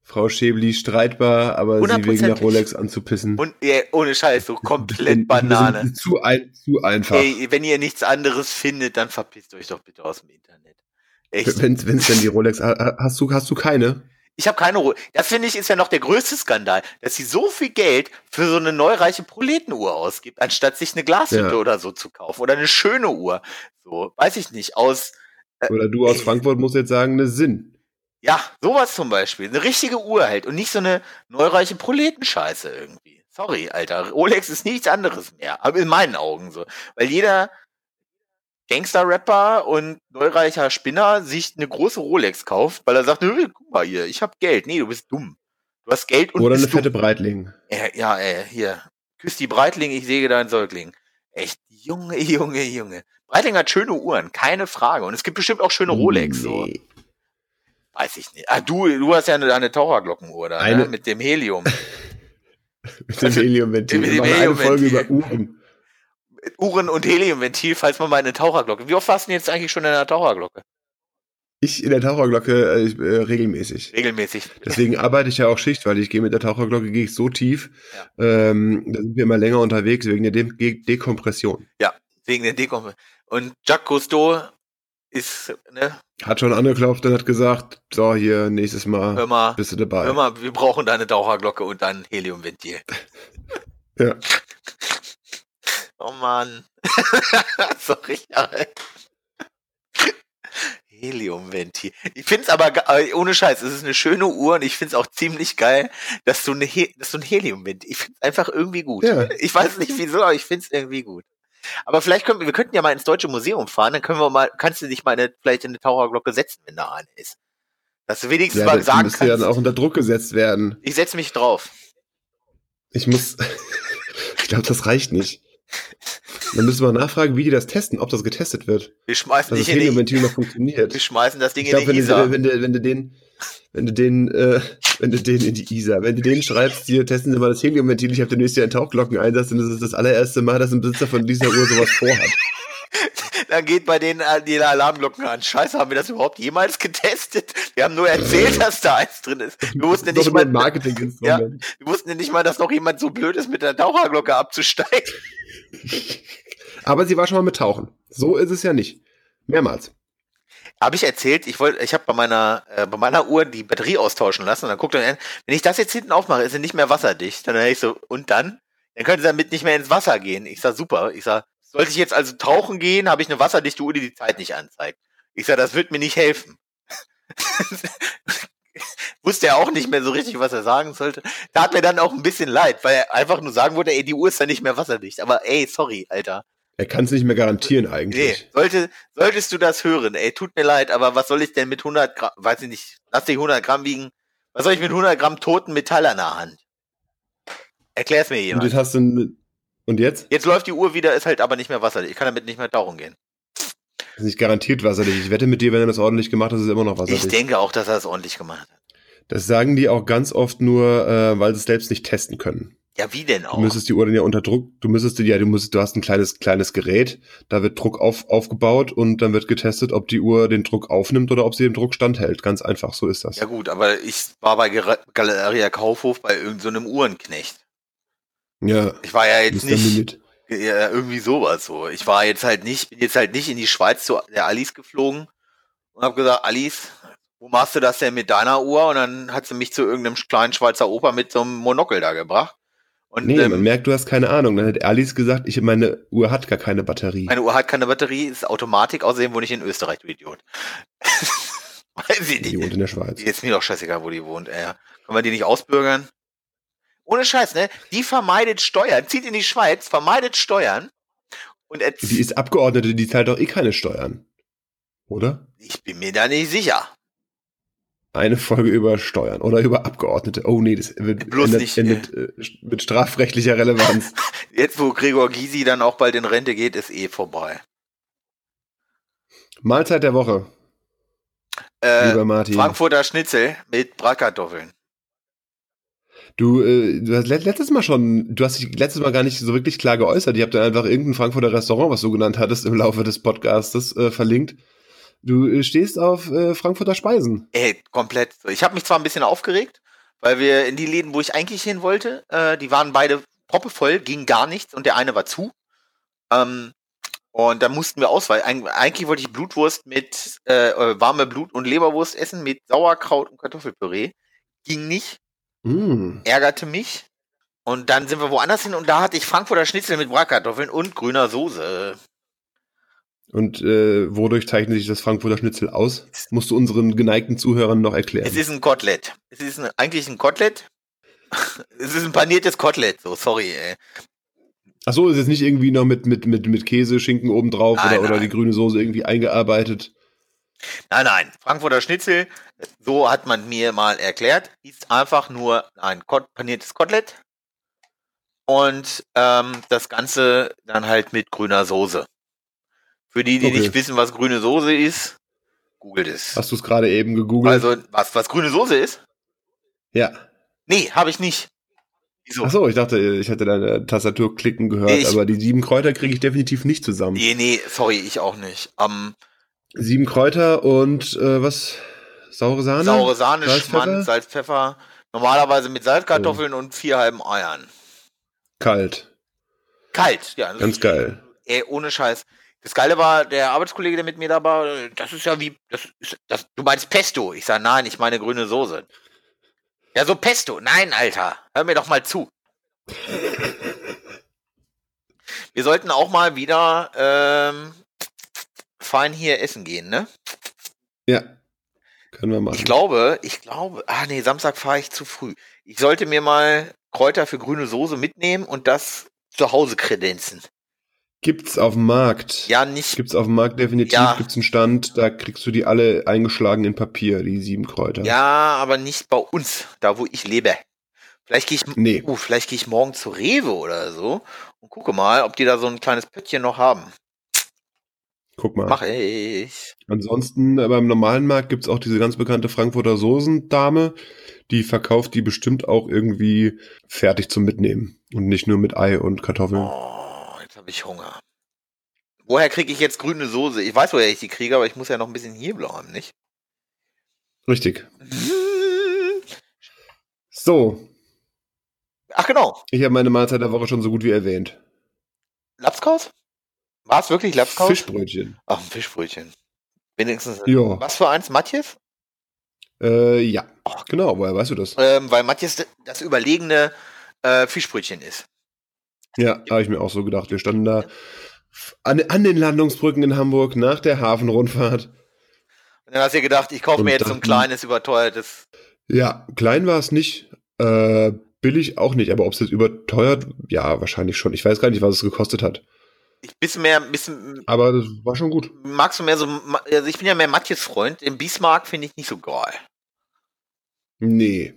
[SPEAKER 1] Frau Schäbli streitbar, aber sie wegen der. Rolex anzupissen.
[SPEAKER 2] Und ey, ohne Scheiß, so komplett Banane. [LAUGHS]
[SPEAKER 1] Zu, ein, zu einfach.
[SPEAKER 2] Ey, wenn ihr nichts anderes findet, dann verpisst euch doch bitte aus dem Internet. Echt.
[SPEAKER 1] Wenn es denn die Rolex, ha- hast du, hast du keine?
[SPEAKER 2] Ich habe keine Ruhe. Das finde ich ist ja noch der größte Skandal, dass sie so viel Geld für so eine neureiche Proletenuhr ausgibt, anstatt sich eine Glashütte
[SPEAKER 1] Ja.
[SPEAKER 2] oder so zu kaufen oder eine schöne Uhr. So, weiß ich nicht, aus
[SPEAKER 1] Oder du aus. Frankfurt musst jetzt sagen, eine Sinn.
[SPEAKER 2] ja, sowas zum Beispiel, eine richtige Uhr halt und nicht so eine neureiche Proletenscheiße irgendwie. Sorry, Alter, Rolex ist nichts anderes mehr, aber in meinen Augen so, weil jeder Gangster-Rapper und neureicher Spinner sich eine große Rolex kauft, weil er sagt, "Nö, guck mal hier, ich hab Geld. Nee, du bist dumm. Du hast Geld und
[SPEAKER 1] Oder eine
[SPEAKER 2] bist dumm.
[SPEAKER 1] fette Breitling.
[SPEAKER 2] Ja, ja, ey, hier. Küss die Breitling, ich säge deinen Säugling. Echt, Junge, [LAUGHS] Junge, Junge. Breitling hat schöne Uhren, keine Frage. Und es gibt bestimmt auch schöne Rolex, so.
[SPEAKER 1] Nee.
[SPEAKER 2] Weiß ich nicht. Ah, du, du hast ja eine, eine Taucherglockenuhr da, ne?
[SPEAKER 1] Eine-
[SPEAKER 2] Mit dem Helium. [LAUGHS]
[SPEAKER 1] Mit dem Heliumventil.
[SPEAKER 2] Mit
[SPEAKER 1] Wir
[SPEAKER 2] dem
[SPEAKER 1] machen eine Folge
[SPEAKER 2] Heliumventil.
[SPEAKER 1] über Uhren.
[SPEAKER 2] Uhren- und Heliumventil, falls man mal eine Taucherglocke. Wie oft warst du denn jetzt eigentlich schon in einer Taucherglocke?
[SPEAKER 1] Ich in der Taucherglocke äh, äh, regelmäßig.
[SPEAKER 2] Regelmäßig.
[SPEAKER 1] Deswegen arbeite ich ja auch Schicht, weil ich gehe mit der Taucherglocke gehe ich so tief. Ähm, da sind wir immer länger unterwegs wegen der De De Dekompression.
[SPEAKER 2] Wegen der Dekom. Und Jacques Cousteau ist, ne,
[SPEAKER 1] Hat schon angeklopft und hat gesagt, so hier nächstes Mal
[SPEAKER 2] hör mal,
[SPEAKER 1] bist du dabei.
[SPEAKER 2] hör mal, wir brauchen deine Taucherglocke und dein Heliumventil. [LAUGHS]
[SPEAKER 1] Ja.
[SPEAKER 2] Oh Mann. [LAUGHS] Sorry. aber- Heliumventil. Ich find's aber ge- äh, ohne Scheiß, es ist eine schöne Uhr und ich find's auch ziemlich geil, dass du eine He dass du ein Heliumventil. Ich find's einfach irgendwie gut.
[SPEAKER 1] Ja. [LAUGHS]
[SPEAKER 2] Ich weiß nicht wieso, aber ich find's irgendwie gut. Aber vielleicht können wir, wir könnten ja mal ins Deutsche Museum fahren, dann können wir mal, kannst du dich mal eine, vielleicht in eine Taucherglocke setzen, wenn da eine ist. Dass du wenigstens
[SPEAKER 1] Ja,
[SPEAKER 2] mal sagen
[SPEAKER 1] müsste ja
[SPEAKER 2] kannst.
[SPEAKER 1] dann auch unter Druck gesetzt werden.
[SPEAKER 2] ich setz mich drauf.
[SPEAKER 1] Ich muss, [LAUGHS] ich glaube, das reicht nicht. Dann müssen wir nachfragen, wie die das testen, ob das getestet wird,
[SPEAKER 2] Wir schmeißen
[SPEAKER 1] dass das
[SPEAKER 2] dich in die,
[SPEAKER 1] Heliumventil noch funktioniert.
[SPEAKER 2] wir schmeißen das Ding
[SPEAKER 1] Ich glaube,
[SPEAKER 2] in die
[SPEAKER 1] wenn,
[SPEAKER 2] Isar.
[SPEAKER 1] du- wenn, du- wenn du den, wenn du den, äh, wenn du den in die Isar, wenn du den schreibst, hier testen Sie mal das Heliumventil, ich habe demnächst hier einen Tauchglockeneinsatz und das ist das allererste Mal, dass ein Besitzer von dieser Uhr sowas vorhat. [LAUGHS]
[SPEAKER 2] Dann geht bei denen die Alarmglocken an. Scheiße, haben wir das überhaupt jemals getestet? Wir haben nur erzählt, dass da eins drin ist. Wir wussten ja nicht mal,
[SPEAKER 1] Marketinginstrument.
[SPEAKER 2] wir wussten ja nicht mal, dass noch jemand so blöd ist, mit der Taucherglocke abzusteigen.
[SPEAKER 1] Aber sie war schon mal mit Tauchen. So ist es ja nicht. Mehrmals.
[SPEAKER 2] Habe ich erzählt, ich wollte, ich habe bei meiner, äh, bei meiner Uhr die Batterie austauschen lassen und dann guckt er wenn ich das jetzt hinten aufmache, ist sie nicht mehr wasserdicht. Dann ich so, und dann? Dann könnte sie damit nicht mehr ins Wasser gehen. Ich sag, super. Ich sag, sollte ich jetzt also tauchen gehen, habe ich eine wasserdichte Uhr, die die Zeit nicht anzeigt. Ich sag, das wird mir nicht helfen. [LAUGHS] Wusste er auch nicht mehr so richtig, was er sagen sollte. Tat mir dann auch ein bisschen leid, weil er einfach nur sagen wollte, ey, die Uhr ist ja nicht mehr wasserdicht. Aber ey, sorry, Alter.
[SPEAKER 1] Er kann es nicht mehr garantieren
[SPEAKER 2] Nee,
[SPEAKER 1] eigentlich.
[SPEAKER 2] sollte, solltest du das hören, ey, tut mir leid, aber was soll ich denn mit 100 Gramm, weiß ich nicht, lass dich 100 Gramm wiegen, was soll ich mit 100 Gramm toten Metall an der Hand? Erklär's mir
[SPEAKER 1] Und
[SPEAKER 2] jemand.
[SPEAKER 1] jetzt hast du und jetzt?
[SPEAKER 2] Jetzt läuft die Uhr wieder, ist halt aber nicht mehr wasserdicht. Ich kann damit nicht mehr tauchen gehen.
[SPEAKER 1] ist nicht garantiert wasserdicht. Ich wette mit dir, wenn er das ordentlich gemacht hat, ist es immer noch
[SPEAKER 2] Ich
[SPEAKER 1] wasserdicht.
[SPEAKER 2] denke auch, dass er es ordentlich gemacht hat.
[SPEAKER 1] Das sagen die auch ganz oft nur, äh, weil sie es selbst nicht testen können.
[SPEAKER 2] Ja, wie denn
[SPEAKER 1] Du
[SPEAKER 2] auch?
[SPEAKER 1] müsstest die Uhr dann ja unter Druck, du müsstest ja, du musst, du hast ein kleines, kleines Gerät, da wird Druck auf, aufgebaut und dann wird getestet, ob die Uhr den Druck aufnimmt oder ob sie dem Druck standhält. Ganz einfach, so ist das.
[SPEAKER 2] Ja gut, aber ich war bei Galeria Kaufhof bei irgendeinem so einem Uhrenknecht.
[SPEAKER 1] Ja,
[SPEAKER 2] Ich war ja jetzt nicht ja, irgendwie sowas so. Ich war jetzt halt nicht, bin jetzt halt nicht in die Schweiz zu der Alice geflogen und habe gesagt, Alice, wo machst du das denn mit deiner Uhr? Und dann hat sie mich zu irgendeinem kleinen Schweizer Oper mit so einem Monokel da gebracht. Und
[SPEAKER 1] Nee, man
[SPEAKER 2] ähm,
[SPEAKER 1] merkt, du hast keine Ahnung. Dann hat Alice gesagt, ich, meine Uhr hat gar keine Batterie.
[SPEAKER 2] meine Uhr hat keine Batterie, ist Automatik, außerdem wohne ich in Österreich, du Idiot. [LAUGHS] Weiß ich
[SPEAKER 1] Die
[SPEAKER 2] nicht.
[SPEAKER 1] wohnt in der Schweiz.
[SPEAKER 2] Jetzt mir doch scheißegal, wo die wohnt, ey. Können wir die nicht ausbürgern? Ohne Scheiß, ne? Die vermeidet Steuern, zieht in die Schweiz, vermeidet Steuern und
[SPEAKER 1] Die ist Abgeordnete, die zahlt doch eh keine Steuern. Oder?
[SPEAKER 2] ich bin mir da nicht sicher.
[SPEAKER 1] eine Folge über Steuern oder über Abgeordnete. Oh nee, das wird
[SPEAKER 2] Bloß
[SPEAKER 1] endet,
[SPEAKER 2] nicht,
[SPEAKER 1] endet äh, mit strafrechtlicher Relevanz. [LAUGHS]
[SPEAKER 2] Jetzt, wo Gregor Gysi dann auch bald in Rente geht, ist eh vorbei.
[SPEAKER 1] Mahlzeit der Woche,
[SPEAKER 2] Äh,
[SPEAKER 1] lieber Martin.
[SPEAKER 2] Frankfurter Schnitzel mit Bratkartoffeln.
[SPEAKER 1] Du, äh, du hast let- letztes Mal schon, du hast dich letztes Mal gar nicht so wirklich klar geäußert. Ich habe da einfach irgendein Frankfurter Restaurant, was du genannt hattest, im Laufe des Podcastes äh, verlinkt. Du äh, stehst auf äh, Frankfurter Speisen.
[SPEAKER 2] Ey, komplett. Ich habe mich zwar ein bisschen aufgeregt, weil wir in die Läden, wo ich eigentlich hin wollte, äh, die waren beide proppevoll, ging gar nichts und der eine war zu. Ähm, und dann mussten wir ausweichen. Eig eigentlich wollte ich Blutwurst mit äh, äh, warme Blut- und Leberwurst essen mit Sauerkraut und Kartoffelpüree. Ging nicht,
[SPEAKER 1] Mm.
[SPEAKER 2] ärgerte mich. Und dann sind wir woanders hin und da hatte ich Frankfurter Schnitzel mit Bratkartoffeln und grüner Soße.
[SPEAKER 1] Und äh, wodurch zeichnet sich das Frankfurter Schnitzel aus? Musst du unseren geneigten Zuhörern noch erklären.
[SPEAKER 2] Es ist ein Kotelett. Es ist ein, eigentlich ein Kotelett. [LAUGHS] es ist ein paniertes Kotelett. So, sorry, ey.
[SPEAKER 1] Ach so, ist jetzt nicht irgendwie noch mit, mit, mit, mit Käse, Schinken obendrauf
[SPEAKER 2] Nein,
[SPEAKER 1] oder, oder
[SPEAKER 2] nein.
[SPEAKER 1] die grüne Soße irgendwie eingearbeitet.
[SPEAKER 2] Nein, nein. Frankfurter Schnitzel, so hat man mir mal erklärt, ist einfach nur ein paniertes Kotelett. Und ähm, das Ganze dann halt mit grüner Soße. Für die, die
[SPEAKER 1] Okay.
[SPEAKER 2] nicht wissen, was grüne Soße ist, googelt es.
[SPEAKER 1] Hast du es gerade eben gegoogelt?
[SPEAKER 2] Also, was, was grüne Soße ist?
[SPEAKER 1] ja.
[SPEAKER 2] Nee, habe ich nicht. Wieso?
[SPEAKER 1] Ach so, ich dachte, ich hatte deine Tastatur klicken gehört,
[SPEAKER 2] Ich-
[SPEAKER 1] aber die sieben Kräuter kriege ich definitiv nicht zusammen.
[SPEAKER 2] Nee, nee, sorry, ich auch nicht. Ähm,
[SPEAKER 1] Sieben Kräuter und äh, was? Saure Sahne?
[SPEAKER 2] saure Sahne,
[SPEAKER 1] Salz,
[SPEAKER 2] Schmand,
[SPEAKER 1] Pfeffer?
[SPEAKER 2] Salz, Pfeffer. Normalerweise mit Salzkartoffeln und vier halben Eiern.
[SPEAKER 1] Kalt.
[SPEAKER 2] Kalt, ja.
[SPEAKER 1] Ganz geil.
[SPEAKER 2] Ey, ohne Scheiß. Das Geile war, der Arbeitskollege, der mit mir da war, das ist ja wie, das ist, das, du meinst Pesto. Ich sage, nein, ich meine grüne Soße. Ja, so Pesto. Nein, Alter. Hör mir doch mal zu. [LAUGHS] Wir sollten auch mal wieder ähm, fein hier essen gehen, ne?
[SPEAKER 1] Ja. Können wir machen.
[SPEAKER 2] Ich glaube, ich glaube, ah nee, Samstag fahre ich zu früh. Ich sollte mir mal Kräuter für grüne Soße mitnehmen und das zu Hause kredenzen.
[SPEAKER 1] Gibt's auf dem Markt.
[SPEAKER 2] Ja, nicht
[SPEAKER 1] Gibt's auf dem Markt definitiv.
[SPEAKER 2] Ja.
[SPEAKER 1] Gibt's einen Stand, da kriegst du die alle eingeschlagen in Papier, die sieben Kräuter.
[SPEAKER 2] Ja, aber nicht bei uns, da wo ich lebe. Vielleicht gehe ich,
[SPEAKER 1] Nee.
[SPEAKER 2] uh, vielleicht gehe ich morgen zu Rewe oder so und gucke mal, ob die da so ein kleines Pöttchen noch haben.
[SPEAKER 1] Guck mal.
[SPEAKER 2] Mach ich.
[SPEAKER 1] Ansonsten äh, beim normalen Markt gibt's auch diese ganz bekannte Frankfurter Soßendame. Die verkauft die bestimmt auch irgendwie fertig zum Mitnehmen. Und nicht nur mit Ei und Kartoffeln.
[SPEAKER 2] Oh, jetzt habe ich Hunger. Woher kriege ich jetzt grüne Soße? Ich weiß, woher ich die kriege, aber ich muss ja noch ein bisschen hier bleiben, nicht?
[SPEAKER 1] Richtig. [LAUGHS] So,
[SPEAKER 2] Ach genau,
[SPEAKER 1] ich habe meine Mahlzeit der Woche schon so gut wie erwähnt.
[SPEAKER 2] Lapskaus? War es wirklich Lapskaus?
[SPEAKER 1] Fischbrötchen.
[SPEAKER 2] Ach, ein Fischbrötchen. Wenigstens.
[SPEAKER 1] Ja.
[SPEAKER 2] Was für eins, Matthias?
[SPEAKER 1] Äh, ja. Genau, woher weißt du das?
[SPEAKER 2] Ähm, weil Matthias das überlegene äh, Fischbrötchen ist.
[SPEAKER 1] Ja, habe ich mir auch so gedacht. Wir standen da an, an den Landungsbrücken in Hamburg nach der Hafenrundfahrt.
[SPEAKER 2] Und dann hast du dir gedacht, ich kaufe mir jetzt so ein kleines, überteuertes.
[SPEAKER 1] Ja, klein war es nicht. Äh, billig auch nicht. Aber ob es jetzt überteuert, ja, wahrscheinlich schon. Ich weiß gar nicht, was es gekostet hat.
[SPEAKER 2] Ich bisschen mehr, bisschen,
[SPEAKER 1] Aber das war schon gut.
[SPEAKER 2] magst du mehr so, also ich bin ja mehr Matthias Freund. Den Bismarck finde ich nicht so geil.
[SPEAKER 1] Nee.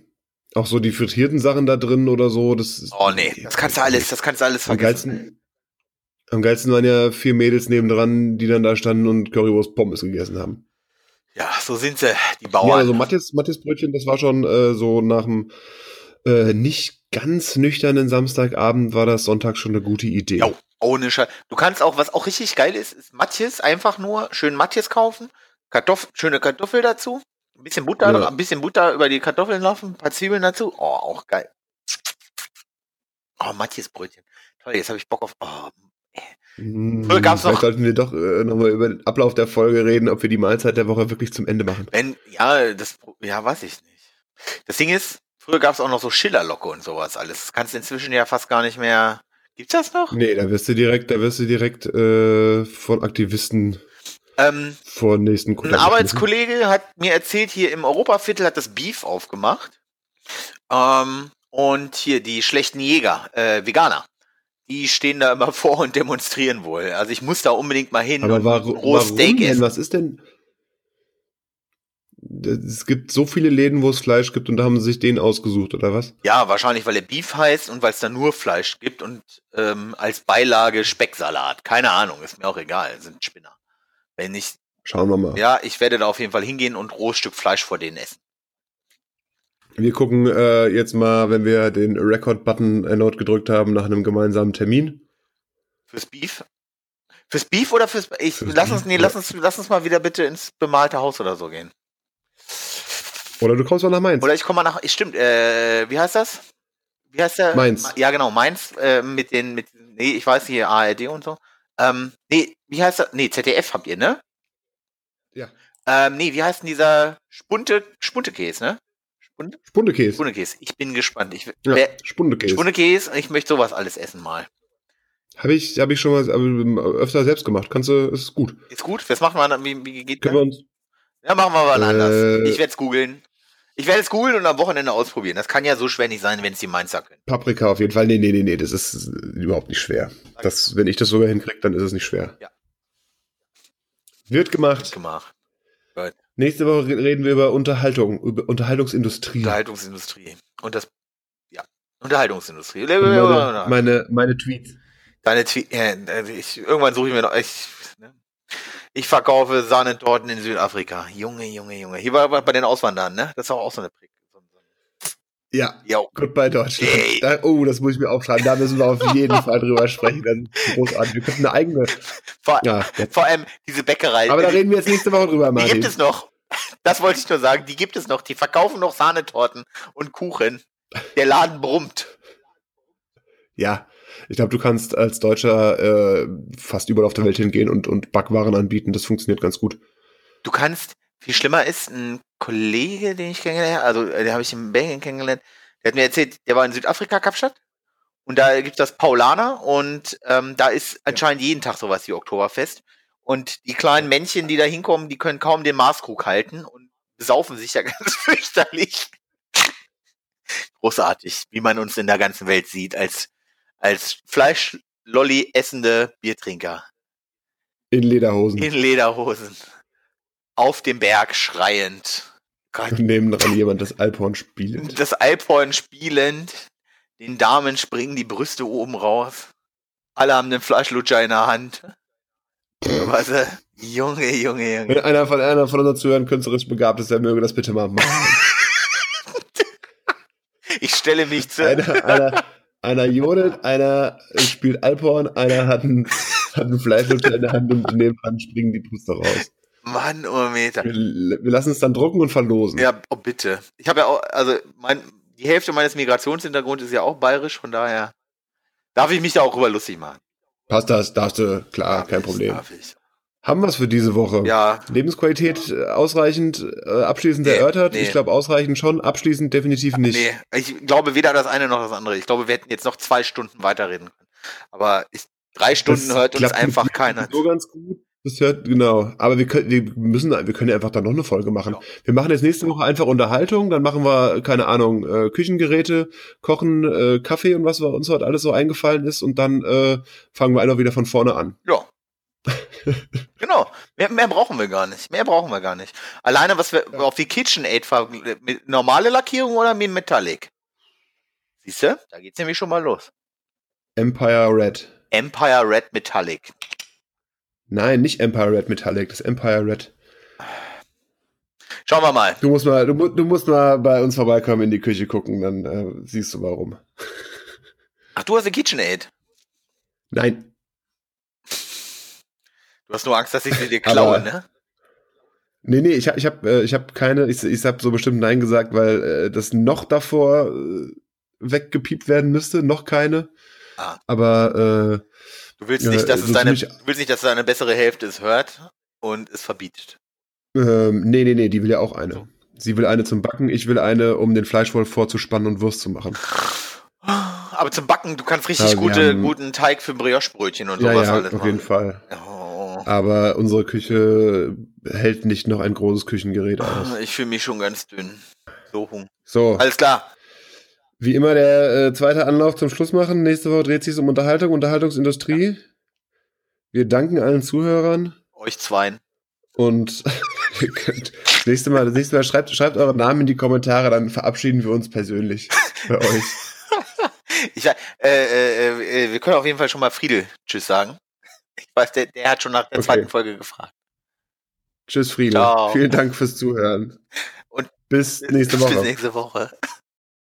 [SPEAKER 1] Auch so die frittierten Sachen da drin oder so, das ist-
[SPEAKER 2] Oh nee, das kannst du alles, das kannst du alles
[SPEAKER 1] Am
[SPEAKER 2] vergessen.
[SPEAKER 1] geilsten, am geilsten waren ja vier Mädels nebendran, die dann da standen und Currywurst Pommes gegessen haben.
[SPEAKER 2] Ja, so sind sie, die
[SPEAKER 1] Ja,
[SPEAKER 2] Bauern.
[SPEAKER 1] also Matthias, Matthias Brötchen, das war schon äh, so nach dem äh, nicht ganz nüchternen Samstagabend war das Sonntag schon eine gute Idee.
[SPEAKER 2] Jo, ohne Scheiß. Du kannst auch, was auch richtig geil ist, ist Matthias einfach nur schön Matthias kaufen, Kartoffel, schöne Kartoffel dazu, ein bisschen Butter,
[SPEAKER 1] Ja.
[SPEAKER 2] ein bisschen Butter über die Kartoffeln laufen, ein paar Zwiebeln dazu. Oh, auch geil. Oh, Matthias Brötchen. Toll, jetzt habe ich Bock auf. Oh,
[SPEAKER 1] Hm,
[SPEAKER 2] Früher gab's
[SPEAKER 1] vielleicht
[SPEAKER 2] noch-
[SPEAKER 1] sollten wir doch äh, nochmal über den Ablauf der Folge reden, ob wir die Mahlzeit der Woche wirklich zum Ende machen.
[SPEAKER 2] wenn, ja, das, ja, weiß ich nicht. Das Ding ist, früher gab es auch noch so Schillerlocke und sowas alles. Das kannst du inzwischen ja fast gar nicht mehr. Gibt's das noch?
[SPEAKER 1] Nee, da wirst du direkt, da wirst du direkt äh, von Aktivisten
[SPEAKER 2] Ähm,
[SPEAKER 1] vor nächsten
[SPEAKER 2] Ein
[SPEAKER 1] Kutter
[SPEAKER 2] Arbeitskollege hat mir erzählt, hier im Europaviertel hat das Beef aufgemacht. Ähm, und hier die schlechten Jäger, äh, Veganer, die stehen da immer [LAUGHS] vor und demonstrieren wohl. Also ich muss da unbedingt mal hin
[SPEAKER 1] Aber
[SPEAKER 2] und
[SPEAKER 1] warum,
[SPEAKER 2] ein
[SPEAKER 1] warum
[SPEAKER 2] Steak
[SPEAKER 1] denn?
[SPEAKER 2] essen.
[SPEAKER 1] Was ist denn? Es gibt so viele Läden, wo es Fleisch gibt und da haben sie sich den ausgesucht, oder was?
[SPEAKER 2] Ja, wahrscheinlich, weil er Beef heißt und weil es da nur Fleisch gibt und ähm, als Beilage Specksalat. Keine Ahnung, ist mir auch egal, sind Spinner. Wenn ich,
[SPEAKER 1] Schauen wir mal.
[SPEAKER 2] ja, ich werde da auf jeden Fall hingehen und rohes Stück Fleisch vor denen essen.
[SPEAKER 1] Wir gucken äh, jetzt mal, wenn wir den Record-Button erneut gedrückt haben, nach einem gemeinsamen Termin.
[SPEAKER 2] Fürs Beef? Fürs Beef oder fürs, ich,
[SPEAKER 1] Fürs
[SPEAKER 2] lass uns, nee, lass uns, lass uns mal wieder bitte ins bemalte Haus oder so gehen.
[SPEAKER 1] Oder du kommst mal nach Mainz.
[SPEAKER 2] Oder ich komme mal nach, stimmt, äh, wie heißt das? Wie heißt der?
[SPEAKER 1] Mainz.
[SPEAKER 2] Ja, genau, Mainz, äh, mit den, mit, nee, ich weiß hier, ARD und so. Ähm, nee, wie heißt das? Nee, ZDF habt ihr, ne?
[SPEAKER 1] Ja.
[SPEAKER 2] Ähm, nee, wie heißt denn dieser Spunte, Spuntekäse, ne? Spunte,
[SPEAKER 1] Spundekäse.
[SPEAKER 2] Spuntekäse. Ich bin gespannt. Ich,
[SPEAKER 1] Ja,
[SPEAKER 2] wer,
[SPEAKER 1] Spundekäse.
[SPEAKER 2] Spuntekäse, ich möchte sowas alles essen mal.
[SPEAKER 1] Habe ich, hab ich schon mal öfter selbst gemacht. Kannst du, ist gut.
[SPEAKER 2] Ist gut? Was macht man dann? Wie, wie geht
[SPEAKER 1] Können wir
[SPEAKER 2] das?
[SPEAKER 1] uns.
[SPEAKER 2] Ja, machen wir mal
[SPEAKER 1] Äh,
[SPEAKER 2] anders. Ich werde es googeln. Ich werde es googeln und am Wochenende ausprobieren. Das kann ja so schwer nicht sein, wenn es die Mainzer können.
[SPEAKER 1] Paprika auf jeden Fall. Nee, nee, nee, nee, das ist äh, überhaupt nicht schwer. Das, wenn ich das sogar hinkriege, dann ist es nicht schwer.
[SPEAKER 2] Ja.
[SPEAKER 1] Wird gemacht.
[SPEAKER 2] Gemacht.
[SPEAKER 1] Nächste Woche re- reden wir über Unterhaltung, über Unterhaltungsindustrie.
[SPEAKER 2] Unterhaltungsindustrie. Und das, ja, Unterhaltungsindustrie.
[SPEAKER 1] Und Meine, meine, meine Tweets.
[SPEAKER 2] Deine Twe äh, irgendwann suche ich mir noch, ich, ne? Ich verkaufe Sahnetorten in Südafrika. Junge, Junge, Junge. Hier war war bei den Auswandern, ne? Das ist auch, so eine so.
[SPEAKER 1] Ja,
[SPEAKER 2] Jo.
[SPEAKER 1] Goodbye Deutschland.
[SPEAKER 2] Ey.
[SPEAKER 1] Da, oh, das muss ich mir aufschreiben. Da müssen wir auf [LAUGHS] jeden Fall drüber sprechen. Das ist großartig. Wir könnten eine eigene.
[SPEAKER 2] Vor,
[SPEAKER 1] Ja,
[SPEAKER 2] vor allem diese Bäckerei.
[SPEAKER 1] Aber da
[SPEAKER 2] die,
[SPEAKER 1] reden wir jetzt nächste Woche drüber,
[SPEAKER 2] die
[SPEAKER 1] Martin.
[SPEAKER 2] gibt es noch. Das wollte ich nur sagen. Die gibt es noch. Die verkaufen noch Sahnetorten und Kuchen. Der Laden brummt.
[SPEAKER 1] Ja, ich glaube, du kannst als Deutscher äh, fast überall auf der Welt hingehen und, und Backwaren anbieten. Das funktioniert ganz gut.
[SPEAKER 2] Du kannst, viel schlimmer ist, ein Kollege, den ich kennengelernt habe, also äh, den habe ich in Belgien kennengelernt, der hat mir erzählt, der war in Südafrika, Kapstadt. Und da gibt es das Paulaner und ähm, da ist anscheinend jeden Tag sowas wie Oktoberfest. Und die kleinen Männchen, die da hinkommen, die können kaum den Maßkrug halten und besaufen sich ja [LAUGHS] ganz fürchterlich. Großartig, wie man uns in der ganzen Welt sieht, als, als Fleischlolli essende Biertrinker
[SPEAKER 1] In Lederhosen.
[SPEAKER 2] in Lederhosen auf dem Berg schreiend. Gott,
[SPEAKER 1] und nebendran jemand das Alphorn spielend.
[SPEAKER 2] das Alphorn spielend, den Damen springen die Brüste oben raus. Alle haben den Fleischlutscher in der Hand. Was, äh, Junge, Junge, Junge.
[SPEAKER 1] Wenn einer von einer von unseren Zuhörern künstlerisch begabt ist, der möge das bitte mal machen. [LAUGHS]
[SPEAKER 2] Ich stelle mich zu.
[SPEAKER 1] einer, einer, einer jodelt, einer spielt Alphorn, einer hat einen, hat einen Fleischlutscher in der Hand und nebenan springen die Brüste raus.
[SPEAKER 2] Mann, oh Meter.
[SPEAKER 1] Wir, wir lassen es dann drucken und verlosen.
[SPEAKER 2] Ja, oh bitte. Ich habe ja auch, also mein, die Hälfte meines Migrationshintergrunds ist ja auch bayerisch, von daher darf ich mich da auch rüber lustig machen.
[SPEAKER 1] Passt das, darfst du, klar,
[SPEAKER 2] Darf
[SPEAKER 1] kein
[SPEAKER 2] ich,
[SPEAKER 1] Problem.
[SPEAKER 2] Darf ich.
[SPEAKER 1] Haben wir es für diese Woche?
[SPEAKER 2] Ja,
[SPEAKER 1] Lebensqualität äh, ausreichend, äh, abschließend
[SPEAKER 2] Nee,
[SPEAKER 1] erörtert?
[SPEAKER 2] nee.
[SPEAKER 1] Ich glaube ausreichend schon, abschließend definitiv nicht.
[SPEAKER 2] Nee, ich glaube weder das eine noch das andere. Ich glaube, wir hätten jetzt noch zwei Stunden weiterreden können. Aber ich, drei Stunden
[SPEAKER 1] Das
[SPEAKER 2] hört uns einfach keiner.
[SPEAKER 1] So ganz gut. Das hört, genau. Aber wir können, wir müssen, wir können einfach dann noch eine Folge machen.
[SPEAKER 2] Ja.
[SPEAKER 1] Wir machen jetzt nächste Woche einfach Unterhaltung, dann machen wir, keine Ahnung, äh, Küchengeräte, Kochen, äh, Kaffee und was uns heute alles so eingefallen ist und dann äh, fangen wir einfach wieder von vorne an.
[SPEAKER 2] Ja. Genau. Mehr, mehr brauchen wir gar nicht. Mehr brauchen wir gar nicht. Alleine, was wir auf die KitchenAid ver mit normale Lackierung oder mit Metallic? Siehst du? Da geht's nämlich schon mal los.
[SPEAKER 1] Empire Red.
[SPEAKER 2] Empire Red Metallic.
[SPEAKER 1] Nein, nicht Empire Red Metallic, das Empire Red.
[SPEAKER 2] Schauen wir mal.
[SPEAKER 1] Du musst mal, du, du musst mal bei uns vorbeikommen in die Küche gucken, dann äh, siehst du warum. [LAUGHS]
[SPEAKER 2] Ach, du hast eine KitchenAid.
[SPEAKER 1] Nein.
[SPEAKER 2] Du hast nur Angst, dass ich sie dir [LAUGHS] klaue, ne?
[SPEAKER 1] Nee, nee, ich habe ich hab, äh, ich hab keine, ich, ich habe so bestimmt Nein gesagt, weil äh, das noch davor äh, weggepiept werden müsste, noch keine.
[SPEAKER 2] Ah.
[SPEAKER 1] Aber
[SPEAKER 2] Du willst nicht, dass es
[SPEAKER 1] so
[SPEAKER 2] deine, du willst nicht, dass deine bessere Hälfte es hört und es verbietet.
[SPEAKER 1] äh, ähm, nee, nee, nee, die will ja auch eine. Sie will eine zum Backen, ich will eine, um den Fleischwolf vorzuspannen und Wurst zu machen.
[SPEAKER 2] Aber zum Backen, du kannst richtig
[SPEAKER 1] Ja, wir
[SPEAKER 2] gute,
[SPEAKER 1] haben-
[SPEAKER 2] guten Teig für Brioche-Brötchen und
[SPEAKER 1] Ja,
[SPEAKER 2] sowas
[SPEAKER 1] ja,
[SPEAKER 2] alles
[SPEAKER 1] auf jeden
[SPEAKER 2] machen.
[SPEAKER 1] Fall.
[SPEAKER 2] Oh,
[SPEAKER 1] Aber unsere Küche hält nicht noch ein großes Küchengerät aus.
[SPEAKER 2] ich fühle mich schon ganz dünn. So.
[SPEAKER 1] So,
[SPEAKER 2] Alles klar.
[SPEAKER 1] wie immer der äh, zweite Anlauf zum Schluss machen. Nächste Woche dreht sich um Unterhaltung, Unterhaltungsindustrie. Wir danken allen Zuhörern
[SPEAKER 2] Euch zweien.
[SPEAKER 1] und [LAUGHS] ihr könnt Das nächste Mal, das nächste Mal schreibt, schreibt eure Namen in die Kommentare, dann verabschieden wir uns persönlich [LAUGHS] bei euch.
[SPEAKER 2] Ich, äh, äh, äh, wir können auf jeden Fall schon mal Friedel Tschüss sagen. Ich weiß, der, der hat schon nach der
[SPEAKER 1] Okay.
[SPEAKER 2] zweiten Folge gefragt.
[SPEAKER 1] Tschüss, Friede.
[SPEAKER 2] Ciao.
[SPEAKER 1] Vielen Dank fürs Zuhören.
[SPEAKER 2] Und
[SPEAKER 1] bis nächste Woche.
[SPEAKER 2] Bis nächste Woche.